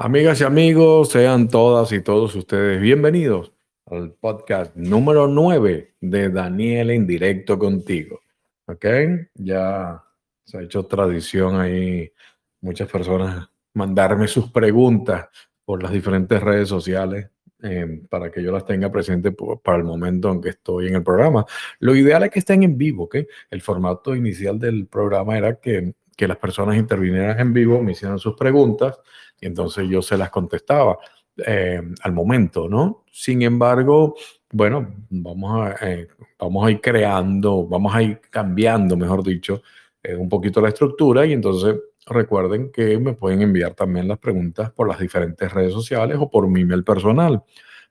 Amigas y amigos, sean todas y todos ustedes bienvenidos al podcast número 9 de Daniel en directo contigo. ¿Ok? Ya se ha hecho tradición ahí muchas personas mandarme sus preguntas por las diferentes redes sociales eh, para que yo las tenga presentes para el momento en que estoy en el programa. Lo ideal es que estén en vivo, ¿ok? El formato inicial del programa era que, que las personas intervinieran en vivo, me hicieran sus preguntas y entonces yo se las contestaba eh, al momento, ¿no? Sin embargo, bueno, vamos a, eh, vamos a ir creando, vamos a ir cambiando, mejor dicho, eh, un poquito la estructura y entonces recuerden que me pueden enviar también las preguntas por las diferentes redes sociales o por mi email personal.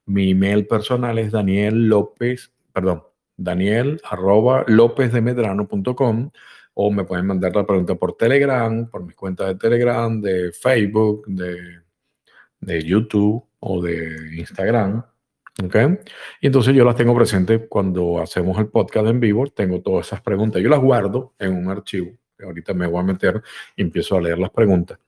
Mi email personal es Daniel López, perdón, Daniel arroba lópezdemedrano.com o me pueden mandar la pregunta por Telegram, por mis cuentas de Telegram, de Facebook, de, de YouTube o de Instagram. ¿Ok? Y entonces yo las tengo presentes cuando hacemos el podcast en vivo. Tengo todas esas preguntas. Yo las guardo en un archivo. Ahorita me voy a meter y empiezo a leer las preguntas.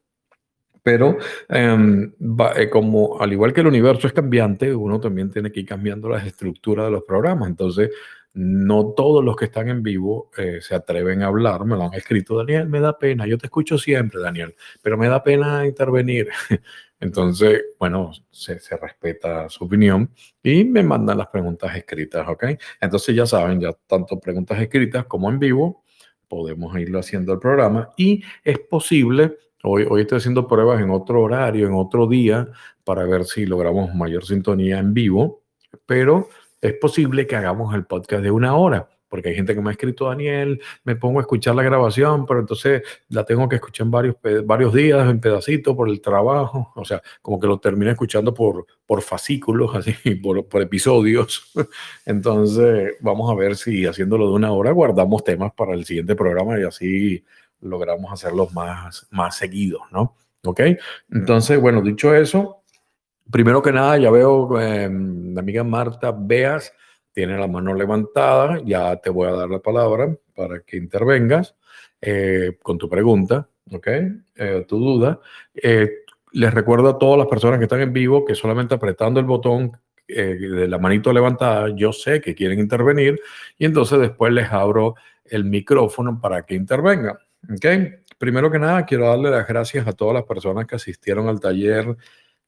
Pero em, eh, como al igual que el universo es cambiante, uno también tiene que ir cambiando las estructuras de los programas. Entonces, no todos los que están en vivo eh, se atreven a hablar, me lo han escrito, Daniel, me da pena, yo te escucho siempre, Daniel, pero me da pena intervenir. Entonces, bueno, se, respeta su opinión y me mandan las preguntas escritas, ¿ok? Entonces ya saben, ya tanto preguntas escritas como en vivo, podemos irlo haciendo el programa y es posible, hoy, hoy estoy haciendo pruebas en otro horario, en otro día, para ver si logramos mayor sintonía en vivo, pero es posible que hagamos el podcast de una hora, porque hay gente que me ha escrito, Daniel, me pongo a escuchar la grabación, pero entonces la tengo que escuchar en varios, varios días, en pedacitos, por el trabajo, o sea, como que lo termino escuchando por, por fascículos, así, por, por episodios. Entonces, vamos a ver si haciéndolo de una hora guardamos temas para el siguiente programa y así logramos hacerlos más, más seguidos, ¿no? ¿Ok? Entonces, bueno, dicho eso, Primero que nada, ya veo, eh, la amiga Marta Beas tiene la mano levantada, ya te voy a dar la palabra para que intervengas eh, con tu pregunta, ¿ok? Eh, tu duda. les recuerdo a todas las personas que están en vivo que solamente apretando el botón de la manito levantada, yo sé que quieren intervenir y entonces después les abro el micrófono para que intervengan. ¿ok? Primero que nada, quiero darle las gracias a todas las personas que asistieron al taller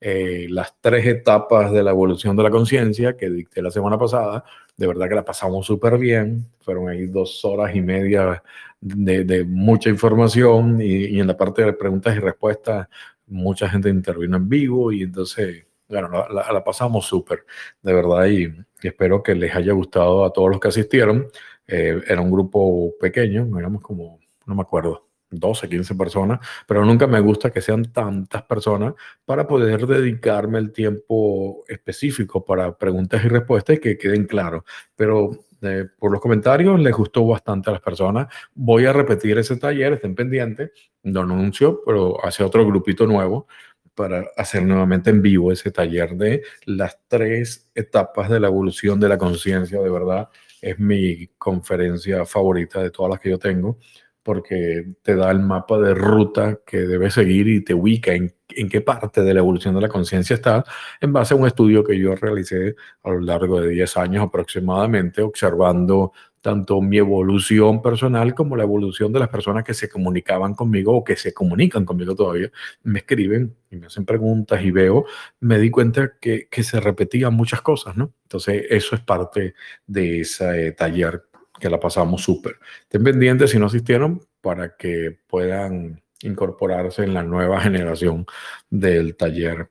eh, las tres etapas de la evolución de la conciencia que dicté la semana pasada. De verdad que la pasamos súper bien. Fueron ahí dos horas y media de, mucha información y, en la parte de preguntas y respuestas mucha gente intervino en vivo y entonces, bueno, la, pasamos súper, de verdad, y, espero que les haya gustado a todos los que asistieron. Eh, era un grupo pequeño, éramos como, no me acuerdo, 12, 15 personas, pero nunca me gusta que sean tantas personas para poder dedicarme el tiempo específico para preguntas y respuestas y que queden claros. Pero eh, por los comentarios les gustó bastante a las personas. Voy a repetir ese taller, estén pendientes, no anuncio, pero hace otro grupito nuevo para hacer nuevamente en vivo ese taller de las tres etapas de la evolución de la conciencia. De verdad, es mi conferencia favorita de todas las que yo tengo porque te da el mapa de ruta que debes seguir y te ubica en, qué parte de la evolución de la conciencia está, en base a un estudio que yo realicé a lo largo de 10 años aproximadamente, observando tanto mi evolución personal como la evolución de las personas que se comunicaban conmigo o que se comunican conmigo todavía, me escriben y me hacen preguntas y veo, me di cuenta que, que se repetían muchas cosas, ¿no? Entonces, eso es parte de ese taller que la pasamos súper. Estén pendientes si no asistieron para que puedan incorporarse en la nueva generación del taller.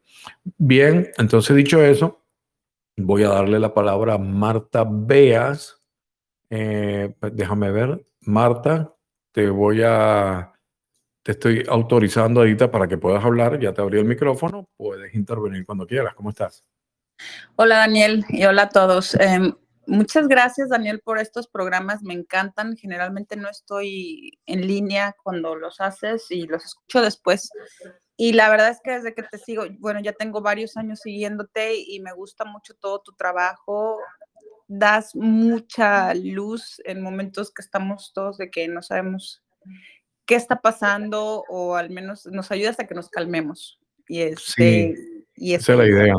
Bien, entonces dicho eso, voy a darle la palabra a Marta Beas. Eh, déjame ver, Marta, te voy a, te estoy autorizando ahorita para que puedas hablar, ya te abrí el micrófono, puedes intervenir cuando quieras. ¿Cómo estás? Hola Daniel y hola a todos. Em, Muchas gracias, Daniel, por estos programas. Me encantan. Generalmente no estoy en línea cuando los haces y los escucho después. Y la verdad es que desde que te sigo, bueno, ya tengo varios años siguiéndote y me gusta mucho todo tu trabajo. Das mucha luz en momentos que estamos todos de que no sabemos qué está pasando o al menos nos ayudas a que nos calmemos. Y, este, y esa es la idea.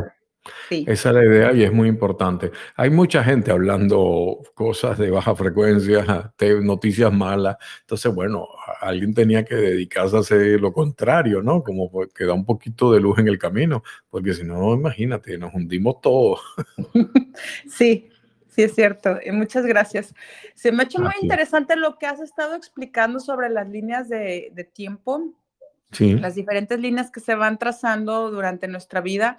Esa es la idea y es muy importante. Hay mucha gente hablando cosas de baja frecuencia, noticias malas. Entonces, bueno, alguien tenía que dedicarse a hacer lo contrario, ¿no? Como que da un poquito de luz en el camino, porque si no, imagínate, nos hundimos todos. Sí, sí es cierto. Y muchas gracias. Se me ha hecho muy interesante lo que has estado explicando sobre las líneas de, de tiempo. Sí. Las diferentes líneas que se van trazando durante nuestra vida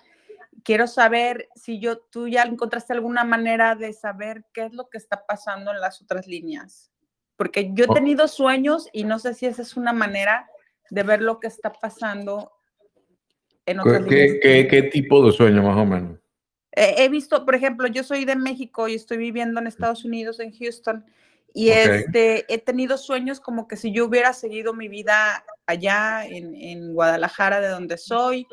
quiero saber si yo, tú ya encontraste alguna manera de saber qué es lo que está pasando en las otras líneas. Porque yo he tenido sueños y no sé si esa es una manera de ver lo que está pasando en otras ¿Qué, líneas. ¿qué, tipo de sueño más o menos? he visto, por ejemplo, yo soy de México y estoy viviendo en Estados Unidos, en Houston, y este, he tenido sueños como que si yo hubiera seguido mi vida allá en, Guadalajara, de donde soy,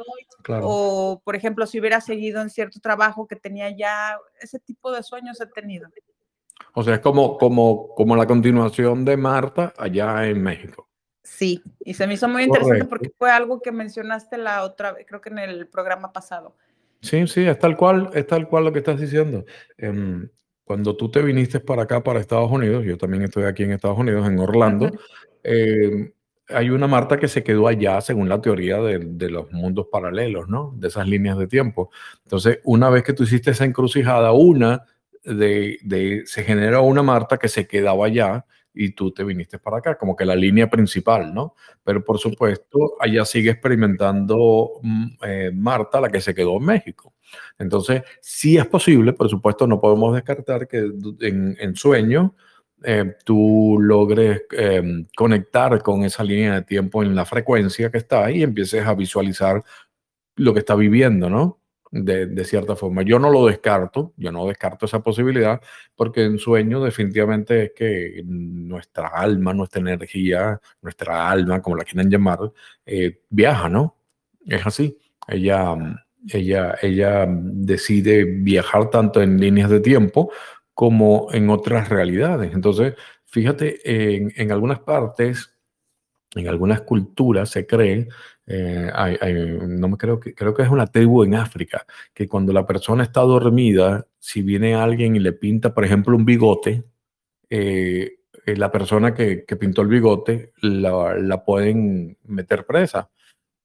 o por ejemplo, si hubiera seguido en cierto trabajo que tenía ya, ese tipo de sueños he tenido. O sea, es como, como, como la continuación de Marta allá en México. Sí, y se me hizo muy interesante porque fue algo que mencionaste la otra vez, creo que en el programa pasado. Sí, sí, es tal cual, es tal cual lo que estás diciendo. Em, cuando tú te viniste para acá, para Estados Unidos, yo también estoy aquí en Estados Unidos, en Orlando, hay una Marta que se quedó allá según la teoría de, los mundos paralelos, ¿no? De esas líneas de tiempo. Entonces, una vez que tú hiciste esa encrucijada, una de, de, se generó una Marta que se quedaba allá y tú te viniste para acá, como que la línea principal, ¿no? Pero por supuesto, allá sigue experimentando mm, eh, Marta, la que se quedó en México. Entonces, sí es posible, por supuesto, no podemos descartar que en, en sueño eh, tú logres em, conectar con esa línea de tiempo en la frecuencia que está ahí y empieces a visualizar lo que está viviendo, ¿no? De, cierta forma. Yo no lo descarto, yo no descarto esa posibilidad, porque en sueño definitivamente es que nuestra alma, nuestra energía, nuestra alma, como la quieran llamar, eh, viaja, ¿no? Es así. Ella ella, ella decide viajar tanto en líneas de tiempo como en otras realidades. Entonces, fíjate, en, algunas partes, en algunas culturas se cree, eh, no me creo que, creo que es una tribu en África, que cuando la persona está dormida, si viene alguien y le pinta, por ejemplo, un bigote, eh, eh, la persona que, pintó el bigote la, la pueden meter presa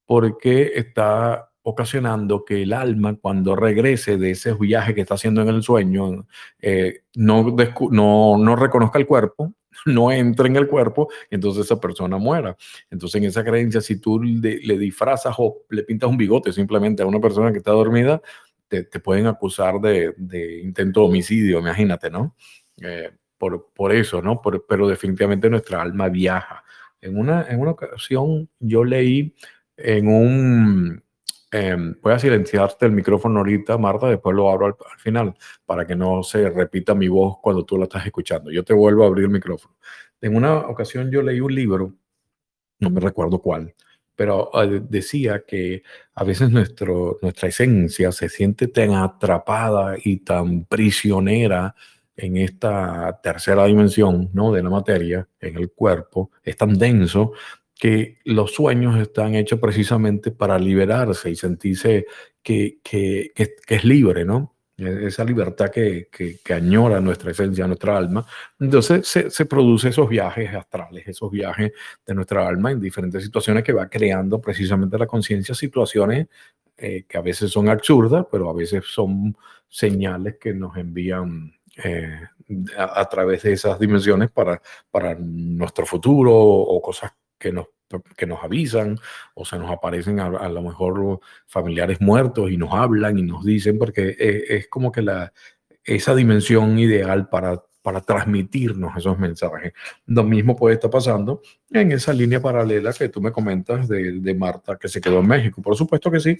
porque está ocasionando que el alma, cuando regrese de ese viaje que está haciendo en el sueño, eh, no, no, no reconozca el cuerpo, no entre en el cuerpo, entonces esa persona muera. Entonces, en esa creencia, si tú le, disfrazas o le pintas un bigote simplemente a una persona que está dormida, te, pueden acusar de, intento de homicidio, imagínate, ¿no? Eh, por, por, eso, ¿no? pero definitivamente nuestra alma viaja. En una, en una ocasión yo leí en un, Em, voy a silenciarte el micrófono ahorita, Marta, después lo abro al, final para que no se repita mi voz cuando tú la estás escuchando. Yo te vuelvo a abrir el micrófono. En una ocasión yo leí un libro, no me recuerdo cuál, pero eh, decía que a veces nuestro, nuestra esencia se siente tan atrapada y tan prisionera en esta tercera dimensión ¿no? de la materia, en el cuerpo, es tan denso que los sueños están hechos precisamente para liberarse y sentirse que, que, que, es libre, ¿no? E-, esa libertad que, añora nuestra esencia, nuestra alma. Entonces se, se produce esos viajes astrales, esos viajes de nuestra alma en diferentes situaciones que va creando precisamente la conciencia, situaciones eh, que a veces son absurdas, pero a veces son señales que nos envían eh, a, través de esas dimensiones para, para nuestro futuro o cosas que nos, que nos avisan o se nos aparecen a, lo mejor familiares muertos y nos hablan y nos dicen, porque es, es como que la, esa dimensión ideal para para transmitirnos esos mensajes. Lo mismo puede estar pasando en esa línea paralela que tú me comentas de, de Marta que se quedó en México. Por supuesto que sí.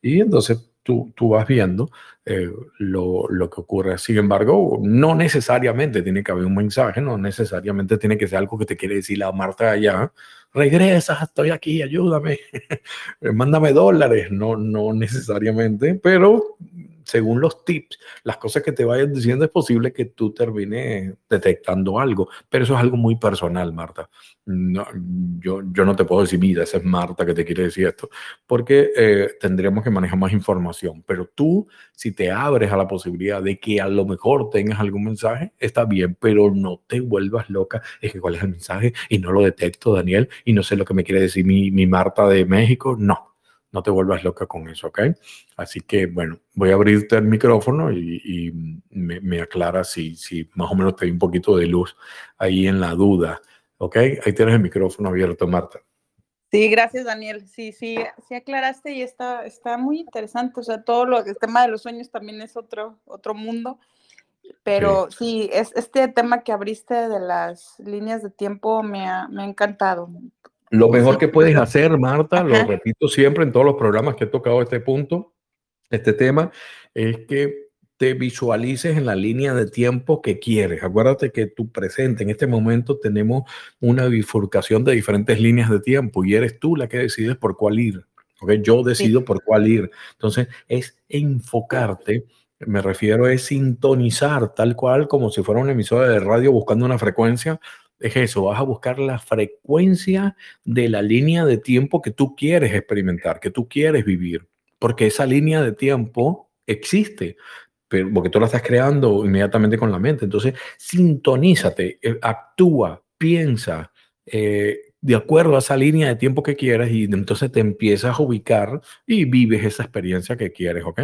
Y entonces tú, tú vas viendo eh, lo, lo, que ocurre. Sin embargo, no necesariamente tiene que haber un mensaje, no necesariamente tiene que ser algo que te quiere decir la Marta allá. Regresa, estoy aquí, ayúdame, mándame dólares. No, no necesariamente, pero según los tips, las cosas que te vayan diciendo, es posible que tú termines detectando algo, pero eso es algo muy personal, Marta. No, yo, yo no te puedo decir, mira, esa es Marta que te quiere decir esto, porque eh, tendríamos que manejar más información, pero tú, si te abres a la posibilidad de que a lo mejor tengas algún mensaje, está bien, pero no te vuelvas loca, es que cuál es el mensaje y no lo detecto, Daniel, y no sé lo que me quiere decir mi, mi Marta de México, no no te vuelvas loca con eso, ¿ok? Así que, bueno, voy a abrirte el micrófono y, me, me, aclara si, si más o menos te hay un poquito de luz ahí en la duda, ¿ok? Ahí tienes el micrófono abierto, Marta. Sí, gracias, Daniel. Sí, sí, sí aclaraste y está, está muy interesante. O sea, todo lo, el tema de los sueños también es otro, otro mundo. Pero sí, es, este tema que abriste de las líneas de tiempo me ha, me ha encantado. Lo mejor que puedes hacer, Marta, lo repito siempre en todos los programas que he tocado este punto, este tema, es que te visualices en la línea de tiempo que quieres. Acuérdate que tu presente, en este momento tenemos una bifurcación de diferentes líneas de tiempo y eres tú la que decides por cuál ir. ¿okay? Yo decido por cuál ir. Entonces, es enfocarte me refiero es sintonizar tal cual como si fuera una emisora de radio buscando una frecuencia es eso, vas a buscar la frecuencia de la línea de tiempo que tú quieres experimentar, que tú quieres vivir, porque esa línea de tiempo existe, pero porque tú la estás creando inmediatamente con la mente. Entonces, sintonízate, eh, actúa, piensa. Eh, de acuerdo a esa línea de tiempo que quieras y entonces te empiezas a ubicar y vives esa experiencia que quieres, ¿ok?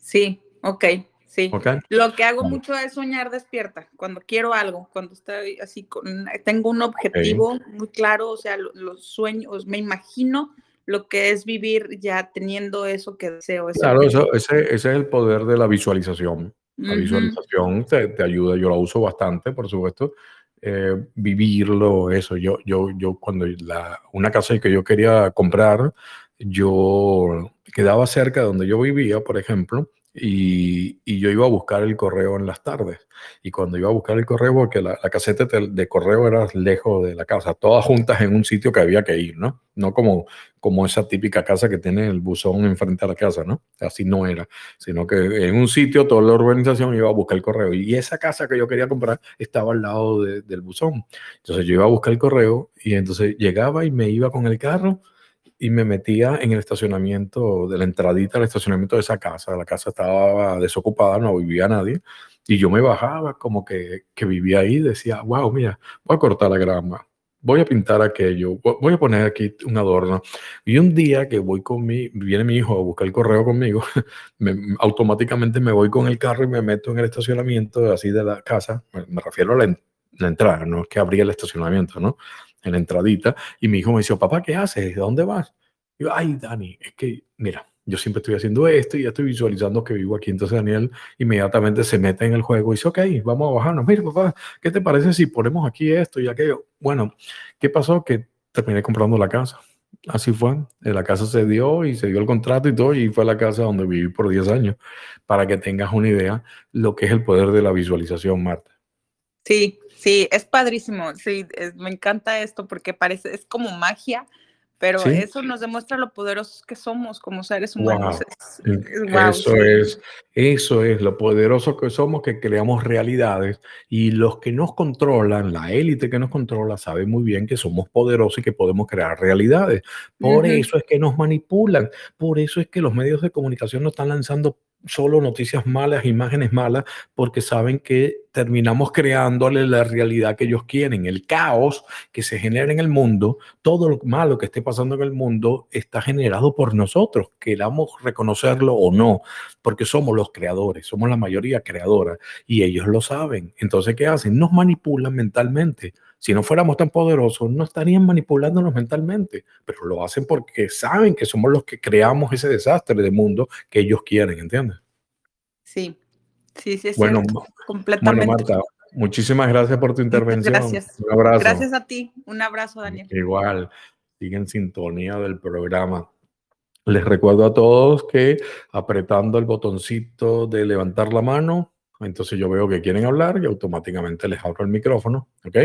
Sí, ok. Sí. Lo que hago mucho es soñar despierta, cuando quiero algo, cuando estoy así, con, tengo un objetivo muy claro, o sea, los sueños, me imagino lo que es vivir ya teniendo eso que deseo. Claro, eso, ese, ese, es el poder de la visualización. La visualización te, te, ayuda, yo la uso bastante, por supuesto. Eh, vivirlo, eso. Yo, yo, yo cuando la, una casa que yo quería comprar, yo quedaba cerca de donde yo vivía, por ejemplo, y, yo iba a buscar el correo en las tardes. Y cuando iba a buscar el correo, porque la, caseta de, correo era lejos de la casa, todas juntas en un sitio que había que ir, ¿no? No como, como esa típica casa que tiene el buzón enfrente a la casa, ¿no? Así no era, sino que en un sitio toda la urbanización iba a buscar el correo. Y esa casa que yo quería comprar estaba al lado del buzón. Entonces yo iba a buscar el correo y entonces llegaba y me iba con el carro y me metía en el estacionamiento, de la entradita al estacionamiento de esa casa. La casa estaba desocupada, no vivía nadie. Y yo me bajaba como que, que vivía ahí, decía, wow, mira, voy a cortar la grama, voy a pintar aquello, voy a poner aquí un adorno. Y un día que voy con mi, viene mi hijo a buscar el correo conmigo, automáticamente me voy con el carro y me meto en el estacionamiento así de la casa, me, refiero a la, la, entrada, no es que abría el estacionamiento, ¿no? En la entradita, y mi hijo me dice, papá, ¿qué haces? ¿De dónde vas? Yo, ay, Dani, es que, mira, yo siempre estoy haciendo esto y ya estoy visualizando que vivo aquí. Entonces Daniel inmediatamente se mete en el juego y dice, ok, vamos a bajarnos. Mira, papá, ¿qué te parece si ponemos aquí esto y aquello? Bueno, ¿qué pasó? Que terminé comprando la casa. Así fue. La casa se dio y se dio el contrato y todo, y fue la casa donde viví por 10 años, para que tengas una idea lo que es el poder de la visualización, Marta. Sí, Sí, es padrísimo. Sí, me encanta esto porque parece, es como magia, pero eso nos demuestra lo poderosos que somos como seres humanos. eso es, eso es lo poderoso que somos, que creamos realidades y los que nos controlan, la élite que nos controla, sabe muy bien que somos poderosos y que podemos crear realidades. Por eso es que nos manipulan, por eso es que los medios de comunicación nos están lanzando solo noticias malas, imágenes malas, porque saben que terminamos creándole la realidad que ellos quieren. El caos que se genera en el mundo, todo lo malo que esté pasando en el mundo está generado por nosotros, queramos reconocerlo o no, porque somos los creadores, somos la mayoría creadora y ellos lo saben. Entonces, ¿qué hacen? Nos manipulan mentalmente. Si no fuéramos tan poderosos, no estarían manipulándonos mentalmente, pero lo hacen porque saben que somos los que creamos ese desastre de mundo que ellos quieren, ¿entiendes? Sí, sí, sí, bueno, completamente. Bueno, Marta, muchísimas gracias por tu intervención. Gracias. Un abrazo. Gracias a ti. Un abrazo, Daniel. Igual, sigue en sintonía del programa. Les recuerdo a todos que apretando el botoncito de levantar la mano, entonces yo veo que quieren hablar y automáticamente les abro el micrófono, ¿ok?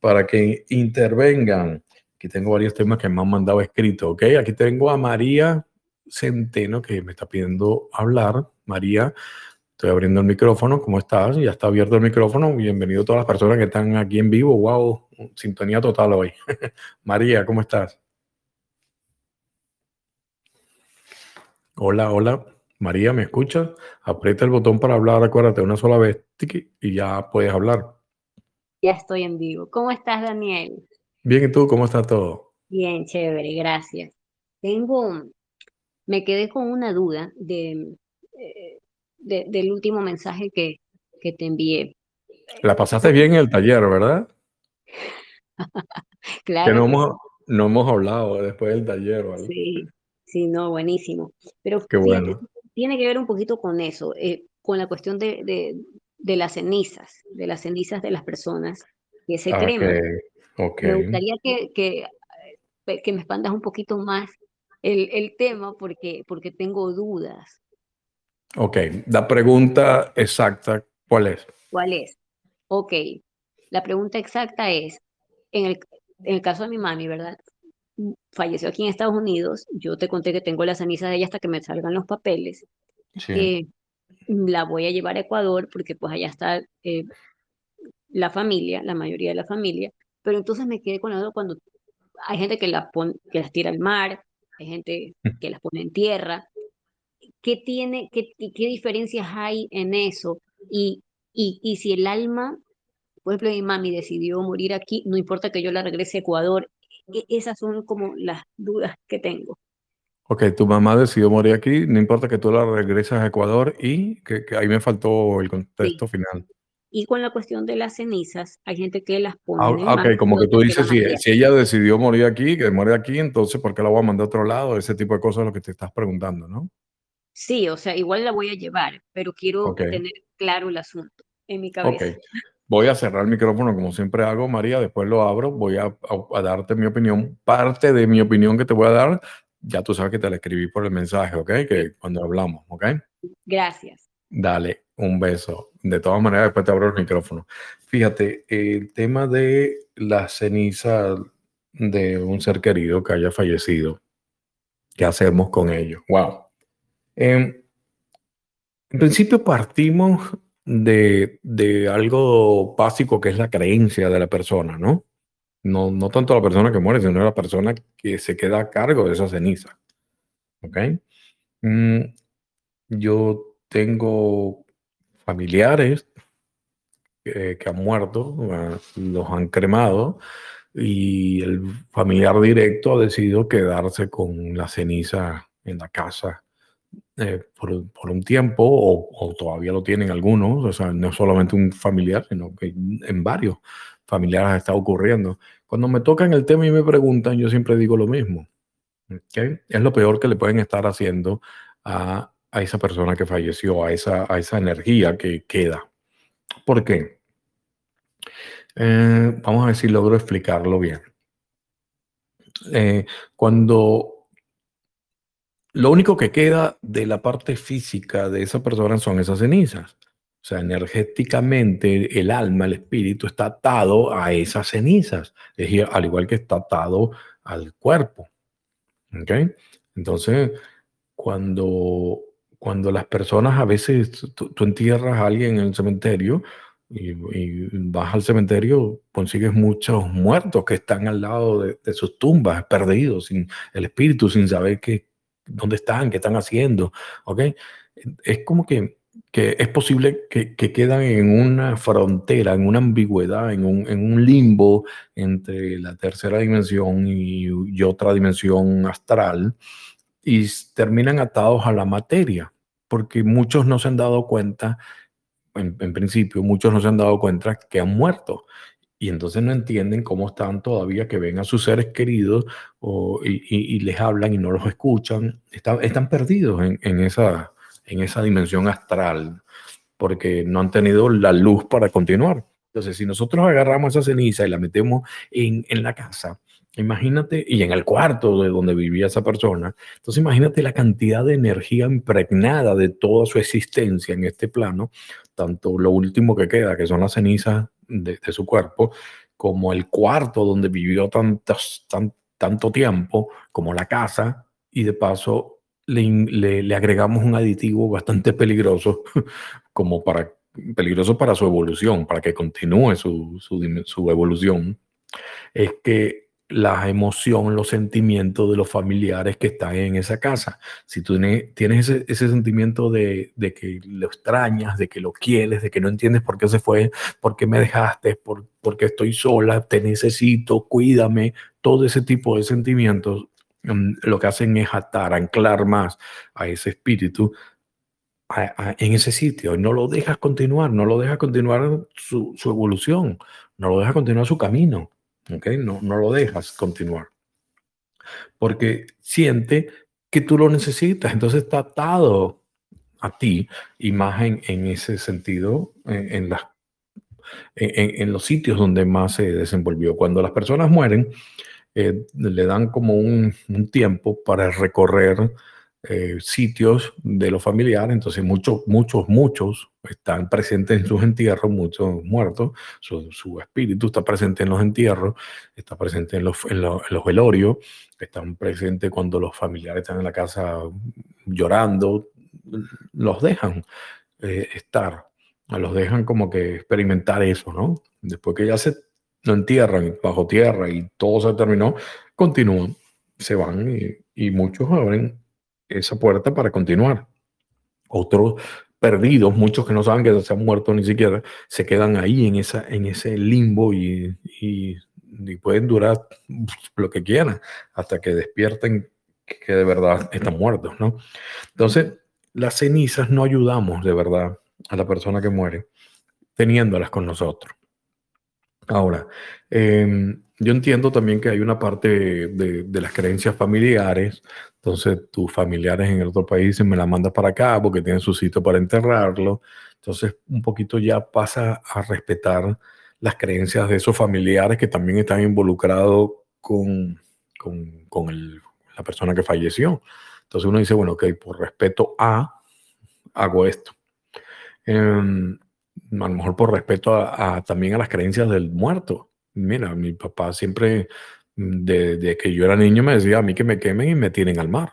Para que intervengan. Aquí tengo varios temas que me han mandado escrito, ¿ok? Aquí tengo a María Centeno que me está pidiendo hablar. María, estoy abriendo el micrófono. ¿Cómo estás? Ya está abierto el micrófono. Bienvenido a todas las personas que están aquí en vivo. Wow, sintonía total hoy. María, ¿cómo estás? Hola, hola. María, ¿me escuchas? Aprieta el botón para hablar, acuérdate, una sola vez y ya puedes hablar. Ya estoy en vivo. ¿Cómo estás, Daniel? Bien, ¿y tú? ¿Cómo está todo? Bien, chévere, gracias. Tengo, me quedé con una duda de, eh, del último mensaje que, que te envié. La pasaste bien en el taller, ¿verdad? claro. Que no hemos, no hemos hablado después del taller, ¿vale? Sí, sí, no, buenísimo. Pero Qué bueno. Tiene que ver un poquito con eso, eh, con la cuestión de, de, de, las cenizas, de las cenizas de las personas, ese Okay, crema. okay. Me gustaría que, que, eh, que me expandas un poquito más el, el tema porque, porque tengo dudas. Ok, la pregunta exacta, ¿cuál es? ¿Cuál es? Ok, la pregunta exacta es, en el, en el caso de mi mami, ¿verdad? Falleció aquí en Estados Unidos, yo te conté que tengo las cenizas de ella hasta que me salgan los papeles. Sí. Eh, la voy a llevar a Ecuador porque pues allá está eh, la familia, la mayoría de la familia, pero entonces me quedé con la duda cuando hay gente que, la pon, que las tira al mar, hay gente que las pone en tierra. ¿Qué tiene, qué, qué diferencias hay en eso? Y, y, y si el alma, por ejemplo, mi mami decidió morir aquí, no importa que yo la regrese a Ecuador, esas son como las dudas que tengo. Ok, tu mamá decidió morir aquí, no importa que tú la regreses a Ecuador y que, que ahí me faltó el contexto Sí. final. Y con la cuestión de las cenizas, hay gente que las pone Ah, en el ok, como que tú dices, si, ella decidió morir aquí, que muere aquí, entonces ¿por qué la voy a mandar a otro lado? Ese tipo de cosas es lo que te estás preguntando, ¿no? Sí, o sea, igual la voy a llevar, pero quiero Ok. tener claro el asunto en mi cabeza. Voy a cerrar el micrófono como siempre hago, María, después lo abro, voy a, a- a darte mi opinión. Parte de mi opinión que te voy a dar, ya tú sabes que te la escribí por el mensaje, ¿ok? Que cuando hablamos, ¿ok? Gracias. Dale, un beso. De todas maneras, después te abro el micrófono. Fíjate, el tema de la ceniza de un ser querido que haya fallecido, ¿qué hacemos con ello? Wow. Em, en principio partimos de, de algo básico que es la creencia de la persona, ¿no? No, no tanto la persona que muere, sino la persona que se queda a cargo de esa ceniza. ¿Ok? Mm, yo tengo familiares que, que han muerto, eh, los han cremado y el familiar directo ha decidido quedarse con la ceniza en la casa eh, por, un tiempo o, todavía lo tienen algunos, o sea, no solamente un familiar, sino que en varios familiares está ocurriendo. Cuando me tocan el tema y me preguntan, yo siempre digo lo mismo. ¿ok? Es lo peor que le pueden estar haciendo a, a esa persona que falleció, a esa, a esa energía que queda. ¿Por qué? Eh, vamos a ver si logro explicarlo bien. Eh, cuando lo único que queda de la parte física de esa persona son esas cenizas. O sea, energéticamente el alma, el espíritu está atado a esas cenizas, al igual que está atado al cuerpo. ¿Ok? Entonces, cuando, cuando las personas a veces, tú, entierras a alguien en el cementerio y, y vas al cementerio, consigues muchos muertos que están al lado de, de sus tumbas, perdidos, sin el espíritu, sin saber qué, dónde están, qué están haciendo. ¿Ok? Es como que que es posible que, que, quedan en una frontera, en una ambigüedad, en un, en un limbo entre la tercera dimensión y, y, otra dimensión astral y terminan atados a la materia, porque muchos no se han dado cuenta, en, en principio, muchos no se han dado cuenta que han muerto. Y entonces no entienden cómo están todavía, que ven a sus seres queridos o, y, les hablan y no los escuchan. Están, están perdidos en, en esa, en esa dimensión astral, porque no han tenido la luz para continuar. Entonces, si nosotros agarramos esa ceniza y la metemos en, en, la casa, imagínate, y en el cuarto de donde vivía esa persona, entonces imagínate la cantidad de energía impregnada de toda su existencia en este plano, tanto lo último que queda, que son las cenizas de, su cuerpo, como el cuarto donde vivió tantos, tan, tanto tiempo, como la casa, y de paso le, le, agregamos un aditivo bastante peligroso, como para, peligroso para su evolución, para que continúe su, su, su evolución, es que la emoción, los sentimientos de los familiares que están en esa casa. Si tú tienes ese, ese sentimiento de, de, que lo extrañas, de que lo quieres, de que no entiendes por qué se fue, por qué me dejaste, por, porque estoy sola, te necesito, cuídame, todo ese tipo de sentimientos, mm, lo que hacen es atar, anclar más a ese espíritu en ese sitio. No lo dejas continuar, no lo dejas continuar su, su evolución, no lo dejas continuar su camino. ¿Okay? No, no lo dejas continuar. Porque siente que tú lo necesitas, entonces está atado a ti y más en, ese sentido en, las, en, los sitios donde más se desenvolvió. Cuando las personas mueren, eh, le dan como un, un tiempo para recorrer eh, sitios de los familiares, entonces muchos, muchos, muchos están presentes en sus entierros, muchos muertos, su, espíritu está presente en los entierros, está presente en los, en los, velorios, están presentes cuando los familiares están en la casa llorando, los dejan eh, estar, los dejan como que experimentar eso, ¿no? Después que ya se lo entierran bajo tierra y todo se terminó, continúan, se van y, y muchos abren esa puerta para continuar. Otros perdidos, muchos que no saben que se han muerto ni siquiera, se quedan ahí en, esa, en ese limbo y, y, pueden durar lo que quieran hasta que despierten que de verdad están muertos, ¿no? Entonces, las cenizas no ayudamos de verdad a la persona que muere teniéndolas con nosotros. Ahora, em, yo entiendo también que hay una parte de, de, las creencias familiares entonces, tus familiares en el otro país me la mandas para acá porque tienen su sitio para enterrarlo. Entonces, un poquito ya pasa a respetar las creencias de esos familiares que también están involucrados con, con, con el, la persona que falleció. Entonces uno dice, bueno, ok, por respeto a, hago esto. Eh, a lo mejor por respeto a, también a las creencias del muerto. Mira, mi papá siempre desde que yo era niño me decía a mí que me quemen y me tiren al mar.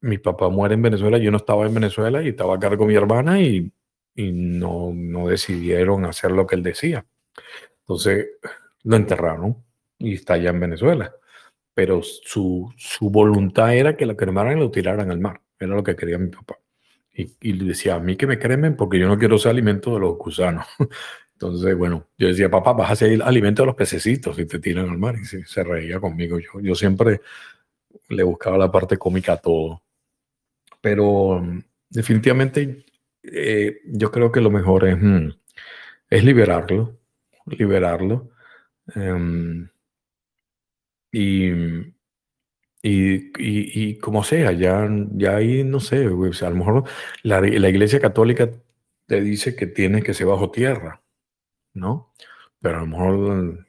mi papá muere en Venezuela, yo no estaba en Venezuela y estaba acá con mi hermana y, y no, no decidieron hacer lo que él decía. Entonces lo enterraron y está allá en Venezuela. Pero su, su voluntad era que lo cremaran y lo tiraran al mar. Era lo que quería mi papá. Y, y decía, a mí que me cremen porque yo no quiero ser alimento de los gusanos. Entonces, bueno, yo decía, papá, vas a hacer alimento a los pececitos y te tiran al mar. Y se, reía conmigo. Yo, yo siempre le buscaba la parte cómica a todo. Pero definitivamente eh, yo creo que lo mejor es, mm, es liberarlo, liberarlo. Um, y, y, y, como sea, ya, ya ahí no sé, o a lo mejor la, la iglesia católica te dice que tienes que ser bajo tierra ¿no? Pero a lo mejor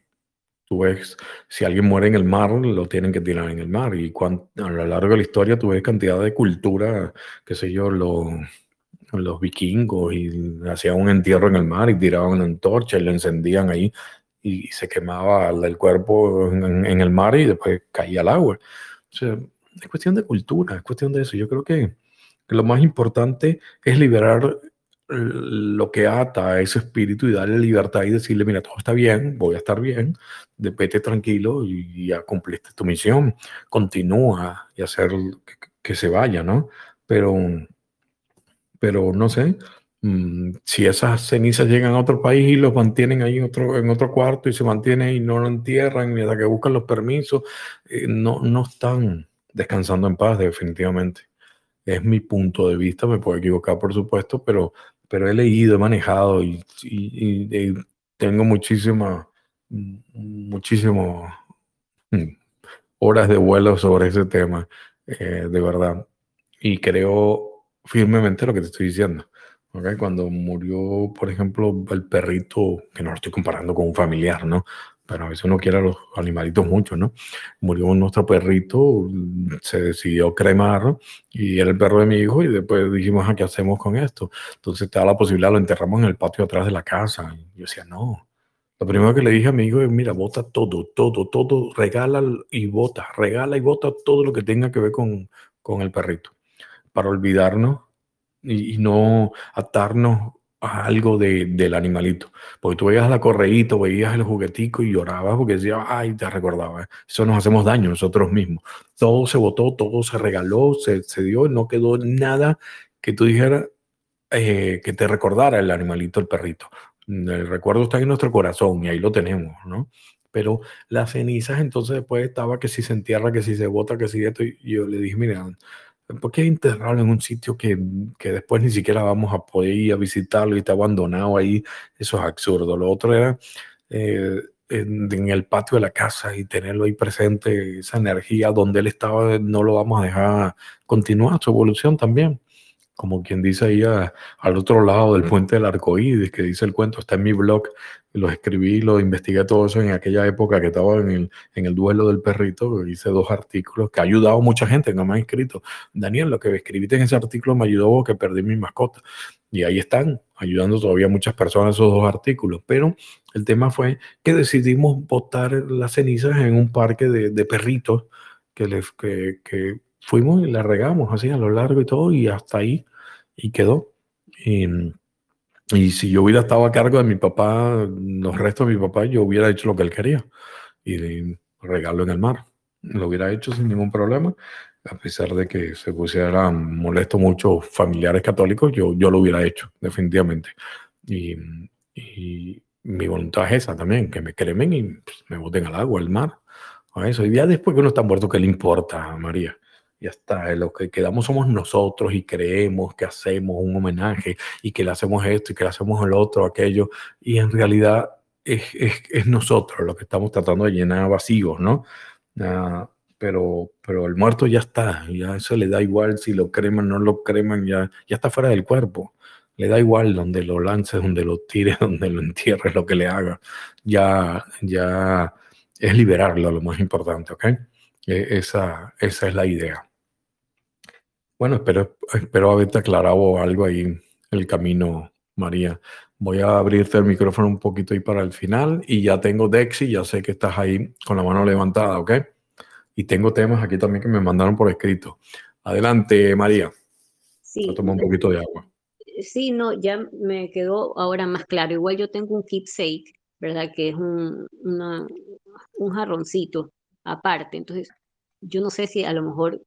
tú ves, si alguien muere en el mar, lo tienen que tirar en el mar. Y a lo largo de la historia tú ves cantidad de cultura, qué sé yo, los, los vikingos, y hacían un entierro en el mar y tiraban una antorcha y lo encendían ahí y se quemaba el cuerpo en, el mar y después caía al agua. O sea, es cuestión de cultura, es cuestión de eso. Yo creo que lo más importante es liberar lo que ata a ese espíritu y darle libertad y decirle, mira, todo está bien, voy a estar bien, vete tranquilo y ya cumpliste tu misión, continúa y hacer que, se vaya, ¿no? Pero, pero no sé, mm, si esas cenizas llegan a otro país y los mantienen ahí en otro, en otro cuarto y se mantienen y no lo entierran hasta que buscan los permisos, eh, no, no están descansando en paz definitivamente. Es mi punto de vista, me puedo equivocar por supuesto, pero pero he leído, he manejado y, y, tengo muchísimas, muchísimas mm, horas de vuelo sobre ese tema, eh, de verdad. Y creo firmemente lo que te estoy diciendo. ¿okay? Cuando murió, por ejemplo, el perrito, que no lo estoy comparando con un familiar, ¿no? Pero a veces uno quiere a los animalitos mucho, ¿no? Murió nuestro perrito, se decidió cremar y era el perro de mi hijo y después dijimos, ¿a ah, qué hacemos con esto? Entonces estaba la posibilidad, lo enterramos en el patio atrás de la casa. Y yo decía, no. Lo primero que le dije a mi hijo es, mira, bota todo, todo, todo, regala y bota, regala y bota todo lo que tenga que ver con, con el perrito, para olvidarnos y, no atarnos algo de, del animalito. Porque tú veías la correíta, veías el juguetico y llorabas porque decías, ay, te recordaba. Eso nos hacemos daño nosotros mismos. Todo se botó, todo se regaló, se, se dio, no quedó nada que tú dijeras eh, que te recordara el animalito, el perrito. El recuerdo está en nuestro corazón y ahí lo tenemos, ¿no? Pero las cenizas entonces después estaba que si se entierra, que si se bota, que si esto. Y yo le dije, mira, ¿por qué enterrarlo en un sitio que, que, después ni siquiera vamos a poder ir a visitarlo y está abandonado ahí? Eso es absurdo. Lo otro era eh, en, en, el patio de la casa y tenerlo ahí presente, esa energía donde él estaba, no lo vamos a dejar continuar su evolución también como quien dice ahí al otro lado del puente del arcoíris, que dice el cuento, está en mi blog, lo escribí, lo investigué todo eso en aquella época que estaba en el, en el duelo del perrito, hice dos artículos que ha ayudado a mucha gente que me ha escrito. Daniel, lo que escribiste en ese artículo me ayudó que perdí mi mascota. Y ahí están, ayudando todavía a muchas personas esos dos artículos. Pero el tema fue que decidimos botar las cenizas en un parque de, de perritos que, les, que, que fuimos y la regamos así a lo largo y todo, y hasta ahí, y quedó. Y, y, si yo hubiera estado a cargo de mi papá, los restos de mi papá, yo hubiera hecho lo que él quería, y regalo en el mar. Lo hubiera hecho sin ningún problema, a pesar de que se pusieran molesto muchos familiares católicos, yo, yo lo hubiera hecho, definitivamente. Y, y mi voluntad es esa también, que me cremen y pues, me boten al agua, al mar. A eso. Y ya después que uno está muerto, ¿qué le importa, María? Ya está, lo que quedamos somos nosotros y creemos que hacemos un homenaje y que le hacemos esto y que le hacemos el otro, aquello, y en realidad es, es, es nosotros lo que estamos tratando de llenar vacíos, ¿no? Uh, pero, pero el muerto ya está, ya eso le da igual si lo creman no lo creman, ya, ya está fuera del cuerpo. Le da igual donde lo lances, donde lo tires, donde lo entierres, lo que le haga. Ya, ya es liberarlo lo más importante, ¿ok? E, esa, esa es la idea. Bueno, espero, espero haberte aclarado algo ahí el camino, María. Voy a abrirte el micrófono un poquito ahí para el final y ya tengo Dexy, ya sé que estás ahí con la mano levantada, ¿ok? Y tengo temas aquí también que me mandaron por escrito. Adelante, María. Sí. Toma un poquito de agua. Sí, no, ya me quedó ahora más claro. Igual yo tengo un keepsake, ¿verdad? Que es un, una, un jarroncito aparte. Entonces, yo no sé si a lo mejor,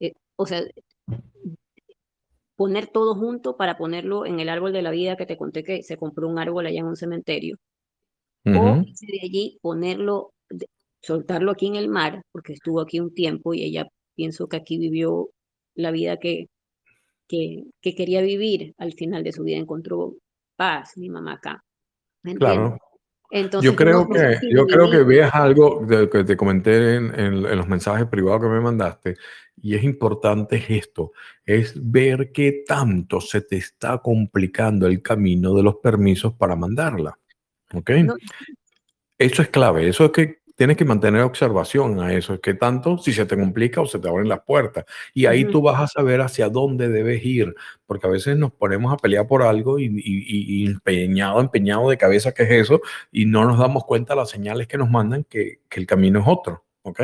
eh, o sea, poner todo junto para ponerlo en el árbol de la vida que te conté que se compró un árbol allá en un cementerio. Uh -huh. O de allí ponerlo, soltarlo aquí en el mar, porque estuvo aquí un tiempo y ella pienso que aquí vivió la vida que, que, que quería vivir. Al final de su vida encontró paz, mi mamá acá. Claro. Entonces, yo creo que, yo creo que veas algo de, que te comenté en, en, en, los mensajes privados que me mandaste, y es importante esto, es ver qué tanto se te está complicando el camino de los permisos para mandarla. ¿Ok? No. Eso es clave, eso es que tienes que mantener observación a eso, es que tanto si se te complica o se te abren las puertas. Y ahí uh -huh. tú vas a saber hacia dónde debes ir, porque a veces nos ponemos a pelear por algo y, y, y empeñado, empeñado de cabeza que es eso, y no nos damos cuenta las señales que nos mandan que, que el camino es otro, ¿ok?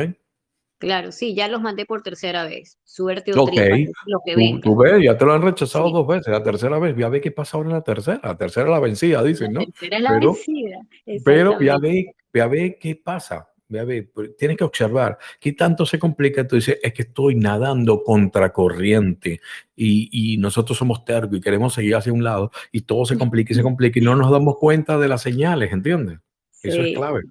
Claro, sí, ya los mandé por tercera vez. Suerte o okay. lo que tú, tú, ves, ya te lo han rechazado sí. dos veces, la tercera vez, ya ve qué pasa ahora en la tercera, la tercera es la vencida, dicen, ¿no? La tercera es la pero, vencida. Pero ya ve, ve qué pasa, ve, tienes que observar qué tanto se complica, tú dices, es que estoy nadando contra corriente y, y nosotros somos tercos y queremos seguir hacia un lado y todo se complica y se complica y no nos damos cuenta de las señales, ¿entiendes? Sí. Eso es clave.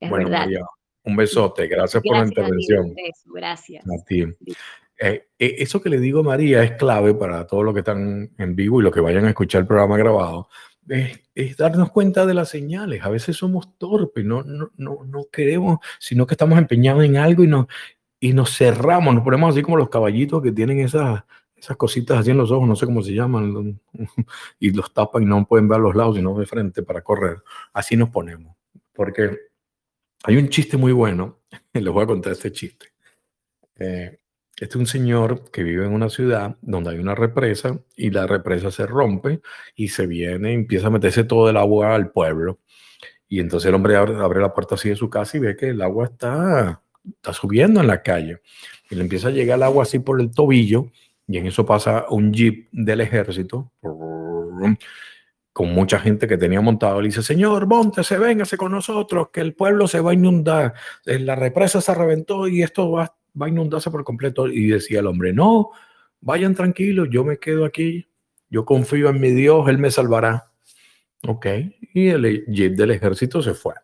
Es bueno, verdad. María, un besote, gracias, gracias por la intervención. A ti, gracias. A ti. Eh, eso que le digo a María es clave para todos los que están en vivo y los que vayan a escuchar el programa grabado. Es, es, darnos cuenta de las señales. A veces somos torpes, no, no, no, no queremos, sino que estamos empeñados en algo y nos, y nos cerramos, nos ponemos así como los caballitos que tienen esas, esas cositas así en los ojos, no sé cómo se llaman, y los tapan y no pueden ver a los lados, sino de frente para correr. Así nos ponemos. Porque hay un chiste muy bueno, les voy a contar este chiste. Eh, este es un señor que vive en una ciudad donde hay una represa y la represa se rompe y se viene, empieza a meterse todo el agua al pueblo. Y entonces el hombre abre, la puerta así de su casa y ve que el agua está está subiendo en la calle. Y le empieza a llegar el agua así por el tobillo y en eso pasa un jeep del ejército con mucha gente que tenía montado. Le dice, señor, montese, véngase con nosotros, que el pueblo se va a inundar. Eh, la represa se reventó y esto va, va a inundarse por completo. Y decía el hombre, no, vayan tranquilos, yo me quedo aquí, yo confío en mi Dios, Él me salvará. Ok, y el jeep del ejército se fue.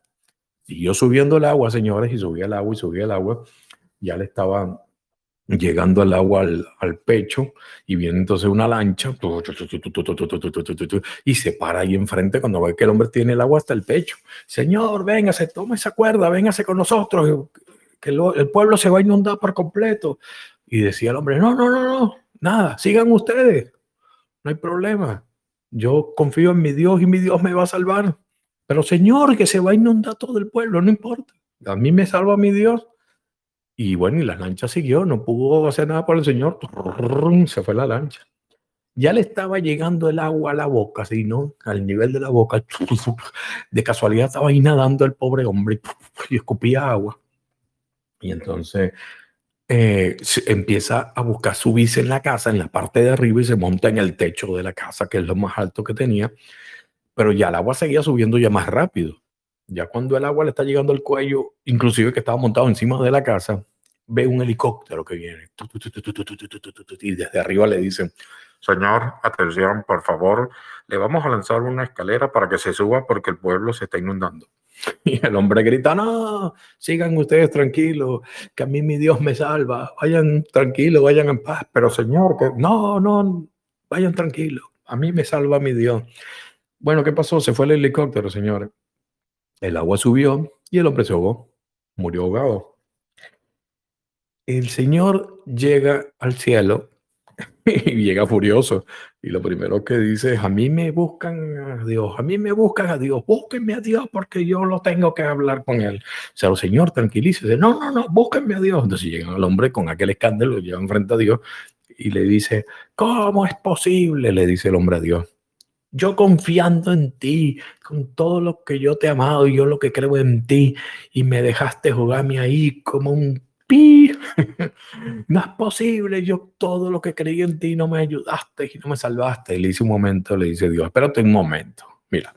Y yo subiendo el agua, señores, y subía el agua y subía el agua, ya le estaban llegando el agua al, pecho y viene entonces una lancha y se para ahí enfrente cuando ve que el hombre tiene el agua hasta el pecho. Señor, véngase, tome esa cuerda, véngase con nosotros, que el pueblo se va a inundar por completo. Y decía el hombre, no, no, no, no, nada, sigan ustedes, no hay problema. Yo confío en mi Dios y mi Dios me va a salvar. Pero Señor, que se va a inundar todo el pueblo, no importa. A mí me salva mi Dios. Y bueno, y la lancha siguió, no pudo hacer nada por el señor, se fue la lancha. Ya le estaba llegando el agua a la boca, así, ¿no? Al nivel de la boca. De casualidad estaba ahí nadando el pobre hombre y escupía agua. Y entonces eh, empieza a buscar su bici en la casa, en la parte de arriba, y se monta en el techo de la casa, que es lo más alto que tenía. Pero ya el agua seguía subiendo ya más rápido. Ya cuando el agua le está llegando al cuello, inclusive que estaba montado encima de la casa, ve un helicóptero que viene y desde arriba le dicen, señor, atención, por favor, le vamos a lanzar una escalera para que se suba porque el pueblo se está inundando. Y el hombre grita, no, sigan ustedes tranquilos, que a mí mi Dios me salva, vayan tranquilos, vayan en paz, pero señor, que no, no, vayan tranquilos, a mí me salva mi Dios. Bueno, ¿qué pasó? Se fue el helicóptero, señores. El agua subió y el hombre se ahogó, murió ahogado. El Señor llega al cielo y llega furioso. Y lo primero que dice es, a mí me buscan a Dios, a mí me buscan a Dios, búsquenme a Dios porque yo lo tengo que hablar con él. O sea, el Señor tranquilice, no, no, no, búsquenme a Dios. Entonces llega el hombre con aquel escándalo, lo llevan frente a Dios y le dice, ¿cómo es posible? Le dice el hombre a Dios yo confiando en ti, con todo lo que yo te he amado y yo lo que creo en ti, y me dejaste jugarme ahí como un pi. no es posible, yo todo lo que creí en ti no me ayudaste y no me salvaste. Le dice un momento, le dice Dios, espérate un momento. Mira,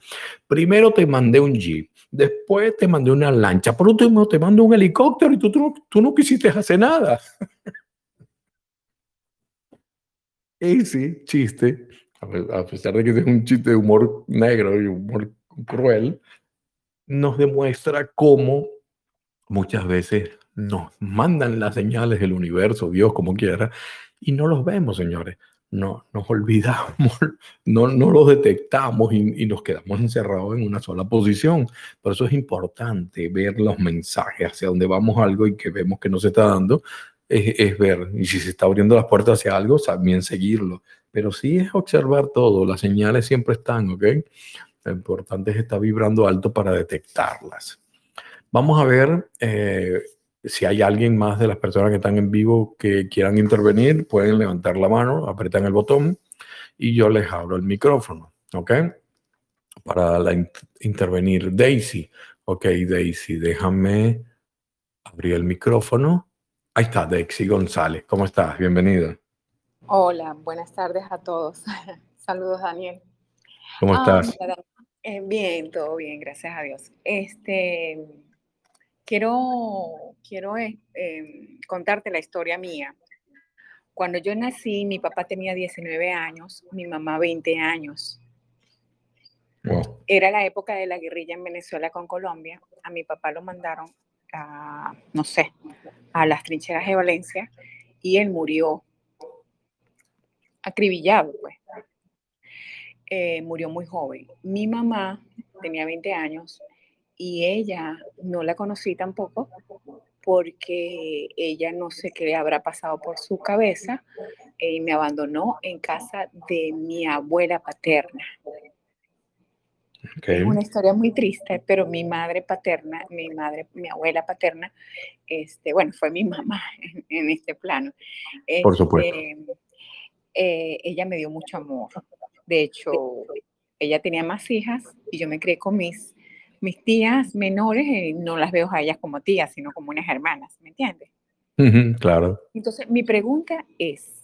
primero te mandé un jeep, después te mandé una lancha, por último te mandé un helicóptero y tú, tú, tú no quisiste hacer nada. sí, chiste a pesar de que es un chiste de humor negro y humor cruel, nos demuestra cómo muchas veces nos mandan las señales del universo, Dios como quiera, y no los vemos, señores. No, nos olvidamos, no, no los detectamos y, nos quedamos encerrados en una sola posición. Por eso es importante ver los mensajes hacia dónde vamos algo y que vemos que no se está dando, es, ver. Y si se está abriendo las puertas hacia algo, también seguirlo pero sí es observar todo, las señales siempre están, ¿ok? Lo importante es estar vibrando alto para detectarlas. Vamos a ver eh, si hay alguien más de las personas que están en vivo que quieran intervenir, pueden levantar la mano, apretan el botón y yo les abro el micrófono, ¿ok? Para intervenir. Daisy, ok, Daisy, déjame abrir el micrófono. Ahí está, Daisy González. ¿Cómo estás? Bienvenida. Hola, buenas tardes a todos. Saludos, Daniel. ¿Cómo ah, estás? Eh, bien, todo bien, gracias a Dios. Este, quiero quiero eh, em, contarte la historia mía. Cuando yo nací, mi papá tenía 19 años, mi mamá 20 años. Era la época de la guerrilla en Venezuela con Colombia. A mi papá lo mandaron a, no sé, a las trincheras de Valencia y él murió acribillado, pues. Eh, murió muy joven. Mi mamá tenía 20 años y ella no la conocí tampoco porque ella no sé qué habrá pasado por su cabeza y me abandonó en casa de mi abuela paterna. Es una historia muy triste, pero mi madre paterna, mi madre, mi abuela paterna, este, bueno, fue mi mamá en, este plano. por supuesto este, eh, ella me dio mucho amor. De hecho, ella tenía más hijas y yo me crié con mis, mis tías menores eh, no las veo a ellas como tías, sino como unas hermanas, ¿me entiendes? claro. Entonces, mi pregunta es,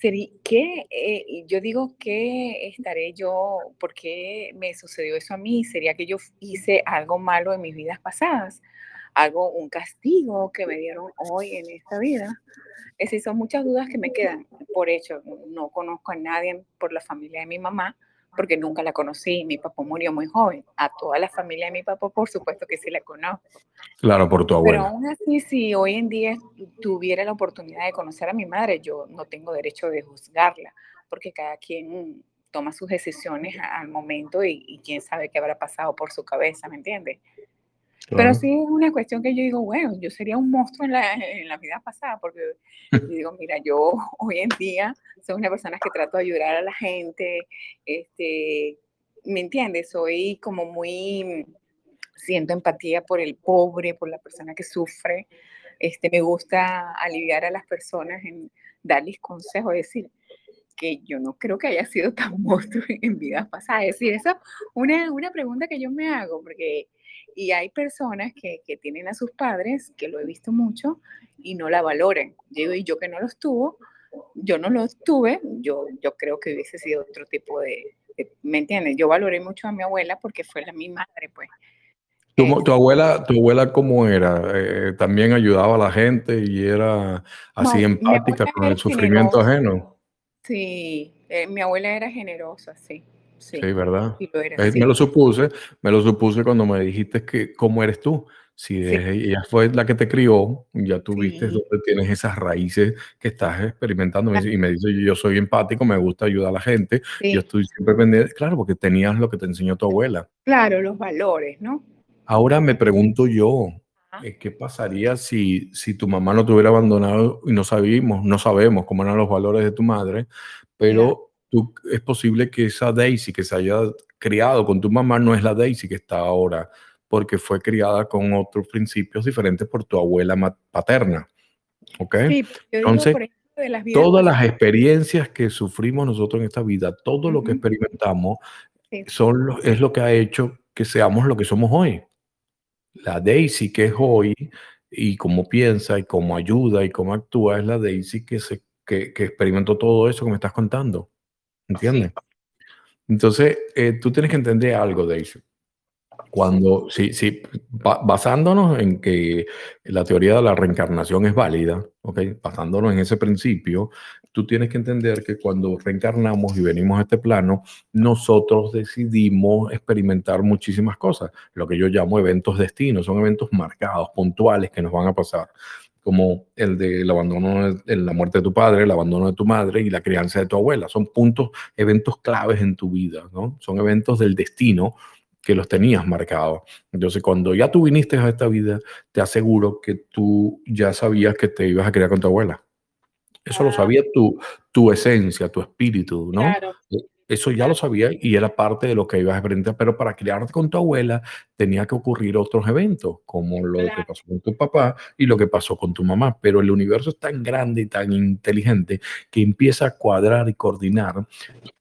¿qué, eh, yo digo que estaré yo, ¿por qué me sucedió eso a mí? ¿Sería que yo hice algo malo en mis vidas pasadas? ¿Algo, un castigo que me dieron hoy en esta vida? Es decir, son muchas dudas que me quedan. Por hecho, no conozco a nadie por la familia de mi mamá, porque nunca la conocí. Mi papá murió muy joven. A toda la familia de mi papá, por supuesto que sí la conozco. Claro, por tu abuela. Pero aún así, si hoy en día tuviera la oportunidad de conocer a mi madre, yo no tengo derecho de juzgarla, porque cada quien toma sus decisiones al momento y, y quién sabe qué habrá pasado por su cabeza, ¿me entiendes? Pero sí es una cuestión que yo digo, bueno, yo sería un monstruo en la, en la vida pasada, porque digo, mira, yo hoy en día soy una persona que trato de ayudar a la gente, este, ¿me entiendes? Soy como muy, siento empatía por el pobre, por la persona que sufre, este, me gusta aliviar a las personas en darles consejos, es decir, que yo no creo que haya sido tan monstruo en vidas pasadas. Es decir, esa es una, una pregunta que yo me hago, porque y hay personas que, que, tienen a sus padres, que lo he visto mucho, y no la valoren. Digo, y yo que no los tuvo, yo no los tuve, yo, yo creo que hubiese sido otro tipo de, ¿me entiendes? Yo valoré mucho a mi abuela porque fue la mi madre, pues. ¿Tu, tu este abuela, tu abuela cómo era? Eh, ¿También ayudaba a la gente y era así empática con el sufrimiento ajeno? Sí, eh, mi abuela era generosa, sí. Sí, ¿verdad? me lo supuse, me lo supuse cuando me dijiste que cómo eres tú. Si ella fue la que te crió, ya tú viste dónde tienes esas raíces que estás experimentando. Y me dice, yo soy empático, me gusta ayudar a la gente. Yo estoy siempre pendiente, claro, porque tenías lo que te enseñó tu abuela. Claro, los valores, ¿no? Ahora me pregunto yo, eh, ¿qué pasaría si, si tu mamá no te hubiera abandonado y no sabíamos, no sabemos cómo eran los valores de tu madre, pero tú, es posible que esa Daisy que se haya criado con tu mamá no es la Daisy que está ahora, porque fue criada con otros principios diferentes por tu abuela paterna. ¿Ok? Sí, Entonces, todas las experiencias que sufrimos nosotros en esta vida, todo lo que experimentamos, son es lo que ha hecho que seamos lo que somos hoy. La Daisy que es hoy y cómo piensa y cómo ayuda y cómo actúa es la Daisy que, se, que, que experimentó todo eso que me estás contando. ¿Entiendes? Entonces, eh, tú tienes que entender algo de eso. Cuando, sí, sí, basándonos en que la teoría de la reencarnación es válida, ¿ok? Basándonos en ese principio, tú tienes que entender que cuando reencarnamos y venimos a este plano, nosotros decidimos experimentar muchísimas cosas, lo que yo llamo eventos destinos, son eventos marcados, puntuales que nos van a pasar como el del abandono, de, la muerte de tu padre, el abandono de tu madre y la crianza de tu abuela. Son puntos, eventos claves en tu vida, ¿no? Son eventos del destino que los tenías marcados. Entonces, cuando ya tú viniste a esta vida, te aseguro que tú ya sabías que te ibas a criar con tu abuela. Eso lo sabía tu, tu esencia, tu espíritu, ¿no? Claro. Eso ya lo sabía y era parte de lo que ibas a aprender, pero para criarte con tu abuela tenía que ocurrir otros eventos, como lo que pasó con tu papá y lo que pasó con tu mamá. Pero el universo es tan grande y tan inteligente que empieza a cuadrar y coordinar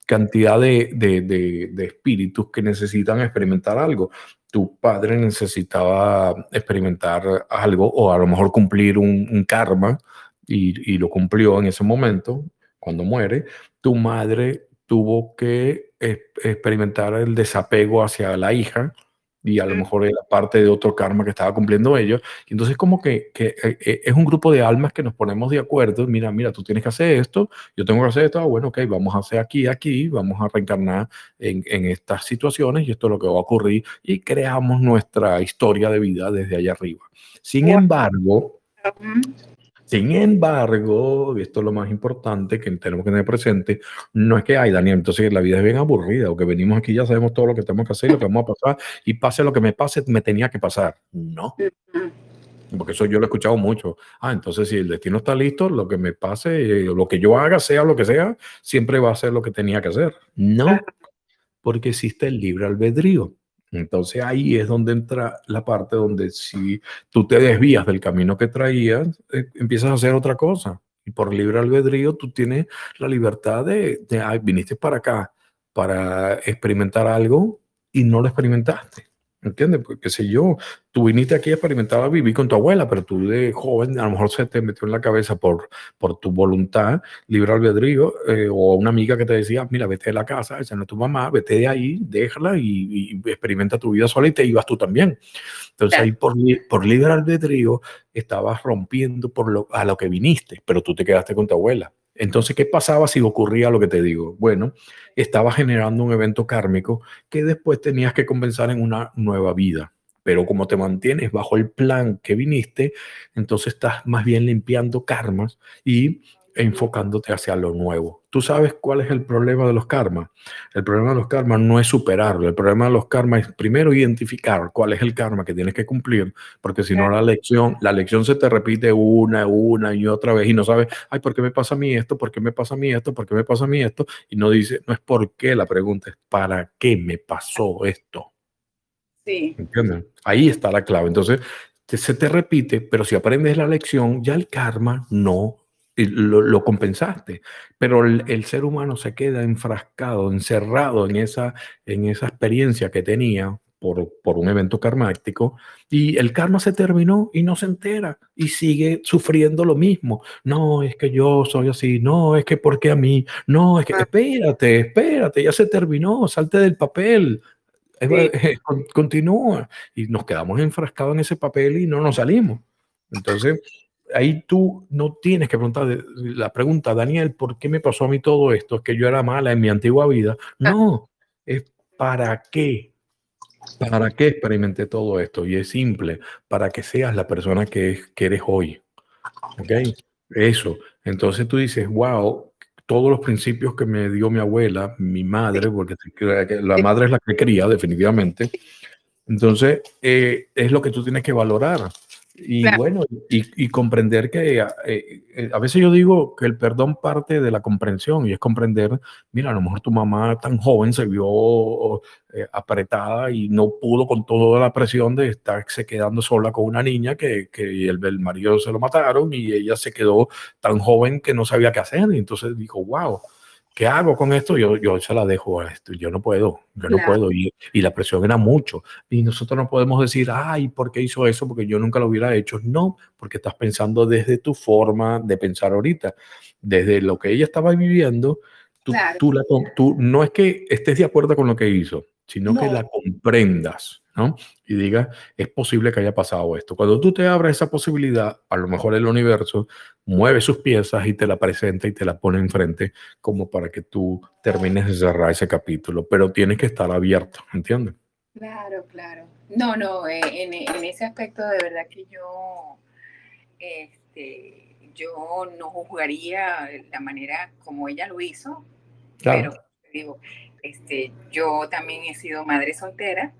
cantidad de, de, de, espíritus que necesitan experimentar algo. Tu padre necesitaba experimentar algo o a lo mejor cumplir un, karma y, y lo cumplió en ese momento cuando muere. Tu madre tuvo que experimentar el desapego hacia la hija y a lo mejor era parte de otro karma que estaba cumpliendo ellos. Y entonces como que, que, eh, eh, es un grupo de almas que nos ponemos de acuerdo, mira, mira, tú tienes que hacer esto, yo tengo que hacer esto, ah, bueno, ok, vamos a hacer aquí, aquí, vamos a reencarnar en, en, estas situaciones y esto es lo que va a ocurrir y creamos nuestra historia de vida desde allá arriba. Sin embargo, sin embargo, y esto es lo más importante que tenemos que tener presente, no es que, ay, Daniel, entonces la vida es bien aburrida, o que venimos aquí ya sabemos todo lo que tenemos que hacer, lo que vamos a pasar, y pase lo que me pase, me tenía que pasar. No. Porque eso yo lo he escuchado mucho. Ah, entonces si el destino está listo, lo que me pase, lo que yo haga, sea lo que sea, siempre va a ser lo que tenía que hacer. No, porque existe el libre albedrío. Entonces ahí es donde entra la parte donde si tú te desvías del camino que traías, eh, empiezas a hacer otra cosa. Y por libre albedrío tú tienes la libertad de, de viniste para acá para experimentar algo y no lo experimentaste. ¿Entiendes? Porque si yo, tú viniste aquí a experimentar a vivir con tu abuela, pero tú de joven a lo mejor se te metió en la cabeza por, por tu voluntad, libre albedrío, eh, o una amiga que te decía, mira, vete de la casa, esa no es tu mamá, vete de ahí, déjala y, experimenta tu vida sola y te ibas tú también. Entonces ahí por, por libre albedrío estabas rompiendo por lo, a lo que viniste, pero tú te quedaste con tu abuela. Entonces, ¿qué pasaba si ocurría lo que te digo? Bueno, estaba generando un evento kármico que después tenías que compensar en una nueva vida. Pero como te mantienes bajo el plan que viniste, entonces estás más bien limpiando karmas y enfocándote hacia lo nuevo. ¿Tú sabes cuál es el problema de los karmas? El problema de los karmas no es superarlo. El problema de los karmas es primero identificar cuál es el karma que tienes que cumplir, porque si no la lección, la lección se te repite una, una y otra vez y no sabes, ay, ¿por qué me pasa a mí esto? ¿Por qué me pasa a mí esto? ¿Por qué me pasa a mí esto? Y no dice, no es por qué la pregunta, es ¿para qué me pasó esto? Sí. ¿Entiendes? Ahí está la clave. Entonces, se te repite, pero si aprendes la lección, ya el karma no lo, compensaste. Pero el, ser humano se queda enfrascado, encerrado en esa, en esa experiencia que tenía por, por, un evento karmático y el karma se terminó y no se entera y sigue sufriendo lo mismo. No, es que yo soy así, no, es que porque a mí, no, es que espérate, espérate, ya se terminó, salte del papel. Continúa y nos quedamos enfrascados en ese papel y no nos salimos. Entonces, ahí tú no tienes que preguntar la pregunta, Daniel, ¿por qué me pasó a mí todo esto? Es que yo era mala en mi antigua vida. No, es para qué. ¿Para qué experimenté todo esto? Y es simple, para que seas la persona que, que eres hoy. ¿Ok? Eso. Entonces tú dices, wow, todos los principios que me dio mi abuela, mi madre, porque la madre es la que cría, definitivamente. Entonces, eh, es lo que tú tienes que valorar. Y bueno, y, comprender que eh, eh, a veces yo digo que el perdón parte de la comprensión y es comprender, mira, a lo mejor tu mamá tan joven se vio eh, apretada y no pudo con toda la presión de estarse quedando sola con una niña que, que el, el, marido se lo mataron y ella se quedó tan joven que no sabía qué hacer. Y entonces dijo, wow ¿qué hago con esto? Yo, yo se la dejo a esto, yo no puedo, yo no puedo. Y, y, la presión era mucho. Y nosotros no podemos decir, ay, ¿por qué hizo eso? Porque yo nunca lo hubiera hecho. No, porque estás pensando desde tu forma de pensar ahorita, desde lo que ella estaba viviendo. Tú, tú, la, tú no es que estés de acuerdo con lo que hizo, sino que la comprendas. Y diga, es posible que haya pasado esto. Cuando tú te abres esa posibilidad, a lo mejor el universo mueve sus piezas y te la presenta y te la pone enfrente como para que tú termines de cerrar ese capítulo, pero tienes que estar abierto, ¿entiendes? Claro, claro. No, no, eh, en, ese aspecto de verdad que yo, este, yo no juzgaría la manera como ella lo hizo, claro. pero digo, este, yo también he sido madre soltera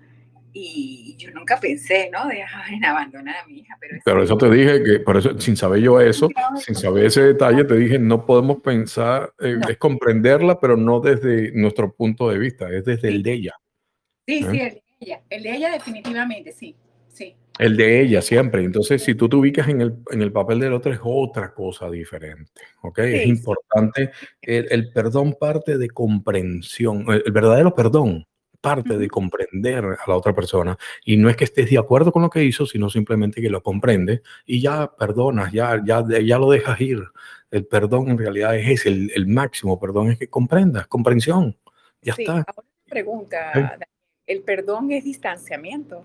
y yo nunca pensé, ¿no? De en abandonar a mi hija. Pero, eso te dije que, por eso, sin saber yo eso, sin saber ese detalle, te dije, no podemos pensar, eh, es comprenderla, pero no desde nuestro punto de vista, es desde el de ella. Sí, sí, ¿Eh? el de ella, el de ella definitivamente, sí, sí. El de ella siempre. Entonces, si tú te ubicas en el, en el papel del otro, es otra cosa diferente. ¿Ok? es importante. El, el, perdón parte de comprensión. el verdadero perdón parte de comprender a la otra persona. Y no es que estés de acuerdo con lo que hizo, sino simplemente que lo comprendes y ya perdonas, ya, ya, ya lo dejas ir. El perdón en realidad es el, el máximo perdón, es que comprendas, comprensión. Ya está. pregunta, ¿el perdón es distanciamiento?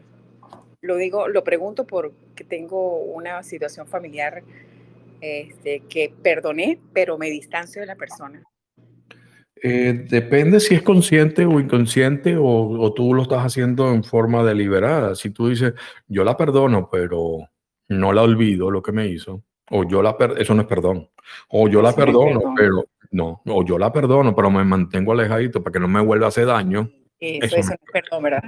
Lo digo, lo pregunto porque tengo una situación familiar este, que perdoné, pero me distancio de la persona. Eh, depende si es consciente o inconsciente o, tú lo estás haciendo en forma deliberada. Si tú dices, yo la perdono, pero no la olvido lo que me hizo, o yo la eso no es perdón. O yo la perdono, pero no, o yo la perdono, pero me mantengo alejadito para que no me vuelva a hacer daño. Eso, no es perdón, ¿verdad?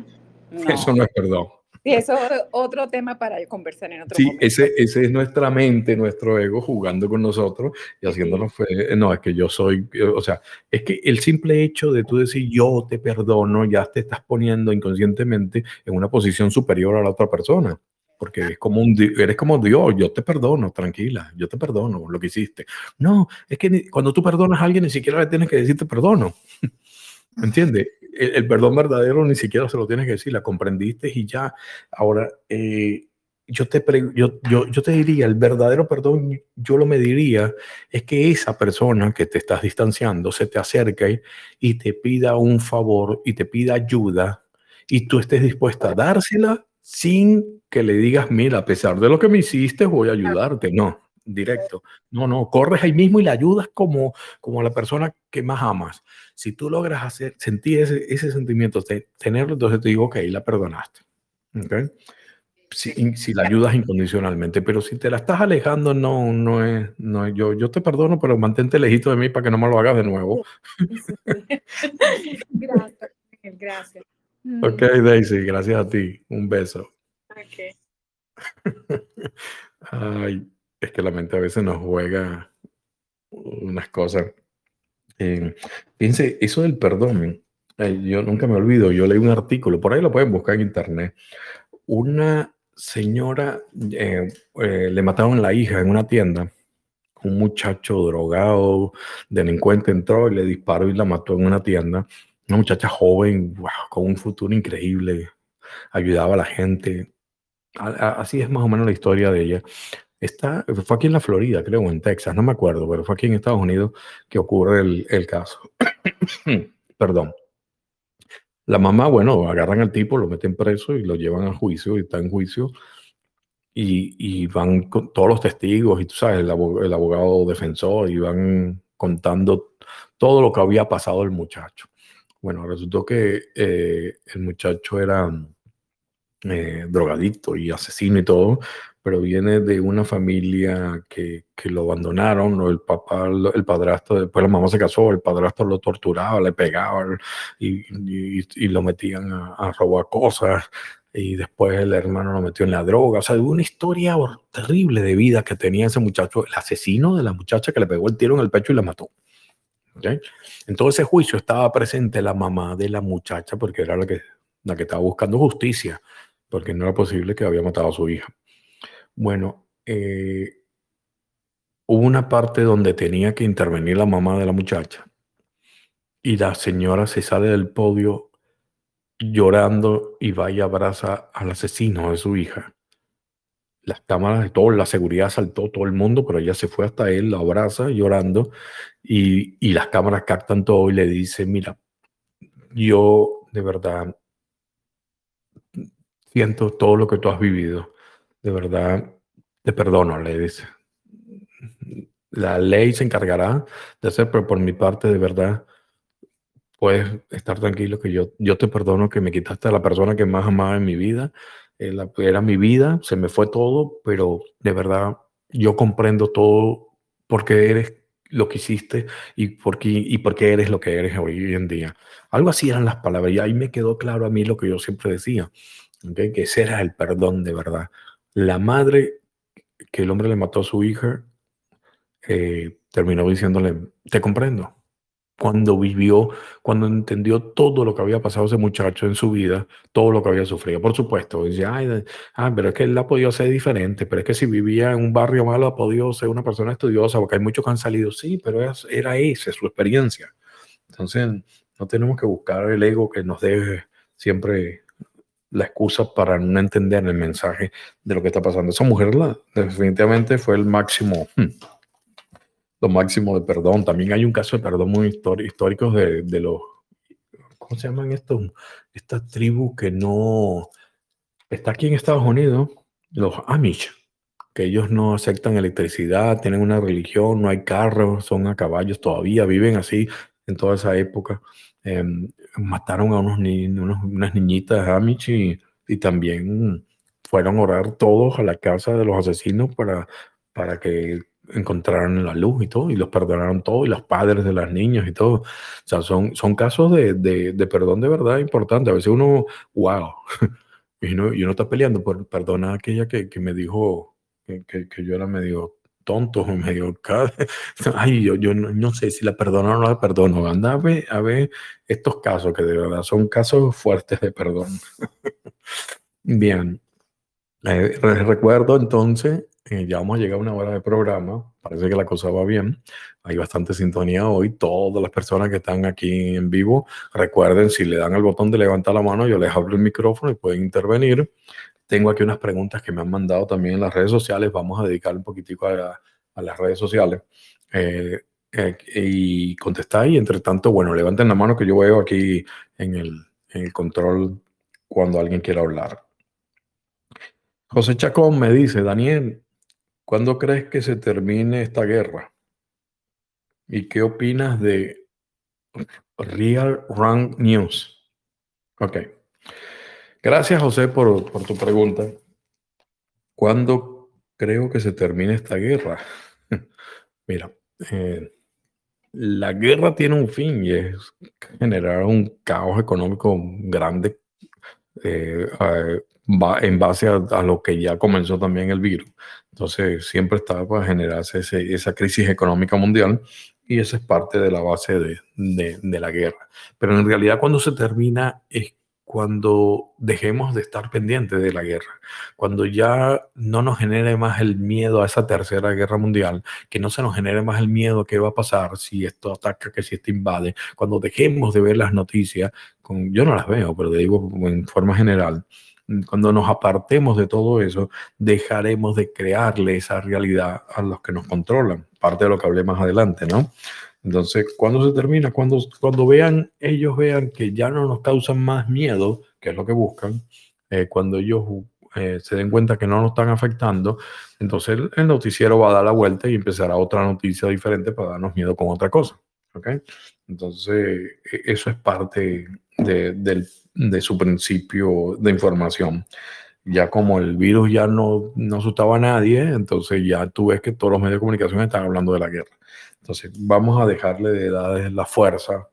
Eso no es perdón. Sí, eso es otro tema para conversar en otro sí, Ese, ese es nuestra mente, nuestro ego jugando con nosotros y haciéndonos, no, es que yo soy, o sea, es que el simple hecho de tú decir yo te perdono, ya te estás poniendo inconscientemente en una posición superior a la otra persona. Porque es como un, eres como Dios, yo te perdono, tranquila, yo te perdono lo que hiciste. No, es que cuando tú perdonas a alguien ni siquiera le tienes que decir te perdono. ¿Entiendes? el, perdón verdadero ni siquiera se lo tienes que decir, la comprendiste y ya. Ahora, eh, yo te, yo, yo, yo te diría, el verdadero perdón, yo lo mediría, es que esa persona que te estás distanciando se te acerque y te pida un favor y te pida ayuda y tú estés dispuesta a dársela sin que le digas, mira, a pesar de lo que me hiciste, voy a ayudarte. No, directo. No, no, corres ahí mismo y le ayudas como, como a la persona que más amas. Si tú logras hacer, sentir ese, ese sentimiento, tenerlo, entonces te digo, ok, la perdonaste. ¿Okay? Si, si, la ayudas incondicionalmente, pero si te la estás alejando, no, no es, no yo, yo te perdono, pero mantente lejito de mí para que no me lo hagas de nuevo. gracias, gracias. Ok, Daisy, gracias a ti. Un beso. Ay, es que la mente a veces nos juega unas cosas. Eh, eso del perdón, eh, yo nunca me olvido, yo leí un artículo, por ahí lo pueden buscar en internet. Una señora eh, eh, le mataron la hija en una tienda. Un muchacho drogado, delincuente, entró y le disparó y la mató en una tienda. Una muchacha joven, con un futuro increíble, ayudaba a la gente. así es más o menos la historia de ella. Está, fue aquí en la Florida, creo, en Texas, no me acuerdo, pero fue aquí en Estados Unidos que ocurre el, el caso. Perdón. La mamá, bueno, agarran al tipo, lo meten preso y lo llevan a juicio y está en juicio. Y, y van con todos los testigos y tú sabes, el, abogado, defensor y van contando todo lo que había pasado el muchacho. Bueno, resultó que eh, el muchacho era eh, drogadicto y asesino y todo, pero viene de una familia que, que lo abandonaron, el papá, el padrastro, después la mamá se casó, el padrastro lo torturaba, le pegaba y, y, lo metían a, a, robar cosas y después el hermano lo metió en la droga, o sea, hubo una historia terrible de vida que tenía ese muchacho, el asesino de la muchacha que le pegó el tiro en el pecho y la mató. ¿Okay? En ese juicio estaba presente la mamá de la muchacha porque era la que, la que estaba buscando justicia, porque no era posible que había matado a su hija. Bueno, eh, hubo una parte donde tenía que intervenir la mamá de la muchacha y la señora se sale del podio llorando y va y abraza al asesino de su hija. Las cámaras de todo, la seguridad saltó todo el mundo, pero ella se fue hasta él, lo abraza llorando y, y las cámaras captan todo y le dice, mira, yo de verdad siento todo lo que tú has vivido de verdad, te perdono, le dice. La ley se encargará de hacer, pero por mi parte, de verdad, puedes estar tranquilo que yo, yo te perdono que me quitaste a la persona que más amaba en mi vida. Eh, era mi vida, se me fue todo, pero de verdad yo comprendo todo porque eres lo que hiciste y por qué, y por eres lo que eres hoy en día. Algo así eran las palabras y ahí me quedó claro a mí lo que yo siempre decía, que ese era el perdón de verdad. La madre que el hombre le mató a su hija eh, terminó diciéndole, te comprendo. Cuando vivió, cuando entendió todo lo que había pasado ese muchacho en su vida, todo lo que había sufrido. Por supuesto, dice, ay, ah, pero es que él ha podido ser diferente, pero es que si vivía en un barrio malo ha podido ser una persona estudiosa, porque hay muchos que han salido, sí, pero era esa su experiencia. Entonces, no tenemos que buscar el ego que nos deje siempre la excusa para no entender el mensaje de lo que está pasando. Esa mujer definitivamente fue el máximo, hmm, lo máximo de perdón. También hay un caso de perdón muy histórico de, de los, ¿cómo se llaman estos? Esta tribu que no está aquí en Estados Unidos, los Amish, que ellos no aceptan electricidad, tienen una religión, no hay carros, son a caballos todavía, viven así en toda esa época. Em, mataron a unos niños, unas niñitas Amish y, y, también fueron a orar todos a la casa de los asesinos para, para que encontraran la luz y todo, y los perdonaron todos, y los padres de las niñas y todo. O sea, son, son casos de, de, de perdón de verdad importante. A veces uno, wow, y uno, y uno está peleando por perdonar a aquella que, que me dijo que, que, que yo era medio tonto, medio... Ay, yo, yo no, sé si la perdono o no la perdono. Anda a ver, a ver estos casos que de verdad son casos fuertes de perdón. Bien. Eh, recuerdo entonces eh, ya vamos a llegar a una hora de programa. Parece que la cosa va bien. Hay bastante sintonía hoy. Todas las personas que están aquí en vivo, recuerden, si le dan el botón de levantar la mano, yo les abro el micrófono y pueden intervenir. Tengo aquí unas preguntas que me han mandado también en las redes sociales. Vamos a dedicar un poquitico a, las redes sociales. Eh, eh, y contestar. Y entre tanto, bueno, levanten la mano que yo veo aquí en el, control cuando alguien quiera hablar. José Chacón me dice, Daniel, ¿Cuándo crees que se termine esta guerra? ¿Y qué opinas de Real Run News? Ok. Gracias, José, por, tu pregunta. ¿Cuándo creo que se termine esta guerra? Mira, eh, la guerra tiene un fin y es generar un caos económico grande eh, en base a, lo que ya comenzó también el virus. Entonces, siempre está para generarse esa crisis económica mundial y esa es parte de la base de, de, la guerra. Pero en realidad cuando se termina es cuando dejemos de estar pendientes de la guerra, cuando ya no nos genere más el miedo a esa tercera guerra mundial, que no se nos genere más el miedo a qué va a pasar si esto ataca, que si esto invade, cuando dejemos de ver las noticias, con, yo no las veo, pero te digo en forma general, cuando nos apartemos de todo eso, dejaremos de crearle esa realidad a los que nos controlan, parte de lo que hablé más adelante, ¿no? Entonces, cuando se termina? Cuando, cuando vean, ellos vean que ya no nos causan más miedo, que es lo que buscan, eh, cuando ellos eh, se den cuenta que no nos están afectando, entonces el, noticiero va a dar la vuelta y empezará otra noticia diferente para darnos miedo con otra cosa. ¿ok? Entonces, e, eso es parte de, su principio de información. Ya como el virus ya no, no asustaba a nadie, entonces ya tú ves que todos los medios de comunicación están hablando de la guerra. Entonces, vamos a dejarle de dar la fuerza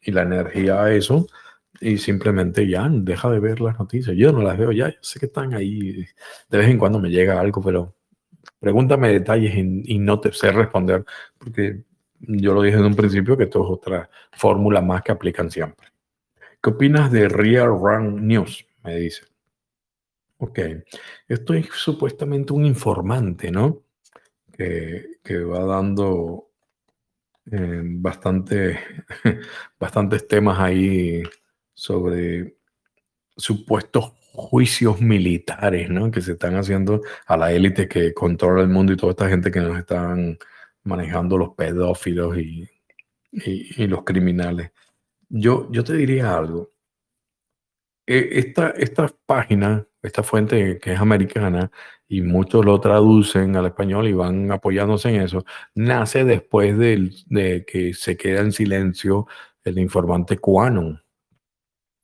y la energía a eso y simplemente ya deja de ver las noticias. Yo no las veo ya, yo sé que están ahí. De vez en cuando me llega algo, pero pregúntame detalles y, no te sé responder porque yo lo dije en un principio que esto es otra fórmula más que aplican siempre. ¿Qué opinas de Real Run News? Me dice. Ok, esto es supuestamente un informante, ¿no? Que, que va dando bastante, bastantes temas ahí sobre supuestos juicios militares, ¿no? Que se están haciendo a la élite que controla el mundo y toda esta gente que nos están manejando los pedófilos y, y, los criminales. Yo, yo te diría algo. E, esta, esta página, esta fuente que es americana, y muchos lo traducen al español y van apoyándose en eso, nace después de, que se queda en silencio el informante cubano,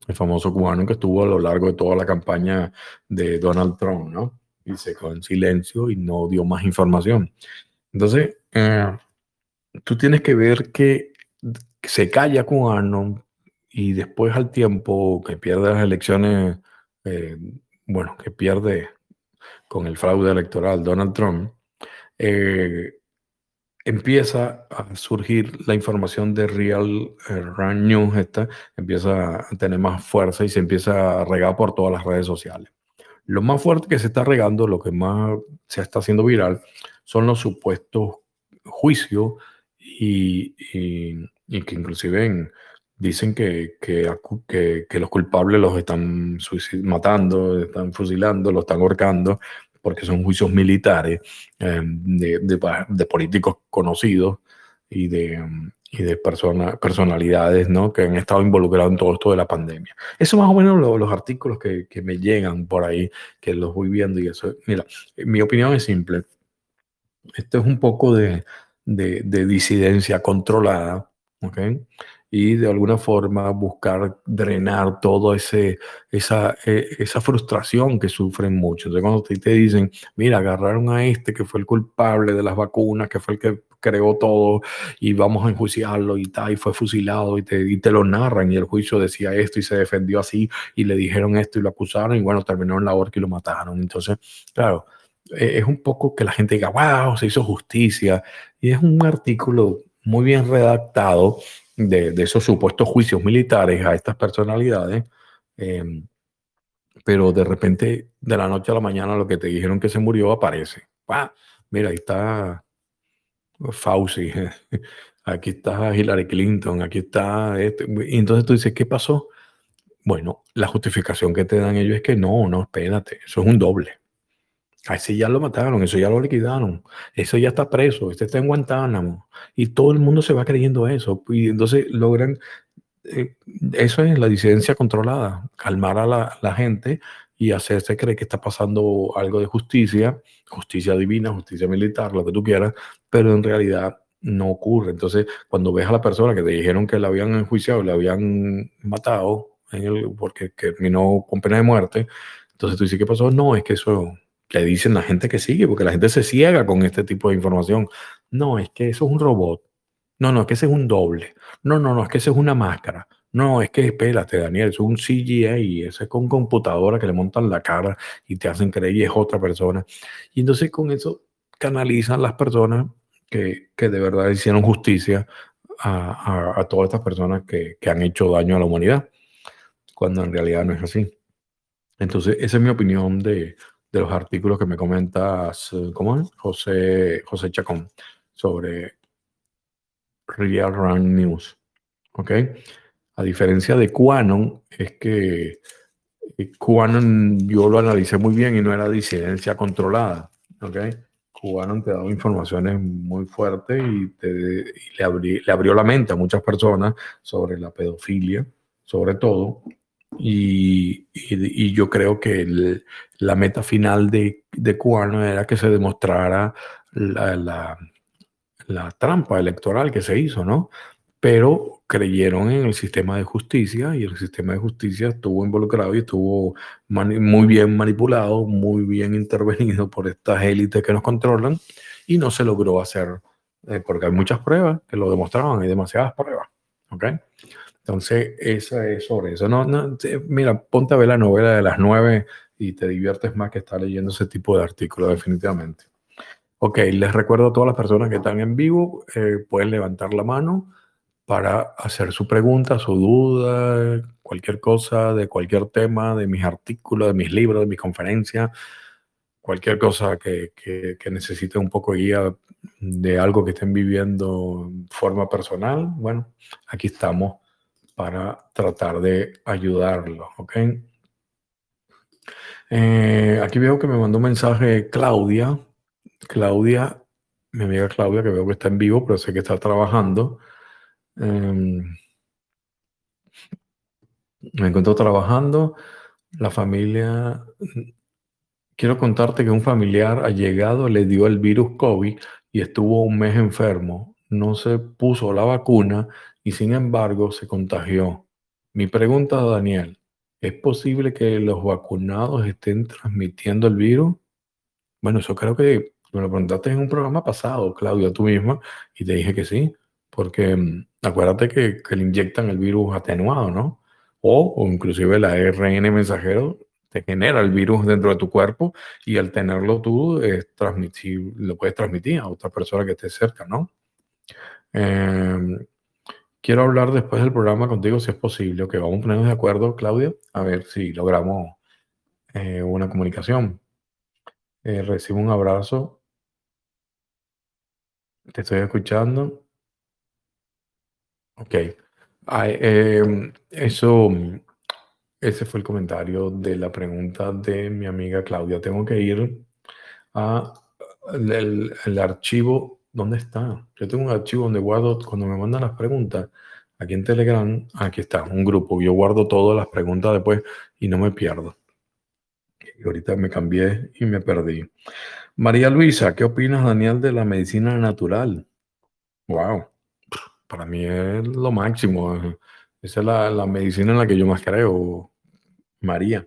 el famoso cubano que estuvo a lo largo de toda la campaña de Donald Trump, ¿no? Y se quedó en silencio y no dio más información. Entonces, eh, tú tienes que ver que se calla cubano y después al tiempo que pierde las elecciones, eh, bueno, que pierde con el fraude electoral Donald Trump, eh, empieza a surgir la información de Real eh, News, esta, empieza a tener más fuerza y se empieza a regar por todas las redes sociales. Lo más fuerte que se está regando, lo que más se está haciendo viral, son los supuestos juicios y, que inclusive dicen que, que, que, los culpables los están matando, están fusilando, los están ahorcando, porque son juicios militares eh, de, de, políticos conocidos y de, y de personalidades ¿no? que han estado involucrados en todo esto de la pandemia. Eso más o menos los artículos que, que, me llegan por ahí, que los voy viendo y eso. Mira, mi opinión es simple. Esto es un poco de, de, de disidencia controlada, ¿ok? Y de alguna forma buscar drenar toda esa, e, esa frustración que sufren muchos. Entonces, cuando te, te dicen, mira, agarraron a este que fue el culpable de las vacunas, que fue el que creó todo y vamos a enjuiciarlo y tal, y fue fusilado y te, y te lo narran y el juicio decía esto y se defendió así y le dijeron esto y lo acusaron y bueno, terminó en la horca y lo mataron. Entonces, claro, e, es un poco que la gente diga, wow, se hizo justicia. Y es un artículo muy bien redactado de, esos supuestos juicios militares a estas personalidades, em, pero de repente, de la noche a la mañana, lo que te dijeron que se murió aparece. ¡Pah! Mira, ahí está Fauci, aquí está Hillary Clinton, aquí está este. Y entonces tú dices, ¿qué pasó? Bueno, la justificación que te dan ellos es que no, no, espérate, eso es un doble. A ese ya lo mataron, eso ya lo liquidaron, eso ya está preso, este está en Guantánamo. Y todo el mundo se va creyendo eso. Y entonces logran, eh, eso es la disidencia controlada, calmar a la, gente y hacerse creer que está pasando algo de justicia, justicia divina, justicia militar, lo que tú quieras, pero en realidad no ocurre. Entonces, cuando ves a la persona que te dijeron que la habían enjuiciado, la habían matado porque terminó con pena de muerte, entonces tú dices, ¿qué pasó? No, es que eso le dicen la gente que sigue, porque la gente se ciega con este tipo de información. No, es que eso es un robot. No, no, es que ese es un doble. No, no, no, es que ese es una máscara. No, es que espérate, Daniel, es un CGI, ese es con computadora que le montan la cara y te hacen creer y es otra persona. Y entonces con eso canalizan las personas que, que de verdad hicieron justicia a, a, a todas estas personas que, que, han hecho daño a la humanidad, cuando en realidad no es así. Entonces, esa es mi opinión de, de los artículos que me comentas, ¿cómo es? José, José Chacón, sobre Real Run News. ¿Ok? A diferencia de Quanon, es que Quanon yo lo analicé muy bien y no era disidencia controlada. ¿Ok? Quanon te daba informaciones muy fuertes y, te, le abrió la mente a muchas personas sobre la pedofilia, sobre todo, y, y, y, yo creo que el, la meta final de, de Cubano era que se demostrara la, la, la, trampa electoral que se hizo, ¿no? Pero creyeron en el sistema de justicia y el sistema de justicia estuvo involucrado y estuvo muy bien manipulado, muy bien intervenido por estas élites que nos controlan y no se logró hacer, eh, porque hay muchas pruebas que lo demostraban, hay demasiadas pruebas, ¿ok? Entonces, esa es sobre eso. No, no, mira, ponte a ver la novela de las nueve y te diviertes más que estar leyendo ese tipo de artículos, definitivamente. Ok, les recuerdo a todas las personas que están en vivo, eh, pueden levantar la mano para hacer su pregunta, su duda, cualquier cosa, de cualquier tema, de mis artículos, de mis libros, de mis conferencias, cualquier cosa que, que, que necesite un poco de guía de algo que estén viviendo en forma personal. Bueno, aquí estamos para tratar de ayudarlo. Eh, aquí veo que me mandó un mensaje Claudia. Claudia, mi amiga Claudia, que veo que está en vivo, pero sé que está trabajando. Eh, me encuentro trabajando. La familia, quiero contarte que un familiar ha llegado, le dio el virus COVID y estuvo un mes enfermo. No se puso la vacuna y sin embargo se contagió. Mi pregunta a Daniel, ¿es posible que los vacunados estén transmitiendo el virus? Bueno, eso creo que me lo preguntaste en un programa pasado, Claudia, tú misma, y te dije que sí, porque mm, acuérdate que, le inyectan el virus atenuado, ¿no? O, o inclusive el ARN mensajero te genera el virus dentro de tu cuerpo y al tenerlo tú transmitir, lo puedes transmitir a otra persona que esté cerca, ¿no? Eh, Quiero hablar después del programa contigo si es posible. Ok, vamos a ponernos de acuerdo, Claudia, a ver si logramos eh, una comunicación. Eh, recibo un abrazo. Te estoy escuchando. Ok. Ay, eh, eso, ese fue el comentario de la pregunta de mi amiga Claudia. Tengo que ir a el archivo ¿Dónde está? Yo tengo un archivo donde guardo, cuando me mandan las preguntas, aquí en Telegram, aquí está, un grupo. Yo guardo todas las preguntas después y no me pierdo. Y ahorita me cambié y me perdí. María Luisa, ¿qué opinas, Daniel, de la medicina natural? Wow, para mí es lo máximo. Esa es la, la medicina en la que yo más creo, María.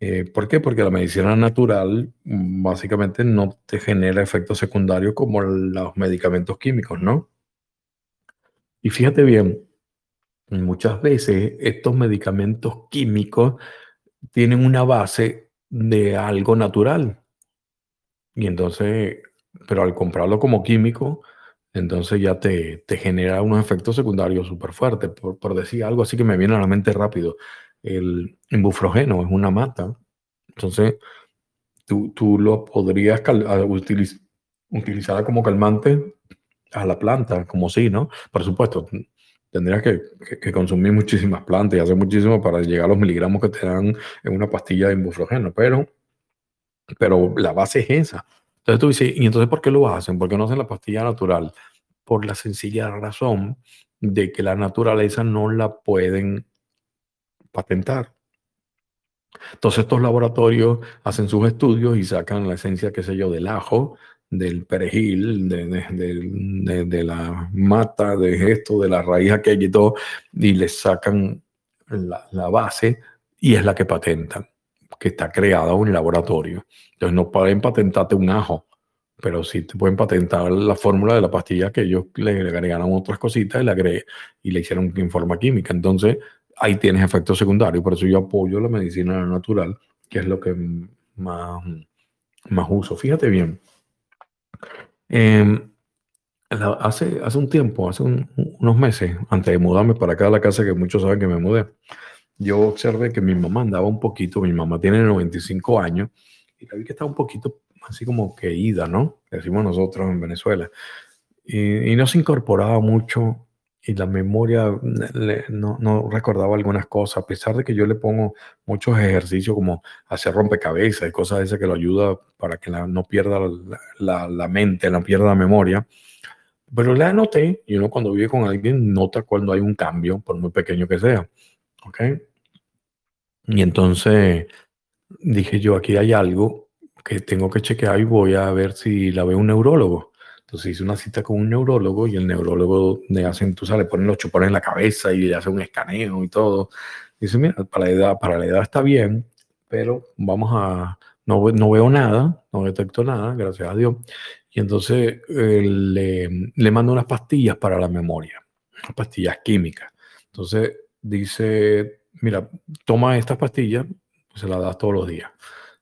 Eh, ¿Por qué? Porque la medicina natural mm, básicamente no te genera efectos secundarios como los medicamentos químicos, ¿no? Y fíjate bien, muchas veces estos medicamentos químicos tienen una base de algo natural. Y entonces, pero al comprarlo como químico, entonces ya te, te genera unos efectos secundarios súper fuertes. Por, por decir algo así que me viene a la mente rápido el ibuprofeno es una mata. Entonces, tú, tú lo podrías utilizar como calmante a la planta, como sí, ¿no? Por supuesto, tendrías que, que, consumir muchísimas plantas y hacer muchísimo para llegar a los miligramos que te dan en una pastilla de ibuprofeno, pero, pero la base es esa. Entonces tú dices, ¿y entonces por qué lo hacen? ¿Por qué no hacen la pastilla natural? Por la sencilla razón de que la naturaleza no la pueden patentar. Entonces estos laboratorios hacen sus estudios y sacan la esencia, qué sé yo, del ajo, del perejil, de, la mata, de esto, de la raíz aquella y todo, y les sacan la, base y es la que patentan, que está creada en el laboratorio. Entonces no pueden patentarte un ajo, pero sí te pueden patentar la fórmula de la pastilla que ellos le agregaron otras cositas y le, y le hicieron en forma química. Entonces ahí tienes efectos secundarios. Por eso yo apoyo la medicina natural, que es lo que más, más uso. Fíjate bien. Em, hace, hace un tiempo, hace unos meses, antes de mudarme para acá a la casa, que muchos saben que me mudé, yo observé que mi mamá andaba un poquito, mi mamá tiene 95 años, y la vi que estaba un poquito así como que ida, ¿no? decimos nosotros en Venezuela. Y, y no se incorporaba mucho y la memoria no, no, recordaba algunas cosas, a pesar de que yo le pongo muchos ejercicios como hacer rompecabezas y cosas de esas que lo ayuda para que no pierda la, la, mente, no pierda la memoria. Pero le anoté, y uno cuando vive con alguien nota cuando hay un cambio, por muy pequeño que sea. ¿Ok? Y entonces dije yo, aquí hay algo que tengo que chequear y voy a ver si la ve un neurólogo. Entonces hice una cita con un neurólogo y el neurólogo le hacen, tú sabes, le ponen los chupones en la cabeza y le hace un escaneo y todo. dice, mira, para la edad, para la edad está bien, pero vamos a, no, no veo nada, no detecto nada, gracias a Dios. Y entonces le, le mando unas pastillas para la memoria, unas pastillas químicas. Entonces dice, mira, toma estas pastillas, se las das todos los días.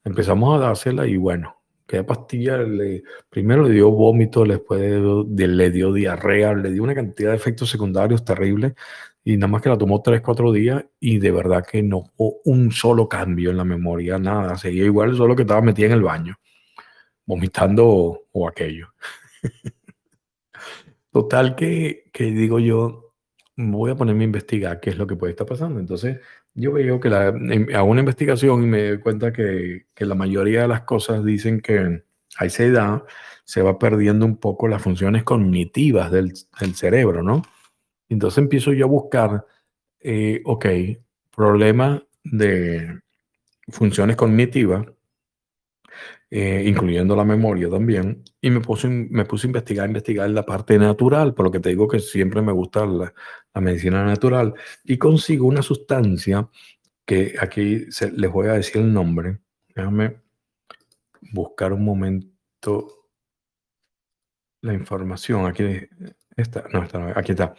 Empezamos a dársela y bueno, que pastilla le, primero le dio vómito, después le dio diarrea, le dio una cantidad de efectos secundarios terribles y nada más que la tomó tres, cuatro días y de verdad que no hubo un solo cambio en la memoria, nada, seguía igual, solo que estaba metida en el baño, vomitando o, aquello. Total que, que digo yo, voy a ponerme a investigar qué es lo que puede estar pasando. Entonces, yo veo que la, hago una investigación y me doy cuenta que, que, la mayoría de las cosas dicen que a esa edad se va perdiendo un poco las funciones cognitivas del, del cerebro, ¿no? Entonces empiezo yo a buscar, eh, ok, problema de funciones cognitivas, eh, incluyendo la memoria también, y me puse, me puse a investigar, investigar la parte natural, por lo que te digo que siempre me gusta la, medicina natural, y consigo una sustancia que aquí les voy a decir el nombre. Déjame buscar un momento la información. Aquí está, no, está, aquí está.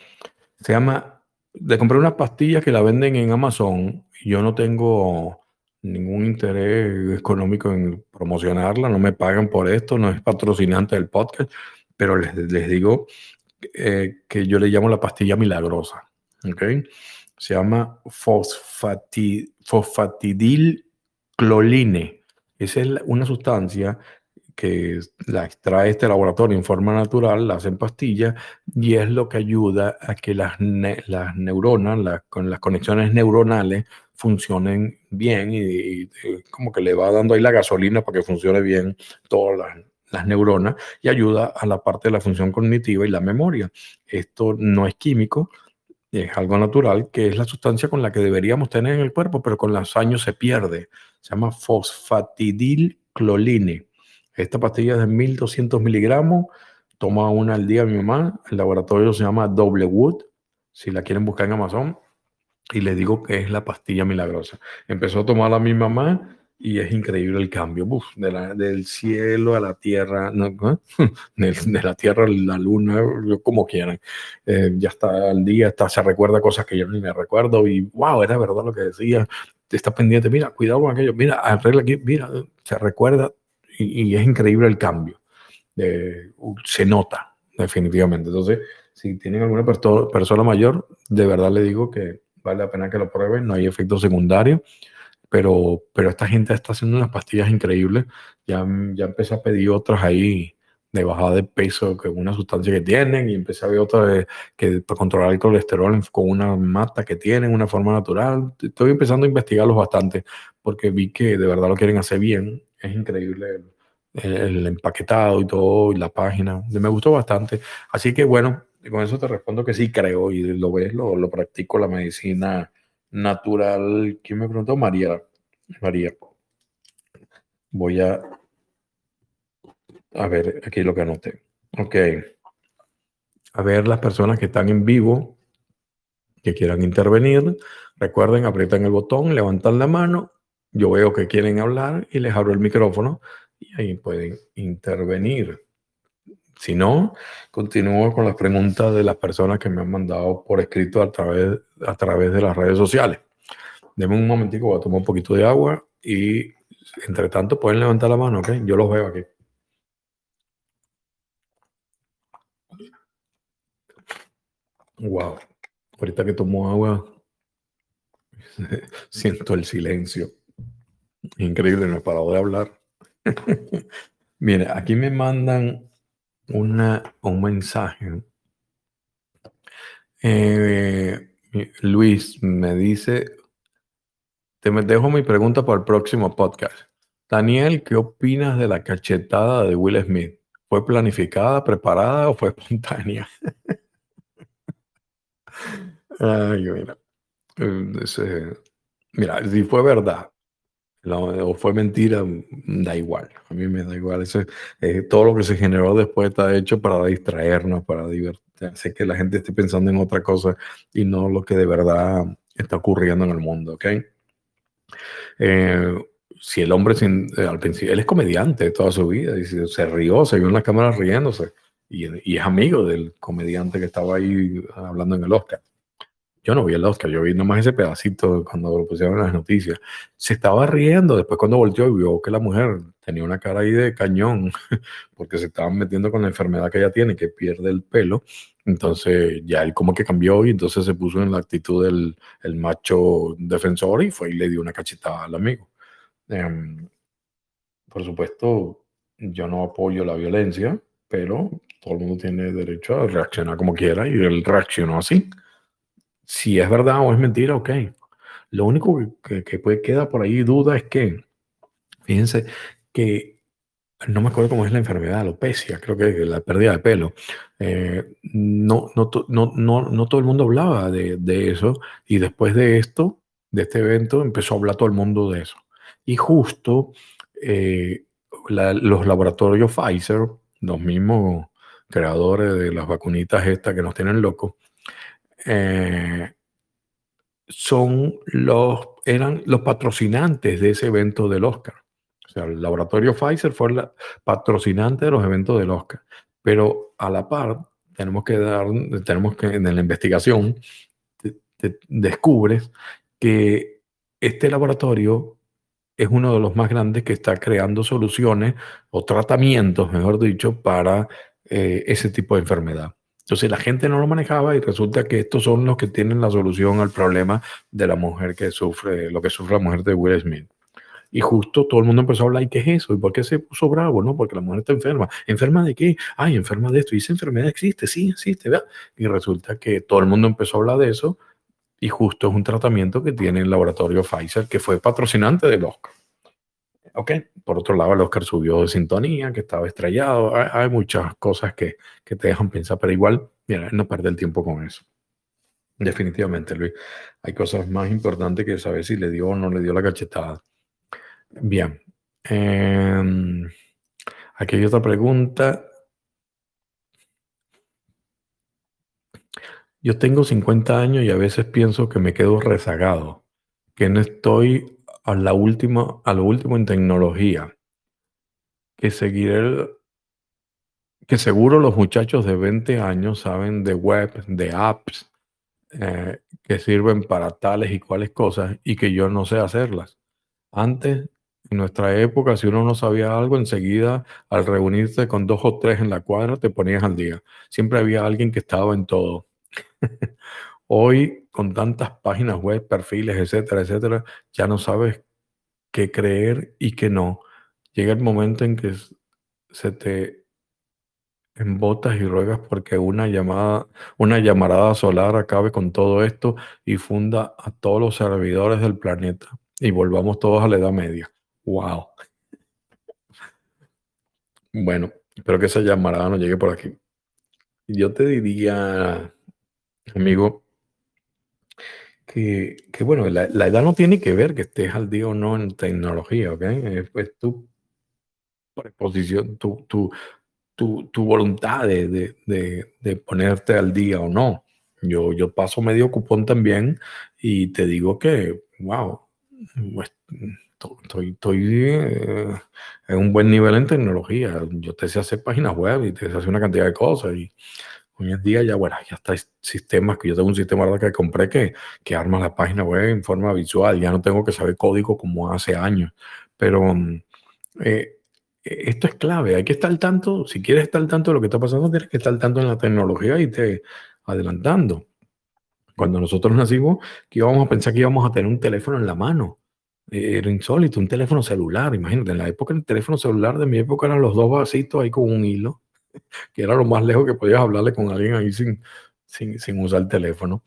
Se llama, de comprar unas pastillas que la venden en Amazon. Yo no tengo ningún interés económico en promocionarla, no me pagan por esto, no es patrocinante del podcast, pero les, les digo eh, que yo le llamo la pastilla milagrosa. ¿okay? Se llama fosfati, fosfatidil cloline. Esa es una sustancia que la extrae este laboratorio en forma natural, la hace en pastilla y es lo que ayuda a que las, las neuronas, con las conexiones neuronales funcionen bien y, como que le va dando ahí la gasolina para que funcione bien todas las, neuronas y ayuda a la parte de la función cognitiva y la memoria. Esto no es químico, es algo natural, que es la sustancia con la que deberíamos tener en el cuerpo, pero con los años se pierde. Se llama fosfatidilcloline. Esta pastilla es de 1200 miligramos, toma una al día mi mamá. El laboratorio se llama Wood, si la quieren buscar en Amazon. Y le digo que es la pastilla milagrosa. Empezó a tomarla mi mamá y es increíble el cambio, de la, del cielo a la tierra, de, la tierra a la luna, como quieran. Eh, ya está al día, está, se recuerda cosas que yo ni me recuerdo y wow, era verdad lo que decía. Está pendiente, mira, cuidado con aquello, mira, arregla aquí, mira, se recuerda y, es increíble el cambio. se nota, definitivamente. Entonces, si tienen alguna persona mayor, de verdad le digo que vale la pena que lo prueben, no hay efecto secundario pero, pero esta gente está haciendo unas pastillas increíbles. Ya, ya empecé a pedir otras ahí de bajada de peso que una sustancia que tienen y empecé a ver otra que para controlar el colesterol con una mata que tienen, una forma natural. Estoy empezando a investigarlos bastante porque vi que de verdad lo quieren hacer bien. Es increíble el, el empaquetado y todo, y la página. Me gustó bastante. Así que bueno, con eso te respondo que sí creo y lo ves, lo, lo practico la medicina natural. ¿Quién me preguntó? María. María. Voy a a ver, aquí lo que anoté. Ok. A ver las personas que están en vivo, que quieran intervenir. Recuerden, aprietan el botón, levantan la mano. Yo veo que quieren hablar y les abro el micrófono y ahí pueden intervenir. Si no, continúo con las preguntas de las personas que me han mandado por escrito a través, a través de las redes sociales. Deme un momentico, voy a tomar un poquito de agua y entre tanto pueden levantar la mano, ¿ok? Yo los veo aquí. Wow. Ahorita que tomo agua, siento el silencio. Increíble, no he parado de hablar. Mire, aquí me mandan una, un mensaje. Eh, Luis me dice, te dejo mi pregunta para el próximo podcast. Daniel, ¿qué opinas de la cachetada de Will Smith? ¿Fue planificada, preparada o fue espontánea? Ay, mira. Eh, mira, si fue verdad o fue mentira, da igual. A mí me da igual. Ese, eh, todo lo que se generó después está hecho para distraernos, para divertir, hacer que la gente esté pensando en otra cosa y no lo que de verdad está ocurriendo en el mundo, ¿ok? Eh, si el hombre sin- eh, al principio, él es comediante toda su vida y se, se rió, se vio en la cámara riéndose y, y es amigo del comediante que estaba ahí hablando en el Oscar. Yo no vi el Oscar, yo vi nomás ese pedacito cuando lo pusieron en las noticias. Se estaba riendo, después cuando volteó vio que la mujer tenía una cara ahí de cañón, porque se estaban metiendo con la enfermedad que ella tiene, que pierde el pelo. Entonces ya él como que cambió y entonces se puso en la actitud del el macho defensor y fue y le dio una cachetada al amigo. Em, por supuesto, yo no apoyo la violencia, pero todo el mundo tiene derecho a reaccionar como quiera y él reaccionó así. Si es verdad o es mentira, ok. Lo único que, puede queda por ahí duda es que, fíjense, que no me acuerdo cómo es la enfermedad, alopecia, creo que la pérdida de pelo. Eh, no, no, no, no, todo el mundo hablaba de, eso y después de esto, de este evento, empezó a hablar todo el mundo de eso. Y justo eh, los laboratorios Pfizer, los mismos creadores de las vacunitas estas que nos tienen locos, eh, son los, eran los patrocinantes de ese evento del Oscar. O sea, el laboratorio Pfizer fue el patrocinante de los eventos del Oscar. Pero a la par, tenemos que dar, tenemos que en la investigación, descubres que este laboratorio es uno de los más grandes que está creando soluciones o tratamientos, mejor dicho, para eh, ese tipo de enfermedad. Entonces la gente no lo manejaba y resulta que estos son los que tienen la solución al problema de la mujer que sufre, lo que sufre la mujer de Will Smith. Y justo todo el mundo empezó a hablar, ¿y qué es eso? ¿Y por qué se puso bravo? No, porque la mujer está enferma. ¿Enferma de qué? Ay, enferma de esto. Y esa enfermedad existe, sí, existe, ¿verdad? Y resulta que todo el mundo empezó a hablar de eso y justo es un tratamiento que tiene el laboratorio Pfizer, que fue patrocinante del Oscar. Ok, por otro lado, el Oscar subió de sintonía, que estaba estrellado. Hay, muchas cosas que, que te dejan pensar, pero igual, mira, no perder el tiempo con eso. Definitivamente, Luis. Hay cosas más importantes que saber si le dio o no le dio la cachetada. Bien. Em, aquí hay otra pregunta. Yo tengo 50 años y a veces pienso que me quedo rezagado, que no estoy a la última, a lo último en tecnología, que seguiré, que seguro los muchachos de 20 años saben de web, de apps, eh, que sirven para tales y cuales cosas y que yo no sé hacerlas. Antes, en nuestra época, si uno no sabía algo, enseguida al reunirte con dos o tres en la cuadra, te ponías al día. Siempre había alguien que estaba en todo. Hoy, con tantas páginas web, perfiles, etcétera, etcétera, ya no sabes qué creer y qué no. Llega el momento en que se te embotas y ruegas porque una llamada, una llamarada solar acabe con todo esto y funda a todos los servidores del planeta y volvamos todos a la Edad Media. ¡Wow! Bueno, espero que esa llamarada no llegue por aquí. Yo te diría, amigo, que, bueno, la, edad no tiene que ver que estés al día o no en tecnología, ¿ok? Pues tu preposición, tu, tu, tu, voluntad de, de, ponerte al día o no. Yo, yo paso medio cupón también y te digo que, wow, pues, estoy, estoy eh, en un buen nivel en tecnología. Yo te sé hacer páginas web y te sé hacer una cantidad de cosas y hoy en día ya, bueno, ya está sistemas que yo tengo un sistema ¿verdad? que compré que, que arma la página web en forma visual. Ya no tengo que saber código como hace años, pero mm, eh, e-, esto es clave, hay que estar al tanto, si quieres estar al tanto de lo que está pasando, tienes que estar al tanto en la tecnología y te adelantando. Cuando nosotros nacimos, que íbamos a pensar que íbamos a tener un teléfono en la mano. Era insólito, un teléfono celular. Imagínate, en la época el teléfono celular de mi época eran los dos vasitos ahí con un hilo, que era lo más lejos que podías hablarle con alguien ahí sin, sin, sin usar el teléfono.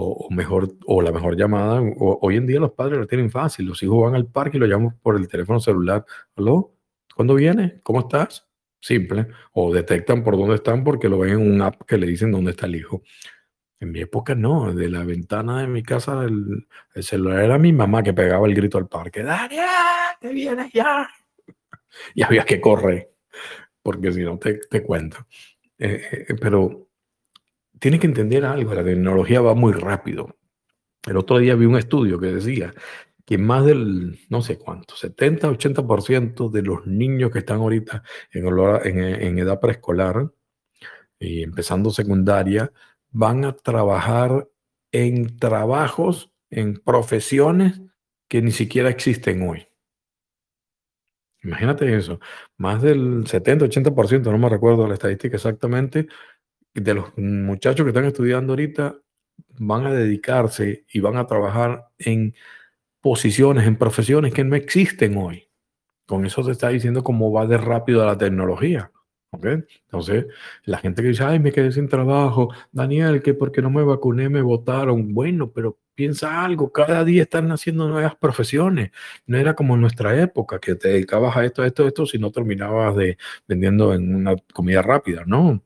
O, mejor, o la mejor llamada. hoy en día los padres lo tienen fácil. Los hijos van al parque y lo llaman por el teléfono celular. ¿Aló? ¿Cuándo viene? ¿Cómo estás? Simple. O detectan por dónde están porque lo ven en un app que le dicen dónde está el hijo. En mi época no, de la ventana de mi casa el, celular era mi mamá que pegaba el grito al parque. Daniel, te vienes ya. Y había que correr, porque si no te, te cuento. Eh, eh, pero tienes que entender algo, la tecnología va muy rápido. El otro día vi un estudio que decía que más del, no sé cuánto, 70, 80% de los niños que están ahorita en, en, edad preescolar y empezando secundaria, van a trabajar en trabajos, en profesiones que ni siquiera existen hoy. Imagínate eso, más del 70, 80%, no me recuerdo la estadística exactamente, de los muchachos que están estudiando ahorita van a dedicarse y van a trabajar en posiciones, en profesiones que no existen hoy. Con eso se está diciendo cómo va de rápido la tecnología. ¿okay? Entonces, la gente que dice, ay, me quedé sin trabajo, Daniel, que porque no me vacuné me votaron. Bueno, pero piensa algo, cada día están naciendo nuevas profesiones. No era como en nuestra época, que te dedicabas a esto, a esto, a esto, si no terminabas de vendiendo en una comida rápida, ¿no?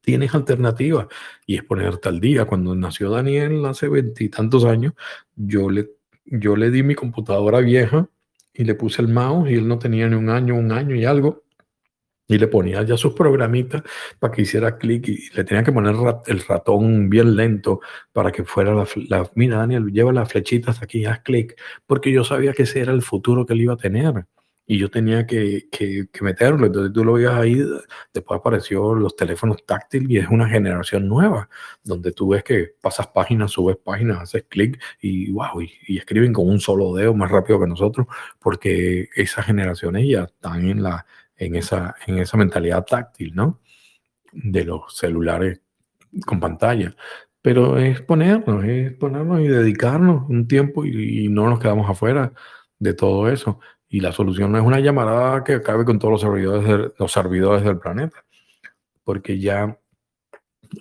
tienes alternativas y es ponerte al día. Cuando nació Daniel hace veintitantos años, yo le yo le di mi computadora vieja y le puse el mouse y él no tenía ni un año, un año y algo. Y le ponía ya sus programitas para que hiciera clic y le tenía que poner el ratón bien lento para que fuera la, la mira Daniel, lleva las flechitas aquí, haz clic, porque yo sabía que ese era el futuro que él iba a tener y yo tenía que, que, meterlo. Entonces tú lo veías ahí, después apareció los teléfonos táctiles y es una generación nueva, donde tú ves que pasas páginas, subes páginas, haces clic y wow, y, escriben con un solo dedo más rápido que nosotros, porque esas generaciones ya están en, la, en, esa, en esa mentalidad táctil, ¿no? De los celulares con pantalla. Pero es ponernos, es ponernos y dedicarnos un tiempo y, no nos quedamos afuera de todo eso. Y la solución no es una llamada que acabe con todos los servidores, los servidores del planeta, porque ya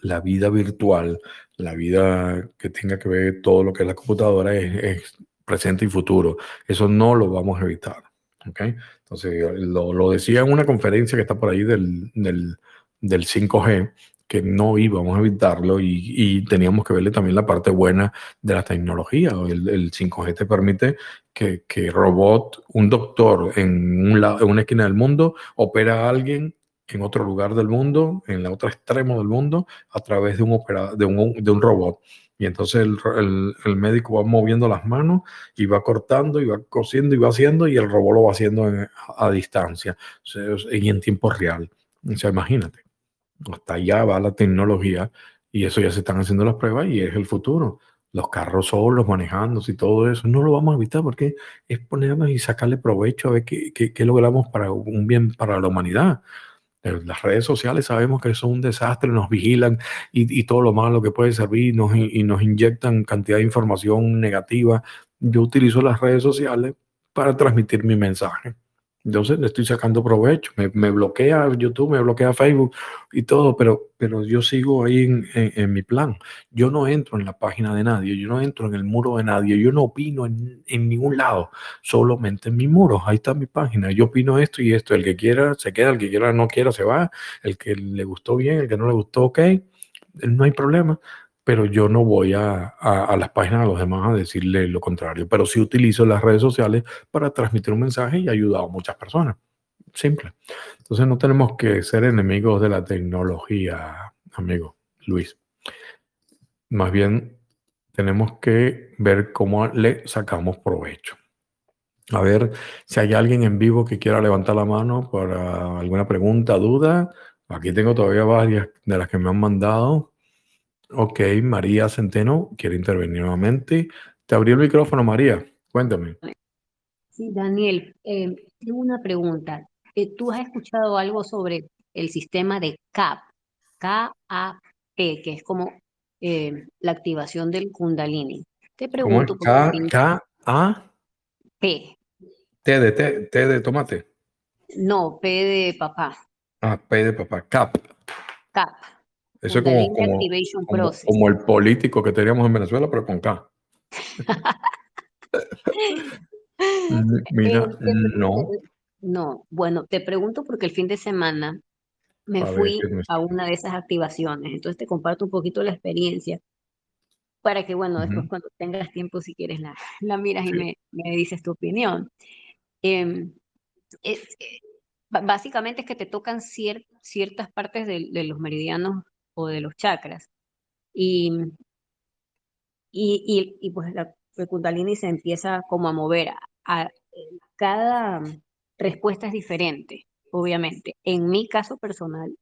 la vida virtual, la vida que tenga que ver todo lo que es la computadora es, presente y futuro. Eso no lo vamos a evitar. Entonces, lo, lo, decía en una conferencia que está por ahí del, del, del 5G, que no íbamos a evitarlo y, teníamos que verle también la parte buena de la tecnología. El, el 5G te permite que, que, robot, un doctor en, un en una esquina del mundo, opera a alguien en otro lugar del mundo, en el otro extremo del mundo, a través de un, opera, de un, de un robot. Y entonces el, el, el, médico va moviendo las manos y va cortando y va cosiendo y va haciendo y el robot lo va haciendo a, distancia y en tiempo real. O sea, imagínate hasta allá va la tecnología y eso ya se están haciendo las pruebas y es el futuro. Los carros solos manejándose y todo eso, no lo vamos a evitar porque es ponernos y sacarle provecho a ver qué, qué, logramos para un bien para la humanidad. Las redes sociales sabemos que son un desastre, nos vigilan y, y todo lo malo que puede servir nos, y nos inyectan cantidad de información negativa. Yo utilizo las redes sociales para transmitir mi mensaje. Entonces le estoy sacando provecho. Me, me, bloquea YouTube, me bloquea Facebook y todo, pero, pero yo sigo ahí en, mi plan. Yo no entro en la página de nadie, yo no entro en el muro de nadie, yo no opino en, en ningún lado, solamente en mi muro. Ahí está mi página. Yo opino esto y esto. El que quiera se queda, el que quiera no quiera se va. El que le gustó bien, el que no le gustó, ok. No hay problema pero yo no voy a, a, las páginas de los demás a decirle lo contrario, pero sí utilizo las redes sociales para transmitir un mensaje y ayudar a muchas personas. Simple. Entonces no tenemos que ser enemigos de la tecnología, amigo Luis. Más bien tenemos que ver cómo le sacamos provecho. A ver si hay alguien en vivo que quiera levantar la mano para alguna pregunta, duda. Aquí tengo todavía varias de las que me han mandado. Ok, María Centeno quiere intervenir nuevamente. Te abrí el micrófono, María. Cuéntame. Sí, Daniel, eh, tengo una pregunta. Eh, ¿Tú has escuchado algo sobre el sistema de CAP? K-A-P, que es como eh, la activación del Kundalini. Te pregunto. K-A? P. T de, T, T de tomate. No, P de papá. Ah, P de papá. CAP. CAP. Eso es como, como, el político que teníamos en Venezuela, pero con K. Mira, este, no. No, bueno, te pregunto porque el fin de semana me fui a una de esas activaciones, entonces te comparto un poquito la experiencia para que, bueno, después cuando tengas tiempo, si quieres, la, la miras y me, me, dices tu opinión. Em, eh, básicamente es que te tocan ciertas partes de, de, los meridianos o de los chakras. Y, y, y, pues la, Kundalini se empieza como a mover. A, cada respuesta es diferente, obviamente. En mi caso personal,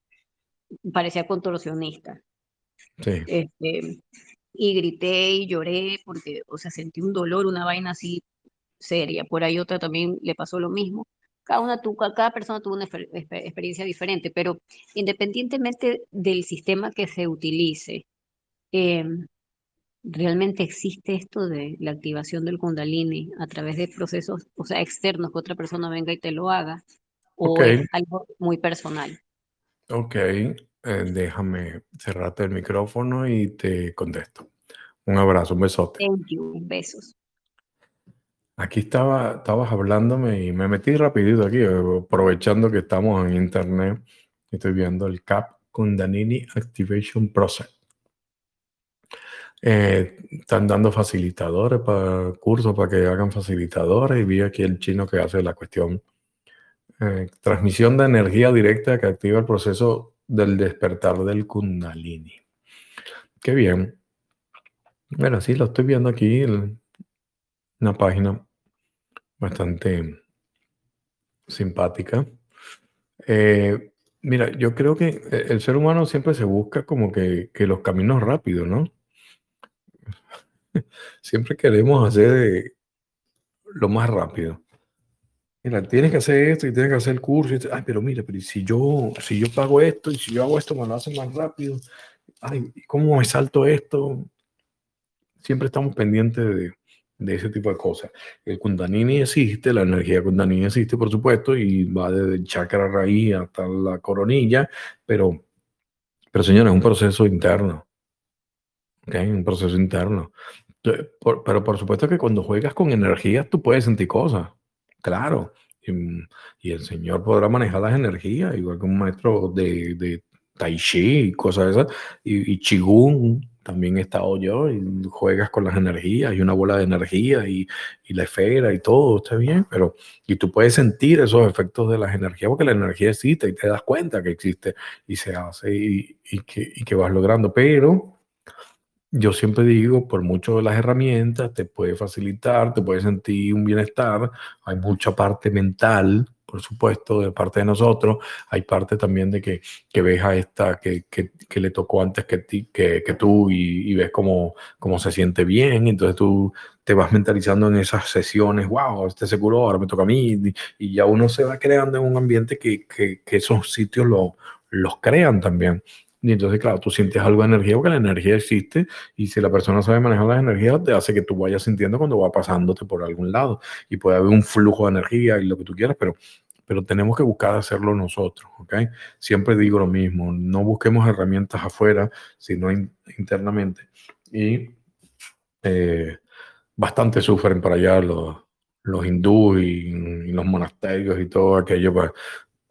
parecía contorsionista. Sí. Este, y grité y lloré porque, o sea, sentí un dolor, una vaina así seria. Por ahí otra también le pasó lo mismo cada, una, cada persona tuvo una experiencia diferente, pero independientemente del sistema que se utilice, em, realmente existe esto de la activación del kundalini a través de procesos, o sea, externos, que otra persona venga y te lo haga, o es algo muy personal. Ok, eh, déjame cerrarte el micrófono y te contesto. Un abrazo, un besote. Thank you, besos. Aquí estaba, estabas hablándome y me metí rapidito aquí, aprovechando que estamos en internet. Estoy viendo el CAP Kundalini Activation Process. Eh, están dando facilitadores para cursos para que hagan facilitadores y vi aquí el chino que hace la cuestión. Eh, transmisión de energía directa que activa el proceso del despertar del Kundalini. Qué bien. Bueno, sí, lo estoy viendo aquí, en una página bastante simpática. Eh, mira, yo creo que e, el ser humano siempre se busca como que, los caminos rápidos, ¿no? Siempre queremos hacer lo más rápido. Mira, tienes que hacer esto y tienes que hacer el curso. ay, pero mira, pero si yo, si yo pago esto y si yo hago esto, me lo hace más rápido. Ay, ¿cómo me salto esto? Siempre estamos pendientes de, de ese tipo de cosas. El Kundalini existe, la energía Kundalini existe, por supuesto, y va desde el chakra raíz hasta la coronilla, pero, pero señores, es un proceso interno. ¿okay? Un proceso interno. pero por supuesto que cuando juegas con energías, tú puedes sentir cosas. Claro. Y, el Señor podrá manejar las energías, igual que un maestro de, de Tai Chi y cosas esas, y, y también he estado yo y juegas con las energías y una bola de energía y, y, la esfera y todo, está bien, pero y tú puedes sentir esos efectos de las energías porque la energía existe y te das cuenta que existe y se hace y, y que, y que vas logrando, pero yo siempre digo, por mucho de las herramientas, te puede facilitar, te puede sentir un bienestar, hay mucha parte mental por supuesto, de parte de nosotros. Hay parte también de que, que ves a esta que, que, que le tocó antes que, ti, que, que tú y, ves cómo, cómo se siente bien. Entonces tú te vas mentalizando en esas sesiones, wow, este seguro ahora me toca a mí. Y, ya uno se va creando en un ambiente que, que, que esos sitios lo, los crean también. Y entonces, claro, tú sientes algo de energía porque la energía existe y si la persona sabe manejar las energías, te hace que tú vayas sintiendo cuando va pasándote por algún lado y puede haber un flujo de energía y lo que tú quieras, pero, pero tenemos que buscar hacerlo nosotros, ¿ok? Siempre digo lo mismo, no busquemos herramientas afuera, sino internamente. Y eh, bastante sufren para allá los, los hindúes y, los monasterios y todo aquello para,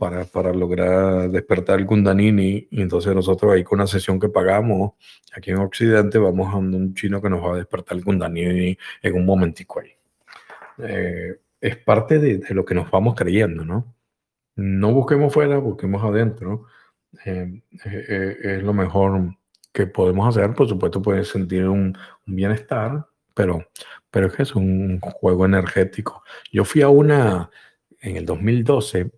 para, para, lograr despertar el kundalini. Y entonces nosotros ahí con una sesión que pagamos aquí en Occidente vamos a un chino que nos va a despertar el kundalini en un momentico ahí. Eh, es parte de, lo que nos vamos creyendo, ¿no? No busquemos fuera, busquemos adentro. Eh, eh, es lo mejor que podemos hacer. Por supuesto, puedes sentir un, un bienestar, pero, pero es que es un juego energético. Yo fui a una, en el 2012,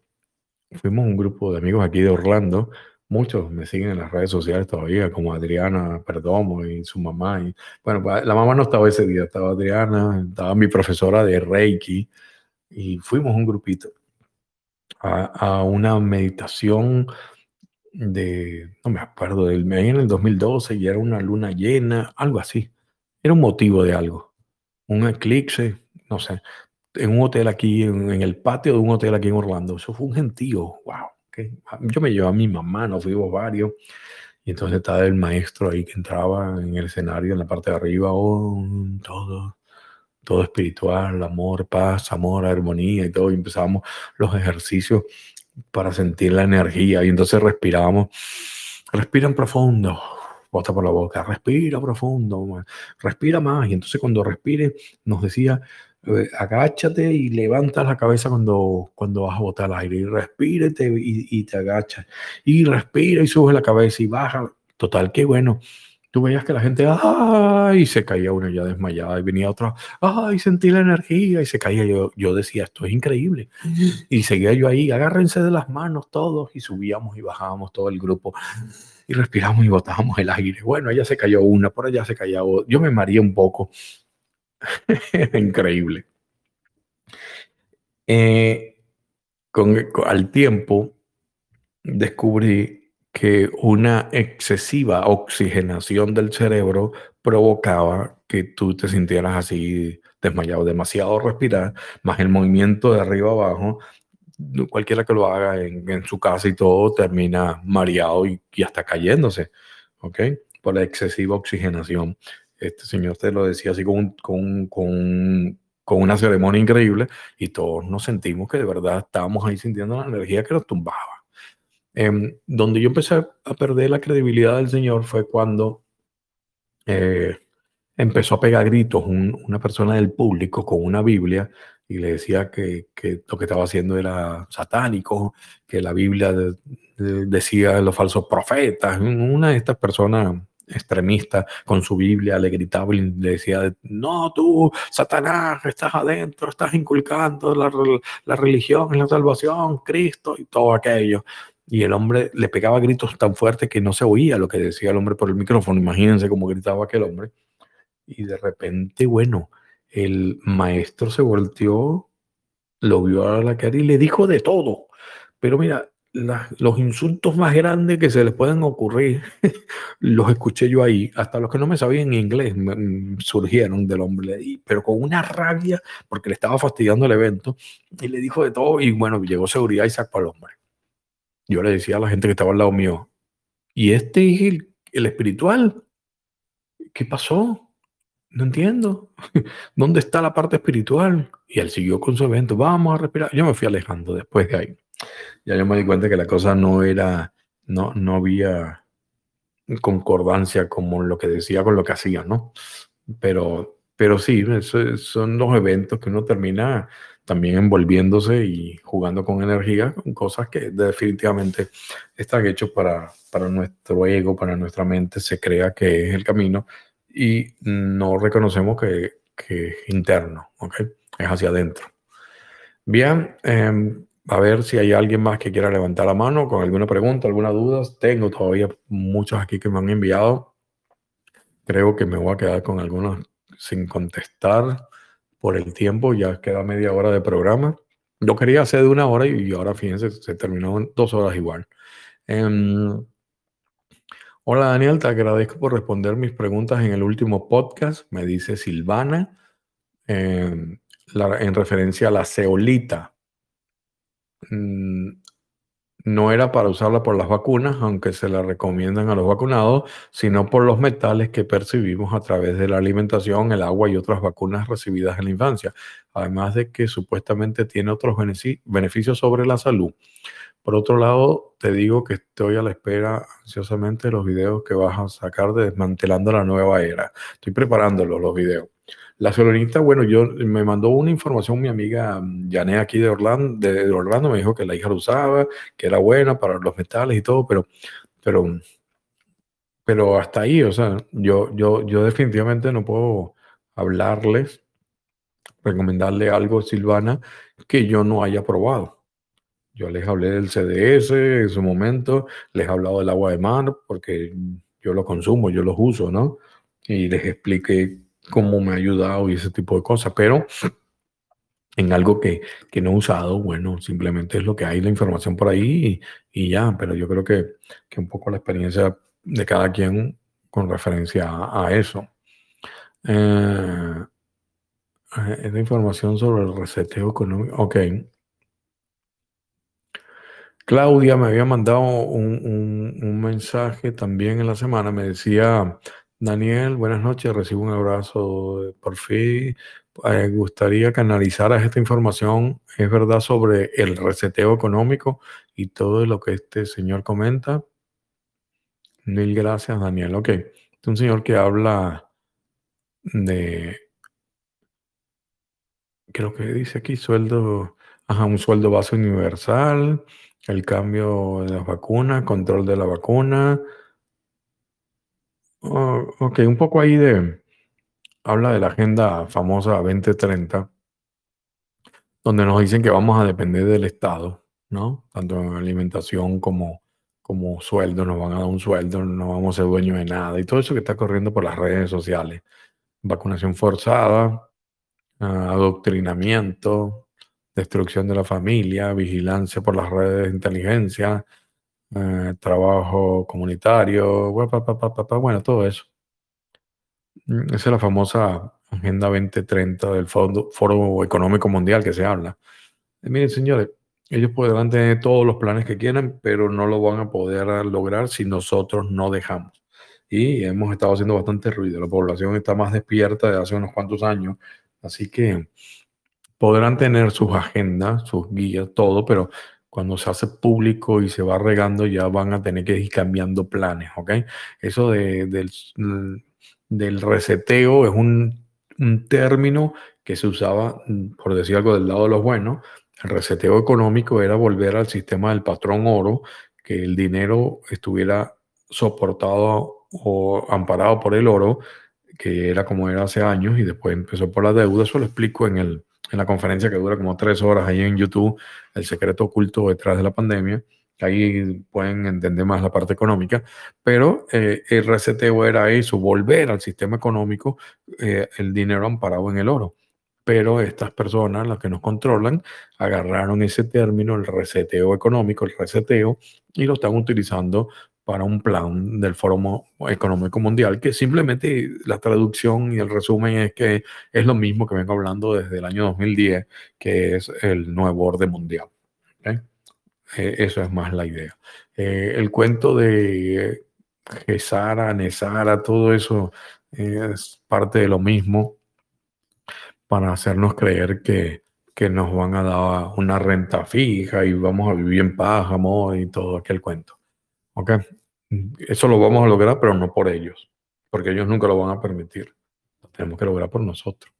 fuimos un grupo de amigos aquí de Orlando, muchos me siguen en las redes sociales todavía, como Adriana Perdomo y su mamá. Y, bueno, la mamá no estaba ese día, estaba Adriana, estaba mi profesora de Reiki, y fuimos un grupito a, a una meditación de, no me acuerdo, del, en el 2012 y era una luna llena, algo así. Era un motivo de algo. Un eclipse, no sé. En un hotel aquí, en, el patio de un hotel aquí en Orlando. Eso fue un gentío. Wow. Yo me llevé a mi mamá, nos fuimos varios. Y entonces estaba el maestro ahí que entraba en el escenario, en la parte de arriba, oh, todo, todo espiritual, amor, paz, amor, armonía y todo. Y empezamos los ejercicios para sentir la energía. Y entonces respirábamos. Respiran profundo bota por la boca, respira profundo, respira más. Y entonces cuando respire, nos decía, agáchate y levanta la cabeza cuando, cuando vas a botar el aire. Y respírate y, y te agachas. Y respira y sube la cabeza y baja. Total, qué bueno tú veías que la gente, ¡ay! se caía uno ya desmayada y venía otro, ¡ay! Sentí la energía y se caía. Yo, yo decía, esto es increíble. Y seguía yo ahí, agárrense de las manos todos y subíamos y bajábamos todo el grupo y respiramos y botábamos el aire. Bueno, ella se cayó una, por allá se cayó otra. Yo me mareé un poco. increíble. Eh, con, al tiempo descubrí que una excesiva oxigenación del cerebro provocaba que tú te sintieras así desmayado, demasiado respirar, más el movimiento de arriba abajo, cualquiera que lo haga en, su casa y todo termina mareado y, hasta cayéndose, ¿ok? Por la excesiva oxigenación. Este señor te lo decía así con, con, con, con una ceremonia increíble y todos nos sentimos que de verdad estábamos ahí sintiendo la energía que nos tumbaba. Em, donde yo empecé a perder la credibilidad del Señor fue cuando eh, empezó a pegar gritos una persona del público con una Biblia y le decía que, que, lo que estaba haciendo era satánico, que la Biblia decía los falsos profetas. Una de estas personas extremistas con su Biblia le gritaba y le decía, no, tú, Satanás, estás adentro, estás inculcando la, la religión, la salvación, Cristo y todo aquello y el hombre le pegaba gritos tan fuertes que no se oía lo que decía el hombre por el micrófono. Imagínense cómo gritaba aquel hombre. Y de repente, bueno, el maestro se volteó, lo vio a la cara y le dijo de todo. Pero mira, los insultos más grandes que se les pueden ocurrir, los escuché yo ahí, hasta los que no me sabían inglés mm, surgieron del hombre, pero con una rabia, porque le estaba fastidiando el evento, y le dijo de todo, y bueno, llegó seguridad y sacó al hombre yo le decía a la gente que estaba al lado mío, ¿y este es el, espiritual? ¿Qué pasó? No entiendo. ¿Dónde está la parte espiritual? Y él siguió con su evento. Vamos a respirar. Yo me fui alejando después de ahí. Ya yo me di cuenta que la cosa no era, no, no había concordancia como lo que decía con lo que hacía, ¿no? Pero, pero sí, son los eventos que uno termina también envolviéndose y jugando con energía, con cosas que definitivamente están hechos para, para nuestro ego, para nuestra mente, se crea que es el camino y no reconocemos que, que es interno, ¿ok? Es hacia adentro. Bien, em, a ver si hay alguien más que quiera levantar la mano con alguna pregunta, alguna duda. Tengo todavía muchos aquí que me han enviado. Creo que me voy a quedar con algunos sin contestar por el tiempo, ya queda media hora de programa. Yo quería hacer de una hora y ahora fíjense, se terminó en dos horas igual. Em, Hola Daniel, te agradezco por responder mis preguntas en el último podcast, me dice Silvana, em, en referencia a la ceolita. Mm, no era para usarla por las vacunas, aunque se la recomiendan a los vacunados, sino por los metales que percibimos a través de la alimentación, el agua y otras vacunas recibidas en la infancia, además de que supuestamente tiene otros beneficios sobre la salud. Por otro lado, te digo que estoy a la espera ansiosamente de los videos que vas a sacar de Desmantelando la Nueva Era. Estoy preparándolos, los videos. La solenita, bueno, yo me mandó una información mi amiga Jané aquí de Orlando, de, Orlando, me dijo que la hija lo usaba, que era buena para los metales y todo, pero, pero, pero hasta ahí, o sea, yo, yo, yo definitivamente no puedo hablarles, recomendarle algo, Silvana, que yo no haya probado. Yo les hablé del CDS en su momento, les he hablado del agua de mar, porque yo lo consumo, yo los uso, ¿no? Y les expliqué cómo me ha ayudado y ese tipo de cosas, pero en algo que, que no he usado, bueno, simplemente es lo que hay, la información por ahí y, ya, pero yo creo que, que, un poco la experiencia de cada quien con referencia a, eso. Eh, esta información sobre el reseteo económico, ok. Claudia me había mandado un, mensaje también en la semana, me decía, Daniel, buenas noches, recibo un abrazo por fin. Eh, gustaría que analizaras esta información, es verdad, sobre el reseteo económico y todo lo que este señor comenta. Mil gracias, Daniel. Ok, es un señor que habla de, creo que dice aquí, sueldo, ajá, un sueldo base universal, el cambio de las vacunas, control de la vacuna. Oh, ok, un poco ahí de, habla de la agenda famosa 2030, donde nos dicen que vamos a depender del Estado, ¿no? Tanto en alimentación como, como sueldo, nos van a dar un sueldo, no vamos a ser dueños de nada, y todo eso que está corriendo por las redes sociales. Vacunación forzada, ah, adoctrinamiento, destrucción de la familia, vigilancia por las redes de inteligencia, eh, trabajo comunitario, bueno, todo eso. Mm, esa es la famosa Agenda 2030 del Foro Económico Mundial que se habla. miren, señores, ellos podrán tener todos los planes que quieran, pero no lo van a poder lograr si nosotros no dejamos. Y hemos estado haciendo bastante ruido. La población está más despierta de hace unos cuantos años. Así que podrán tener sus agendas, sus guías, todo, pero cuando se hace público y se va regando, ya van a tener que ir cambiando planes, ¿ok? Eso de, del, reseteo es un, un, término que se usaba, por decir algo, del lado de los buenos. El reseteo económico era volver al sistema del patrón oro, que el dinero estuviera soportado o amparado por el oro, que era como era hace años y después empezó por la deuda. Eso lo explico en el, en la conferencia que dura como tres horas ahí en YouTube, El secreto oculto detrás de la pandemia. Ahí pueden entender más la parte económica, pero eh, el reseteo era eso, volver al sistema económico, eh, el dinero amparado en el oro. Pero estas personas, las que nos controlan, agarraron ese término, el reseteo económico, el reseteo, y lo están utilizando para un plan del Foro Económico Mundial, que simplemente la traducción y el resumen es que es lo mismo que vengo hablando desde el año 2010, que es el nuevo orden mundial. Eh, eso es más la idea. Eh, el cuento de Gesara, Nesara, todo eso es parte de lo mismo para hacernos creer que, que nos van a dar una renta fija y vamos a vivir en paz, amor y todo aquel cuento. ¿Ok? Eso lo vamos a lograr, pero no por ellos, porque ellos nunca lo van a permitir. Lo tenemos que lograr por nosotros.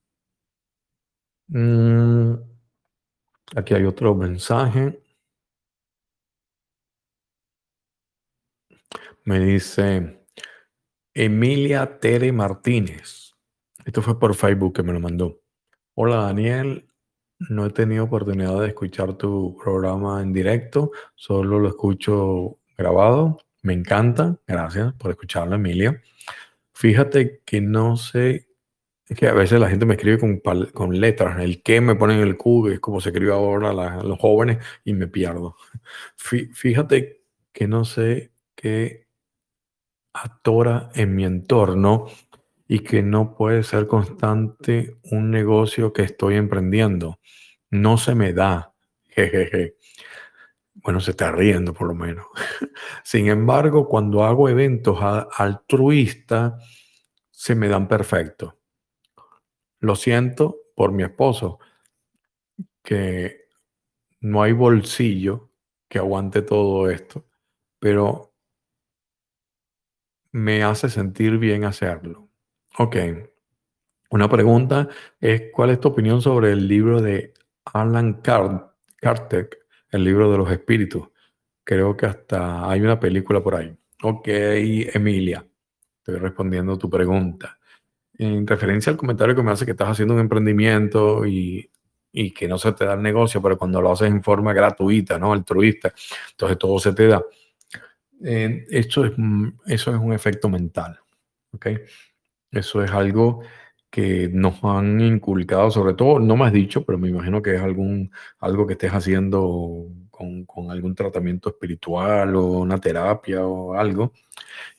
Mm, aquí hay otro mensaje. Me dice Emilia Tere Martínez. Esto fue por Facebook que me lo mandó. Hola Daniel, no he tenido oportunidad de escuchar tu programa en directo, solo lo escucho grabado. Me encanta, gracias por escucharlo, Emilia. Fíjate que no sé, es que a veces la gente me escribe con, con letras, el que me ponen el Q, es como se escribe ahora los jóvenes, y me pierdo. Fíjate que no sé qué atora en mi entorno y que no puede ser constante un negocio que estoy emprendiendo. No se me da. Jejeje. Bueno, se está riendo por lo menos. Sin embargo, cuando hago eventos altruistas, se me dan perfecto. Lo siento por mi esposo, que no hay bolsillo que aguante todo esto, pero me hace sentir bien hacerlo. Ok. Una pregunta es, ¿cuál es tu opinión sobre el libro de Alan Kartek, el libro de los espíritus? Creo que hasta hay una película por ahí. Ok, Emilia, estoy respondiendo tu pregunta. En referencia al comentario que me hace que estás haciendo un emprendimiento y, y que no se te da el negocio, pero cuando lo haces en forma gratuita, ¿no? Altruista, entonces todo se te da. Eh, esto es, eso es un efecto mental, ¿ok? Eso es algo que nos han inculcado, sobre todo, no me has dicho, pero me imagino que es algún, algo que estés haciendo con, con algún tratamiento espiritual o una terapia o algo.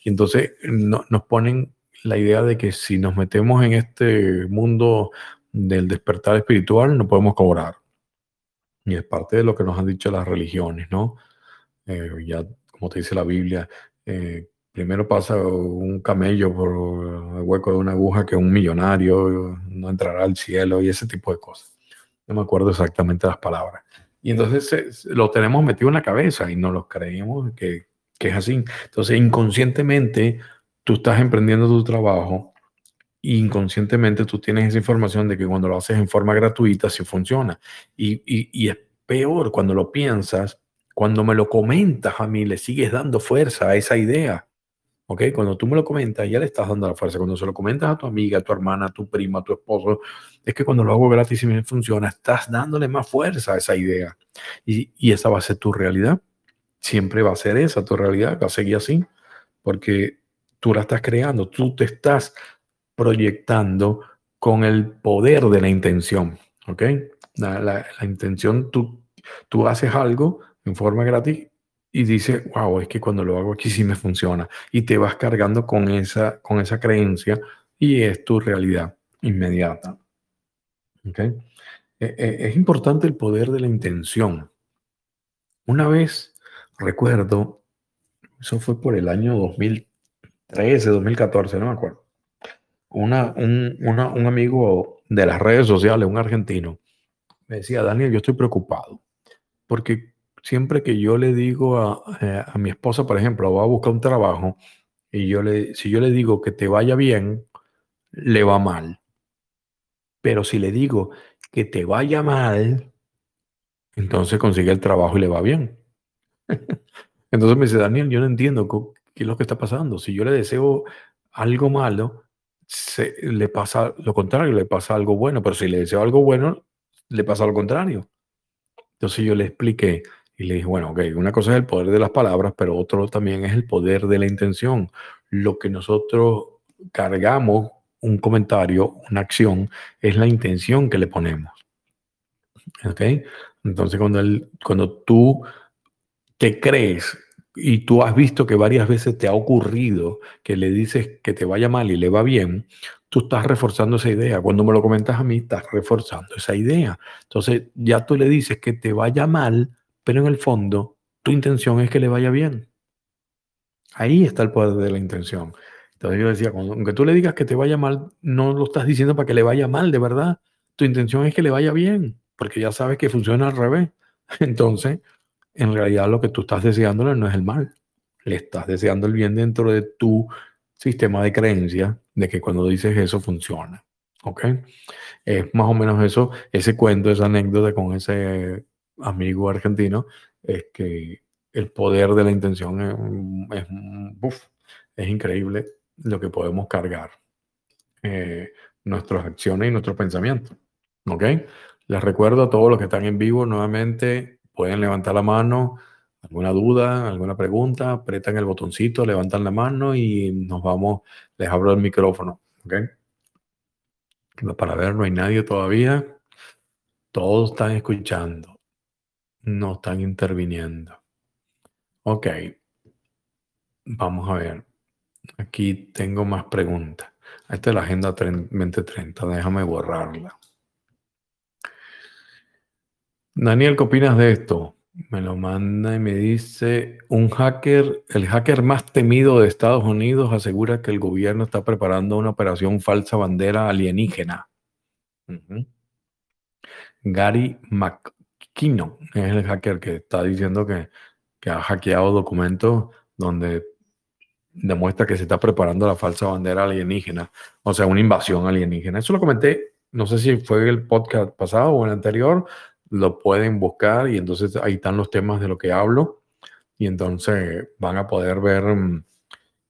Y entonces no, nos ponen la idea de que si nos metemos en este mundo del despertar espiritual, no podemos cobrar. Y es parte de lo que nos han dicho las religiones, ¿no? Eh, ya, como te dice la Biblia, eh, primero pasa un camello por el hueco de una aguja que un millonario no entrará al cielo y ese tipo de cosas. No me acuerdo exactamente las palabras. Y entonces lo tenemos metido en la cabeza y no lo creemos que, que es así. Entonces inconscientemente tú estás emprendiendo tu trabajo inconscientemente tú tienes esa información de que cuando lo haces en forma gratuita sí funciona. Y, y, y es peor cuando lo piensas, cuando me lo comentas a mí, le sigues dando fuerza a esa idea. ¿Ok? Cuando tú me lo comentas, ya le estás dando la fuerza. Cuando se lo comentas a tu amiga, a tu hermana, a tu prima, a tu esposo, es que cuando lo hago gratis y me funciona, estás dándole más fuerza a esa idea. Y, y esa va a ser tu realidad. Siempre va a ser esa tu realidad, va a seguir así, porque tú la estás creando, tú te estás proyectando con el poder de la intención. ¿Ok? La, la, la intención, tú, tú haces algo en forma gratis y dice, wow, es que cuando lo hago aquí sí me funciona. Y te vas cargando con esa, con esa creencia y es tu realidad inmediata. ¿Okay? E, e, es importante el poder de la intención. Una vez, recuerdo, eso fue por el año 2013, 2014, no me acuerdo. Una, un, una, un amigo de las redes sociales, un argentino, me decía, Daniel, yo estoy preocupado porque siempre que yo le digo a, eh, a mi esposa, por ejemplo, va a buscar un trabajo y yo le, si yo le digo que te vaya bien, le va mal. Pero si le digo que te vaya mal, entonces consigue el trabajo y le va bien. entonces me dice, Daniel, yo no entiendo qué es lo que está pasando. Si yo le deseo algo malo, se, le pasa lo contrario, le pasa algo bueno, pero si le deseo algo bueno, le pasa lo contrario. Entonces yo le expliqué, y le dije, bueno, ok, una cosa es el poder de las palabras, pero otro también es el poder de la intención. Lo que nosotros cargamos, un comentario, una acción, es la intención que le ponemos. ¿Ok? Entonces, cuando, el, cuando tú te crees y tú has visto que varias veces te ha ocurrido que le dices que te vaya mal y le va bien, tú estás reforzando esa idea. Cuando me lo comentas a mí, estás reforzando esa idea. Entonces, ya tú le dices que te vaya mal, pero en el fondo tu intención es que le vaya bien. Ahí está el poder de la intención. Entonces yo decía, aunque tú le digas que te vaya mal, no lo estás diciendo para que le vaya mal, de verdad. Tu intención es que le vaya bien, porque ya sabes que funciona al revés. Entonces, en realidad lo que tú estás deseándole no es el mal. Le estás deseando el bien dentro de tu sistema de creencia de que cuando dices eso funciona. ¿Ok? Es más o menos eso, ese cuento, esa anécdota con ese amigo argentino, es que el poder de la intención es, increíble lo que podemos cargar. Eh, nuestras acciones y nuestros pensamientos. ¿Ok? Les recuerdo a todos los que están en vivo nuevamente, pueden levantar la mano, alguna duda, alguna pregunta, apretan el botoncito, levantan la mano y nos vamos, les abro el micrófono. ¿Ok? Para ver, no hay nadie todavía. Todos están escuchando no están interviniendo. Ok, vamos a ver. Aquí tengo más preguntas. Esta es la Agenda 2030. Déjame borrarla. Daniel, ¿qué opinas de esto? Me lo manda y me dice, un hacker, el hacker más temido de Estados Unidos asegura que el gobierno está preparando una operación falsa bandera alienígena. Gary McKinnon es el hacker que está diciendo que, que ha hackeado documentos donde demuestra que se está preparando la falsa bandera alienígena, o sea, una invasión alienígena. Eso lo comenté, no sé si fue el podcast pasado o el anterior, lo pueden buscar y entonces ahí están los temas de lo que hablo y entonces van a poder ver mm,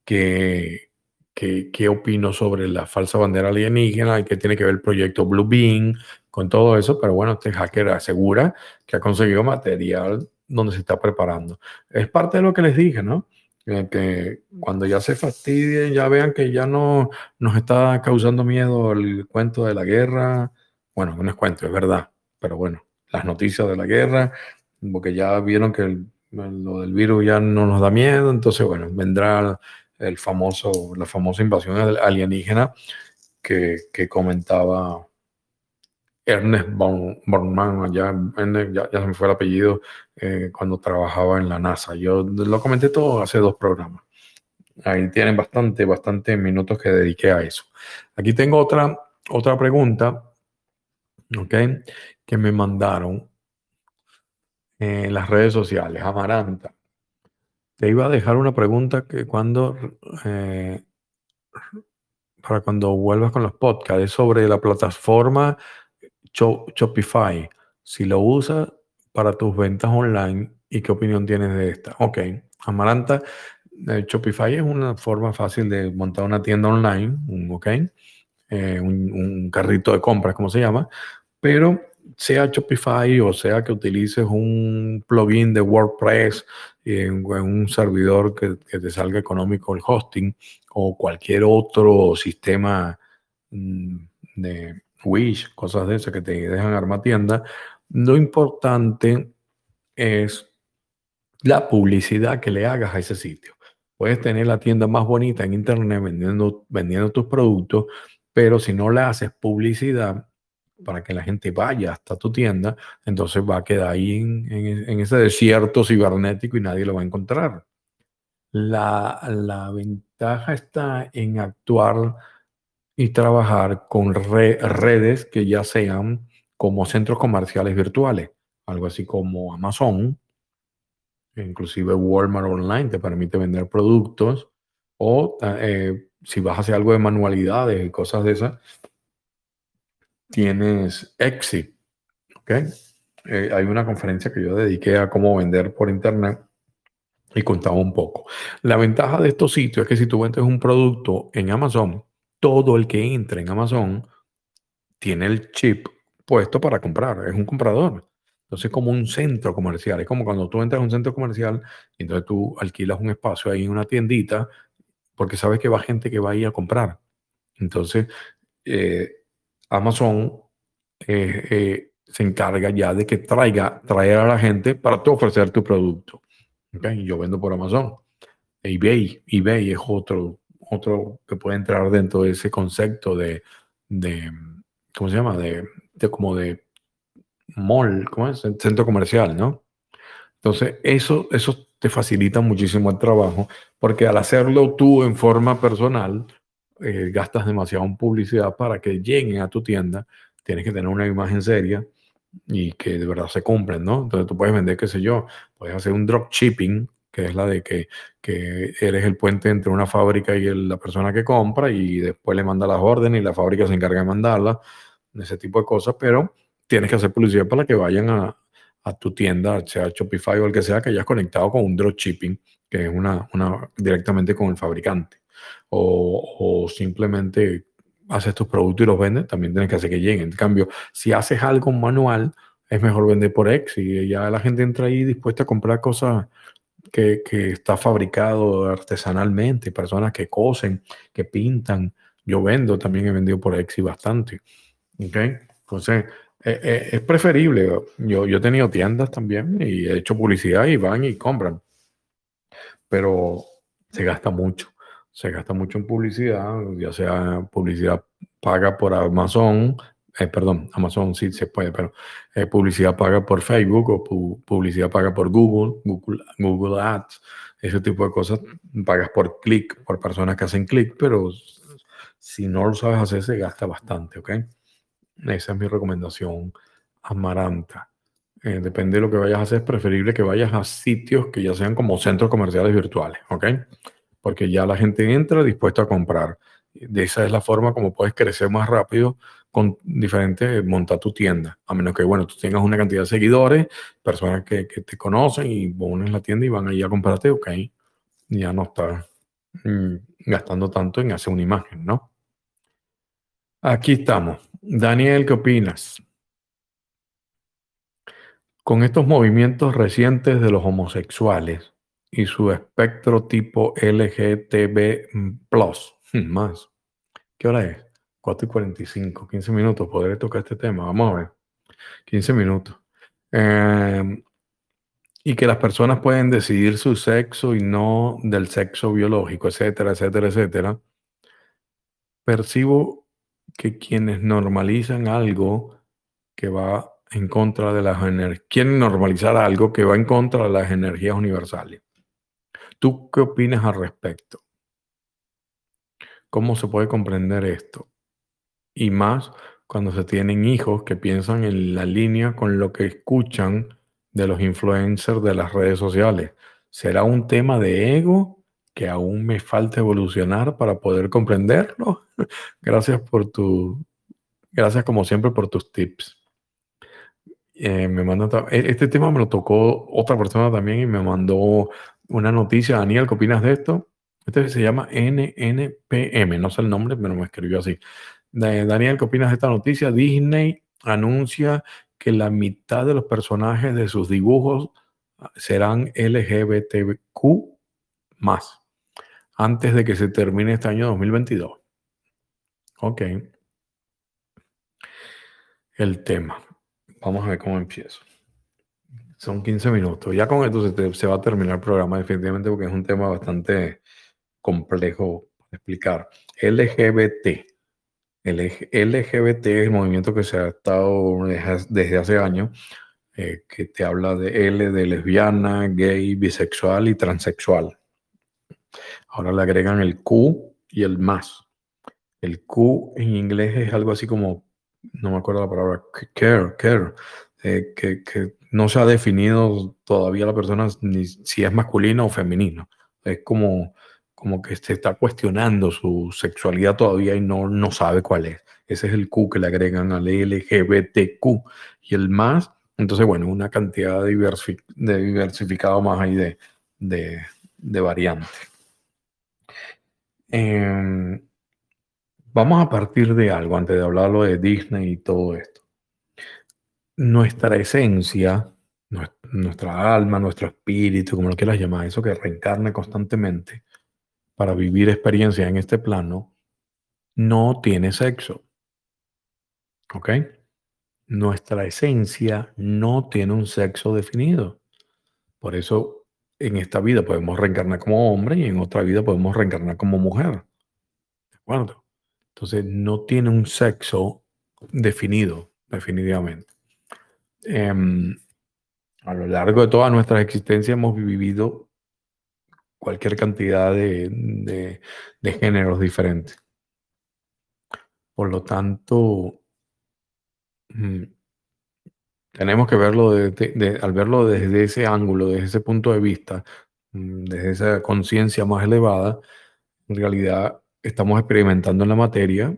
qué, qué, opino sobre la falsa bandera alienígena y qué tiene que ver el proyecto Blue Beam con todo eso, pero bueno, este hacker asegura que ha conseguido material donde se está preparando. Es parte de lo que les dije, ¿no? que cuando ya se fastidien, ya vean que ya no nos está causando miedo el cuento de la guerra. Bueno, no es cuento, es verdad, pero bueno, las noticias de la guerra, porque ya vieron que lo del virus ya no nos da miedo, entonces bueno, vendrá el famoso, la famosa invasión alienígena que comentaba Ernest Bornman, ya, ya, se me fue el apellido, eh, cuando trabajaba en la NASA. Yo lo comenté todo hace dos programas. Ahí tienen bastante, bastante minutos que dediqué a eso. Aquí tengo otra, otra pregunta, ¿ok? Que me mandaron en las redes sociales. Amaranta, te iba a dejar una pregunta que cuando, eh, para cuando vuelvas con los podcasts, sobre la plataforma Shopify, si lo usas para tus ventas online y qué opinión tienes de esta. Ok, Amaranta, eh, Shopify es una forma fácil de montar una tienda online, un, ok, eh, un, carrito de compras, como se llama, pero sea Shopify o sea que utilices un plugin de WordPress en, un servidor que, que, te salga económico el hosting o cualquier otro sistema mm, de, Wish, cosas de esas que te dejan armar tienda. Lo importante es la publicidad que le hagas a ese sitio. Puedes tener la tienda más bonita en internet vendiendo, vendiendo tus productos, pero si no le haces publicidad para que la gente vaya hasta tu tienda, entonces va a quedar ahí en, en ese desierto cibernético y nadie lo va a encontrar. La, la ventaja está en actuar y trabajar con redes que ya sean como centros comerciales virtuales, algo así como Amazon, inclusive Walmart Online te permite vender productos o eh, si vas a hacer algo de manualidades y cosas de esas, tienes Exit, ¿ok? Eh, hay una conferencia que yo dediqué a cómo vender por internet y contaba un poco. La ventaja de estos sitios es que si tú vendes un producto en Amazon, todo el que entra en Amazon tiene el chip puesto para comprar, es un comprador. Entonces, es como un centro comercial, es como cuando tú entras a un centro comercial y entonces tú alquilas un espacio ahí en una tiendita porque sabes que va gente que va a ir a comprar. Entonces, eh, Amazon eh, eh, se encarga ya de que traiga, traer a la gente para tú ofrecer tu producto. Yo vendo por Amazon. eBay, eBay es otro, otro que puede entrar dentro de ese concepto de, de ¿cómo se llama? De, de, como de mall, ¿cómo es? Centro comercial, ¿no? Entonces, eso, eso te facilita muchísimo el trabajo, porque al hacerlo tú en forma personal, eh, gastas demasiado en publicidad para que lleguen a tu tienda, tienes que tener una imagen seria y que de verdad se cumplen, ¿no? Entonces tú puedes vender, qué sé yo, puedes hacer un dropshipping que es la de que, que eres el puente entre una fábrica y la persona que compra y después le manda las órdenes y la fábrica se encarga de mandarlas, ese tipo de cosas, pero tienes que hacer publicidad para que vayan a, a tu tienda, sea Shopify o el que sea, que hayas conectado con un dropshipping, que es una, una directamente con el fabricante. O, o, simplemente haces tus productos y los vendes, también tienes que hacer que lleguen. En cambio, si haces algo manual, es mejor vender por X y ya la gente entra ahí dispuesta a comprar cosas que, está fabricado artesanalmente, personas que cosen, que pintan. Yo vendo, también he vendido por Exi bastante. ¿okay? Entonces, eh, eh, es preferible. Yo, yo he tenido tiendas también y he hecho publicidad y van y compran. Pero se gasta mucho. se gasta mucho en publicidad, ya sea publicidad paga por Amazon, eh, perdón, Amazon sí se puede, pero eh, publicidad paga por Facebook o publicidad paga por Google, Google, Google Ads, ese tipo de cosas, pagas por clic, por personas que hacen clic, pero si no lo sabes hacer, se gasta bastante, ¿ok? Esa es mi recomendación amaranta. Eh, depende de lo que vayas a hacer, es preferible que vayas a sitios que ya sean como centros comerciales virtuales, ¿ok? Porque ya la gente entra dispuesta a comprar. De esa es la forma como puedes crecer más rápido con diferentes, montar tu tienda. A menos que, bueno, tú tengas una cantidad de seguidores, personas que, que te conocen y pones la tienda y van ahí a comprarte, ok, ya no estás mm, gastando tanto en hacer una imagen, ¿no? Aquí estamos. Daniel, ¿qué opinas? Con estos movimientos recientes de los homosexuales y su espectro tipo LGTB+, más. ¿Qué hora es? 4 y 45, 15 minutos. Podré tocar este tema. Vamos a ver. 15 minutos. Em, y que las personas pueden decidir su sexo y no del sexo biológico, etcétera, etcétera, etcétera. Percibo que quienes normalizan algo que va en contra de las energías, quieren normalizar algo que va en contra de las energías universales. ¿Tú qué opinas al respecto? ¿Cómo se puede comprender esto? Y más cuando se tienen hijos que piensan en la línea con lo que escuchan de los influencers de las redes sociales. ¿Será un tema de ego que aún me falta evolucionar para poder comprenderlo. gracias por tu, gracias como siempre por tus tips. Eh, me manda, e, este tema me lo tocó otra persona también y me mandó una noticia. Daniel, ¿qué opinas de esto? Este se llama NNPM, no sé el nombre, pero me escribió así. Daniel, ¿qué opinas de esta noticia? Disney anuncia que la mitad de los personajes de sus dibujos serán LGBTQ más antes de que se termine este año 2022. Ok. El tema. Vamos a ver cómo empiezo. Son 15 minutos. Ya con esto se, va a terminar el programa definitivamente porque es un tema bastante complejo de explicar. LGBT. El LGBT es el movimiento que se ha estado desde hace años, eh, que te habla de L de lesbiana, gay, bisexual y transexual. Ahora le agregan el Q y el más. El Q en inglés es algo así como, no me acuerdo la palabra, care, care, eh, que, que, no se ha definido todavía la persona ni si es masculino o femenino. Es como, como que se está cuestionando su sexualidad todavía y no, no sabe cuál es. Ese es el Q que le agregan al LGBTQ. Y el más, entonces, bueno, una cantidad de, diversificado más ahí de, de, de variantes. Em, vamos a partir de algo antes de hablarlo de Disney y todo esto. Nuestra esencia, nuestra alma, nuestro espíritu, como lo quieras llamar, eso que reencarna constantemente para vivir experiencias en este plano, no tiene sexo. ¿Ok? Nuestra esencia no tiene un sexo definido. Por eso en esta vida podemos reencarnar como hombre y en otra vida podemos reencarnar como mujer. ¿De acuerdo? Entonces no tiene un sexo definido, definitivamente. Em, a lo largo de toda nuestra existencia hemos vivido cualquier cantidad de, de géneros diferentes. Por lo tanto, mm, tenemos que verlo al verlo desde ese ángulo, desde ese punto de vista, mm, desde esa conciencia más elevada, en realidad estamos experimentando en la materia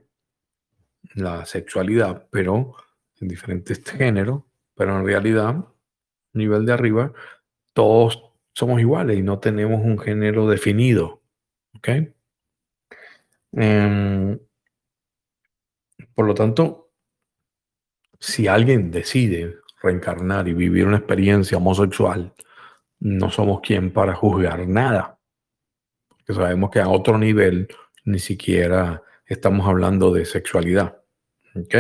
la sexualidad, pero en diferentes géneros, pero en realidad, nivel de arriba, todos somos iguales y no tenemos un género definido. ¿Ok? Em, por lo tanto, si alguien decide reencarnar y vivir una experiencia homosexual, no somos quien para juzgar nada. Porque sabemos que a otro nivel ni siquiera estamos hablando de sexualidad. ¿Ok?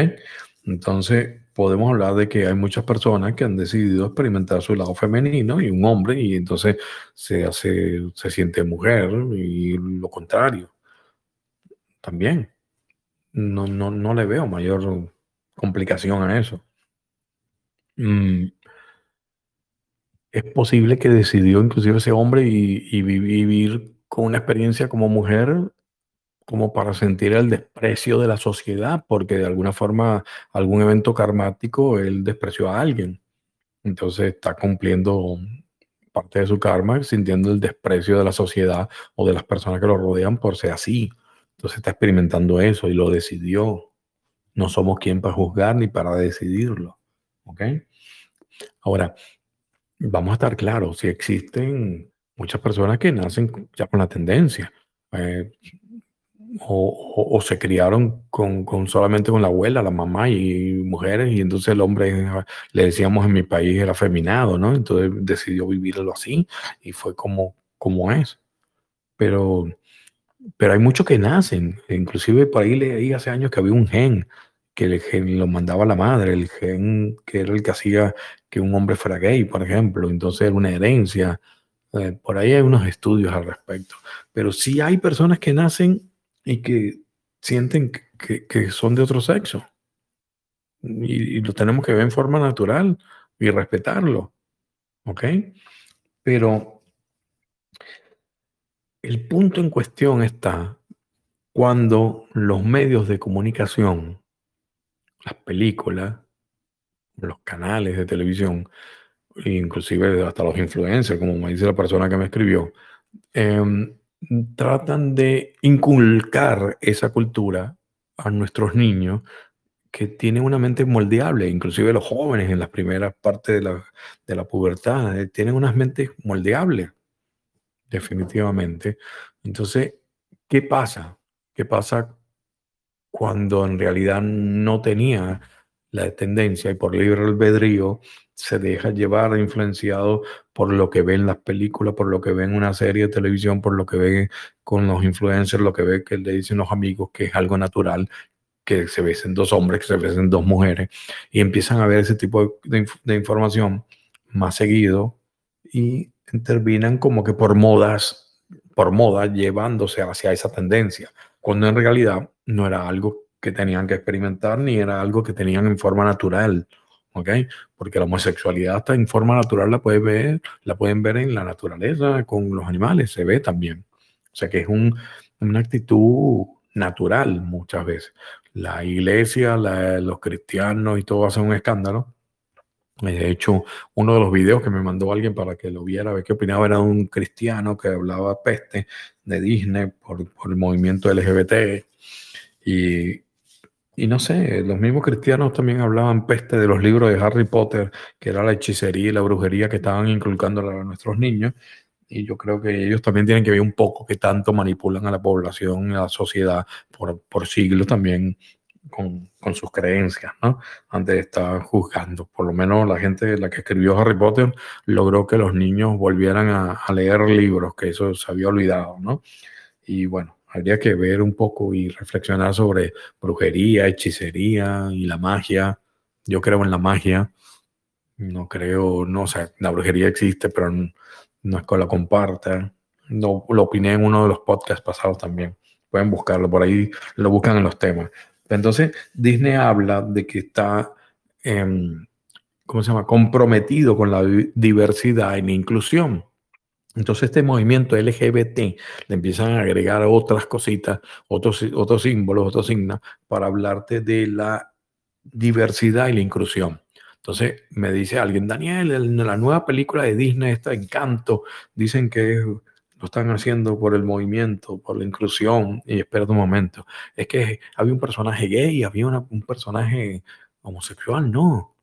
Entonces, podemos hablar de que hay muchas personas que han decidido experimentar su lado femenino y un hombre y entonces se hace, se siente mujer y lo contrario. También. No, no, no le veo mayor complicación a eso. Mm, es posible que decidió inclusive ese hombre y, vivir con una experiencia como mujer como para sentir el desprecio de la sociedad, porque de alguna forma algún evento karmático él despreció a alguien. Entonces está cumpliendo parte de su karma, sintiendo el desprecio de la sociedad o de las personas que lo rodean por ser así. Entonces está experimentando eso y lo decidió. No somos quien para juzgar ni para decidirlo. ¿Ok? Ahora, vamos a estar claros, si existen muchas personas que nacen ya con la tendencia, eh, o, se criaron con, con, solamente con la abuela, la mamá y mujeres, y entonces el hombre, le decíamos en mi país, era afeminado, ¿no? Entonces decidió vivirlo así y fue como, como es. Pero, pero hay muchos que nacen, inclusive por ahí leí hace años que había un gen que el gen lo mandaba la madre, el gen que era el que hacía que un hombre fuera gay, por ejemplo, entonces era una herencia. Eh, por ahí hay unos estudios al respecto. Pero sí hay personas que nacen y que sienten que, que son de otro sexo. Y, lo tenemos que ver en forma natural y respetarlo. ¿Ok? Pero el punto en cuestión está cuando los medios de comunicación las películas, los canales de televisión, inclusive hasta los influencers, como me dice la persona que me escribió, em, tratan de inculcar esa cultura a nuestros niños que tienen una mente moldeable, inclusive los jóvenes en las primeras partes de la, de la pubertad, eh, tienen unas mentes moldeables, definitivamente. Entonces, ¿qué pasa? ¿Qué pasa cuando en realidad no tenía la tendencia y por libre albedrío se deja llevar influenciado por lo que ve en las películas, por lo que ve en una serie de televisión, por lo que ve con los influencers, lo que ve que le dicen los amigos que es algo natural, que se besen dos hombres, que se besen dos mujeres, y empiezan a ver ese tipo de, información más seguido y terminan como que por modas, por moda, llevándose hacia esa tendencia cuando en realidad no era algo que tenían que experimentar ni era algo que tenían en forma natural, ¿ok? Porque la homosexualidad hasta en forma natural la, puede ver, la pueden ver en la naturaleza, con los animales, se ve también. O sea que es un, una actitud natural muchas veces. La iglesia, los cristianos y todo hacen un escándalo. De hecho, uno de los videos que me mandó alguien para que lo viera, a ver qué opinaba, era un cristiano que hablaba peste de Disney por, el movimiento LGBT. Y, y, no sé, los mismos cristianos también hablaban peste de los libros de Harry Potter, que era la hechicería y la brujería que estaban inculcando a nuestros niños. Y yo creo que ellos también tienen que ver un poco que tanto manipulan a la población, a la sociedad, por, por siglos también con, con, sus creencias, ¿no? Antes de juzgando. Por lo menos la gente, la que escribió Harry Potter, logró que los niños volvieran a, a, leer libros, que eso se había olvidado, ¿no? Y bueno, habría que ver un poco y reflexionar sobre brujería, hechicería y la magia. Yo creo en la magia. No creo, no o sea, la brujería existe, pero no, es que la comparta. No, lo opiné en uno de los podcasts pasados también. Pueden buscarlo, por ahí lo buscan en los temas. Entonces, Disney habla de que está, em, ¿cómo se llama?, comprometido con la diversidad y la inclusión. Entonces, este movimiento LGBT le empiezan a agregar otras cositas, otros, otros símbolos, otros signos, para hablarte de la diversidad y la inclusión. Entonces, me dice alguien, Daniel, en la nueva película de Disney está Encanto, dicen que lo están haciendo por el movimiento, por la inclusión. Y espera un momento. Es que había un personaje gay, había un personaje homosexual. No,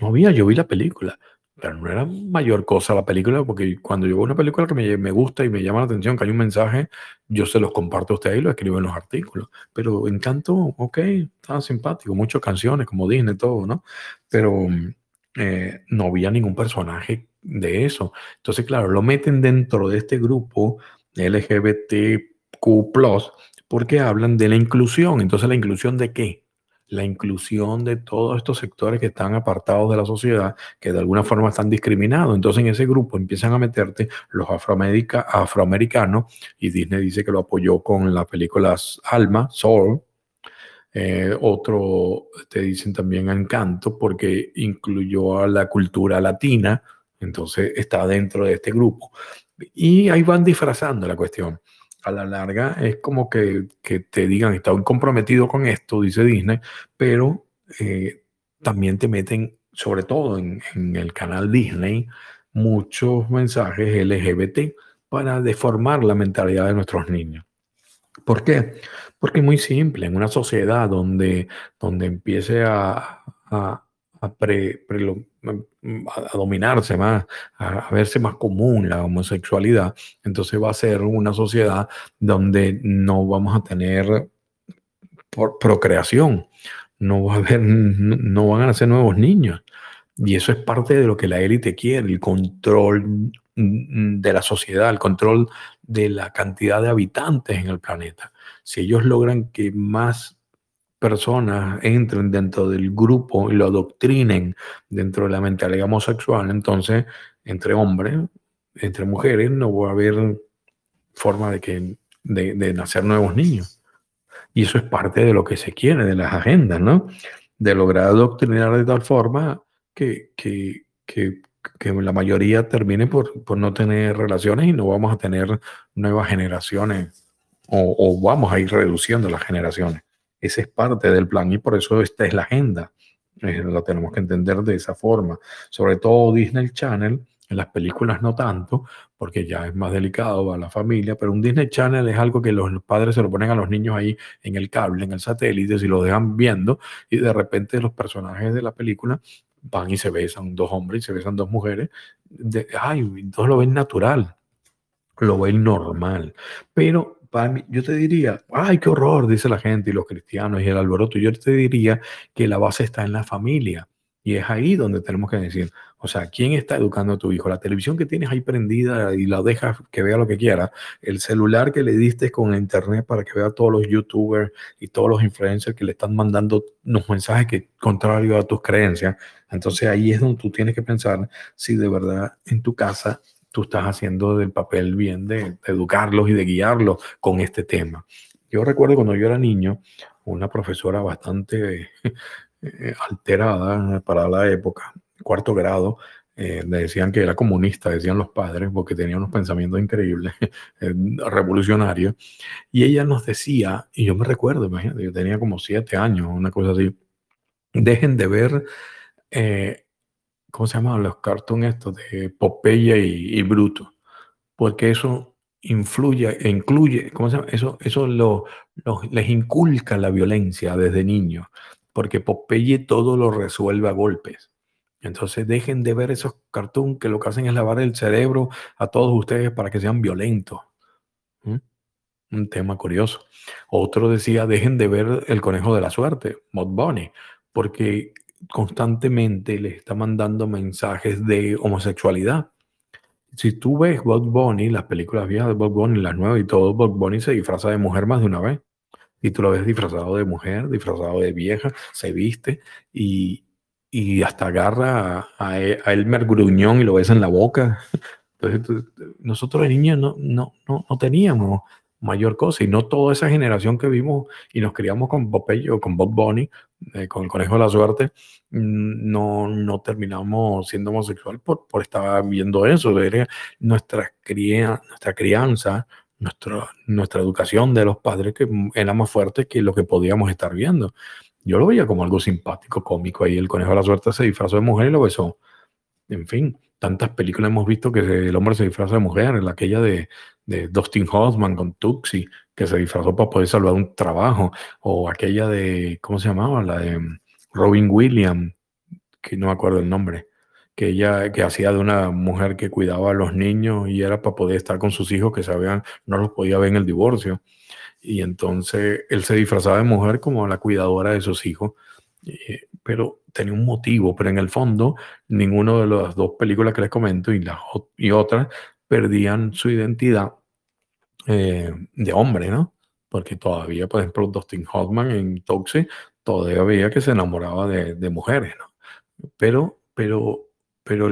no había. Yo vi la película. Pero no era mayor cosa la película, porque cuando yo veo una película que me, me, gusta y me llama la atención, que hay un mensaje, yo se los comparto a ustedes y lo escribo en los artículos. Pero Encanto, ok, estaba simpático, muchas canciones, como Disney, todo, ¿no? Pero eh, no había ningún personaje de eso. Entonces, claro, lo meten dentro de este grupo LGBTQ, porque hablan de la inclusión. Entonces, ¿la inclusión de qué? La inclusión de todos estos sectores que están apartados de la sociedad, que de alguna forma están discriminados. Entonces en ese grupo empiezan a meterte los afroamericanos y Disney dice que lo apoyó con las películas Alma, Soul. Eh, otro te dicen también Encanto porque incluyó a la cultura latina, entonces está dentro de este grupo. Y ahí van disfrazando la cuestión a la larga es como que, que te digan, estoy comprometido con esto, dice Disney, pero eh, también te meten, sobre todo en, en, el canal Disney, muchos mensajes LGBT para deformar la mentalidad de nuestros niños. ¿Por qué? Porque es muy simple, en una sociedad donde, donde empiece a a, pre, a, dominarse más, a, verse más común la homosexualidad, entonces va a ser una sociedad donde no vamos a tener por procreación, no va a haber, no, van a nacer nuevos niños. Y eso es parte de lo que la élite quiere, el control de la sociedad, el control de la cantidad de habitantes en el planeta. Si ellos logran que más personas entren dentro del grupo y lo adoctrinen dentro de la mentalidad homosexual, entonces entre hombres, entre mujeres, no va a haber forma de, que, de, nacer nuevos niños. Y eso es parte de lo que se quiere, de las agendas, ¿no? De lograr adoctrinar de tal forma que, que, que, que la mayoría termine por, por, no tener relaciones y no vamos a tener nuevas generaciones o, o vamos a ir reduciendo las generaciones. Ese es parte del plan y por eso esta es la agenda. Eh, lo tenemos que entender de esa forma. Sobre todo Disney Channel, en las películas no tanto, porque ya es más delicado a la familia, pero un Disney Channel es algo que los padres se lo ponen a los niños ahí en el cable, en el satélite, y lo dejan viendo, y de repente los personajes de la película van y se besan dos hombres y se besan dos mujeres. De, ay, entonces lo ven natural, lo ven normal. Pero yo te diría, ay, qué horror, dice la gente y los cristianos y el alboroto. Yo te diría que la base está en la familia. Y es ahí donde tenemos que decir, o sea, ¿quién está educando a tu hijo? La televisión que tienes ahí prendida y la dejas que vea lo que quiera, el celular que le diste con internet para que vea todos los youtubers y todos los influencers que le están mandando unos mensajes que contrarios a tus creencias. Entonces ahí es donde tú tienes que pensar si de verdad en tu casa tú estás haciendo del papel bien de, educarlos y de guiarlos con este tema. Yo recuerdo cuando yo era niño, una profesora bastante eh, alterada para la época, cuarto grado, eh, decían que era comunista, decían los padres, porque tenía unos pensamientos increíbles, eh, revolucionarios. Y ella nos decía, y yo me recuerdo, imagínate, yo tenía como siete años, una cosa así, dejen de ver ¿cómo se llaman los cartoons estos de Popeye y, Bruto? Porque eso influye, e incluye, ¿cómo se llama? Eso, eso lo, les inculca la violencia desde niños, porque Popeye todo lo resuelve a golpes. Entonces dejen de ver esos cartoons que lo que hacen es lavar el cerebro a todos ustedes para que sean violentos. Un tema curioso. Otro decía, dejen de ver el conejo de la suerte, Mod Bunny, porque constantemente le está mandando mensajes de homosexualidad. Si tú ves Bob Bunny, las películas viejas de Bob Bunny, las nuevas y todo, Bob Bunny se disfraza de mujer más de una vez. Y tú lo ves disfrazado de mujer, disfrazado de vieja, se viste y, y hasta agarra a, a, Elmer Gruñón y lo ves en la boca. Entonces, nosotros de niños no, no, no, no teníamos mayor cosa. Y no toda esa generación que vimos y nos criamos con con Bob Bunny, eh, con el conejo de la suerte, mm, no, no terminamos siendo homosexuales por, por estar viendo eso. Nuestra, cría, nuestra crianza, nuestra, educación de los padres que era más fuerte que lo que podíamos estar viendo. Yo lo veía como algo simpático, cómico. Ahí el conejo de la suerte se disfrazó de mujer y lo besó. En fin, tantas películas hemos visto que el hombre se disfraza de mujer, aquella de, de Dustin Hoffman con Tuxi, que se disfrazó para poder salvar un trabajo, o aquella de, ¿cómo se llamaba? La de mm, Robin Williams, que no me acuerdo el nombre, que ella que hacía de una mujer que cuidaba a los niños y era para poder estar con sus hijos que sabían, no los podía ver en el divorcio. Y entonces él se disfrazaba de mujer como la cuidadora de sus hijos, eh, pero tenía un motivo, pero en el fondo ninguno de las dos películas que les comento y, la, y otras perdían su identidad eh, de hombre, ¿no? Porque todavía, por ejemplo, Dustin Hoffman en Toxic todavía que se enamoraba de, mujeres, ¿no? Pero, pero, pero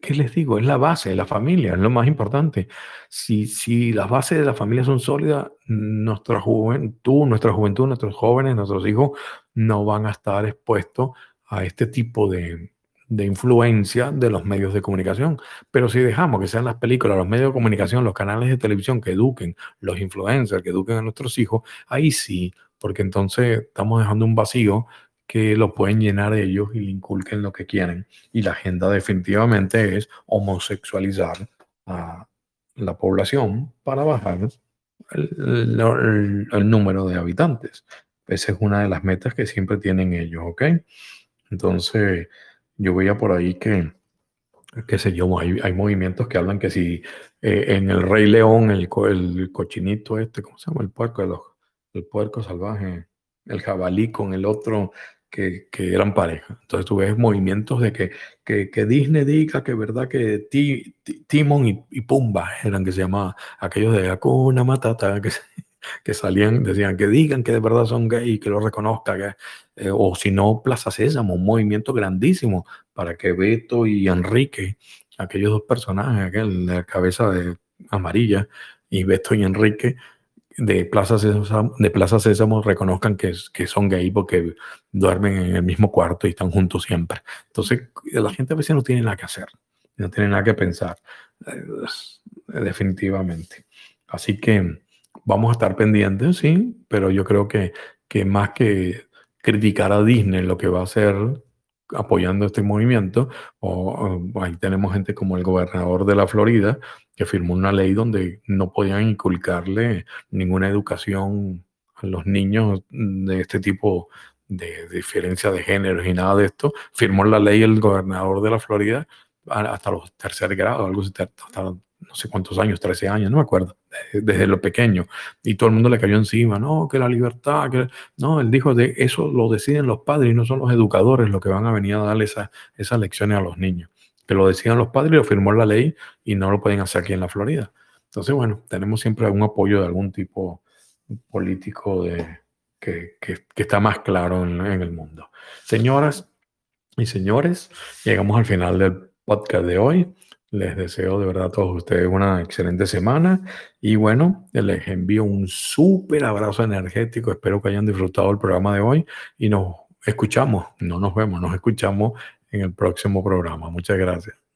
¿qué les digo? Es la base, la familia, es lo más importante. Si, si las bases de la familia son sólidas, nuestra juventud, nuestra juventud, nuestros jóvenes, nuestros hijos no van a estar expuestos a este tipo de, de influencia de los medios de comunicación. Pero si dejamos que sean las películas, los medios de comunicación, los canales de televisión que eduquen, los influencers que eduquen a nuestros hijos, ahí sí, porque entonces estamos dejando un vacío que lo pueden llenar ellos y le inculquen lo que quieren. Y la agenda definitivamente es homosexualizar a la población para bajar el, el, número de habitantes. Esa es una de las metas que siempre tienen ellos, ¿ok? Entonces, yo veía por ahí que, qué sé yo, hay, hay movimientos que hablan que si eh, en el Rey León, el, el, cochinito este, ¿cómo se llama? El puerco, el, el puerco salvaje, el jabalí con el otro que, que, eran pareja. Entonces tú ves movimientos de que, que, que Disney diga que verdad que ti, Timon y, Pumba eran que se llamaba, aquellos de Hakuna Matata, que, que salían, decían que digan que de verdad son gay y que lo reconozca, eh, o si no, Plaza Sésamo, un movimiento grandísimo para que Beto y Enrique, aquellos dos personajes, aquel de cabeza de amarilla, y Beto y Enrique, de Plaza Sésamo, de Plaza Sésamo reconozcan que, que son gay porque duermen en el mismo cuarto y están juntos siempre. Entonces, la gente a veces no tiene nada que hacer, no tiene nada que pensar, eh, definitivamente. Así que vamos a estar pendientes, sí, pero yo creo que, que más que criticar a Disney lo que va a hacer apoyando este movimiento, o, ahí tenemos gente como el gobernador de la Florida, que firmó una ley donde no podían inculcarle ninguna educación a los niños de este tipo de diferencia de género y nada de esto. Firmó la ley el gobernador de la Florida hasta los tercer grado, algo hasta no sé cuántos años, 13 años, no me acuerdo, desde, lo pequeño. Y todo el mundo le cayó encima, no, que la libertad, que... No, él dijo, de eso lo deciden los padres y no son los educadores los que van a venir a darle esas lecciones a los niños que lo decían los padres, lo firmó la ley y no lo pueden hacer aquí en la Florida. Entonces, bueno, tenemos siempre algún apoyo de algún tipo político de, que, que, está más claro en, el mundo. Señoras y señores, llegamos al final del podcast de hoy. Les deseo de verdad a todos ustedes una excelente semana y bueno, les envío un súper abrazo energético. Espero que hayan disfrutado el programa de hoy y nos escuchamos, no nos vemos, nos escuchamos en el próximo programa. Muchas gracias.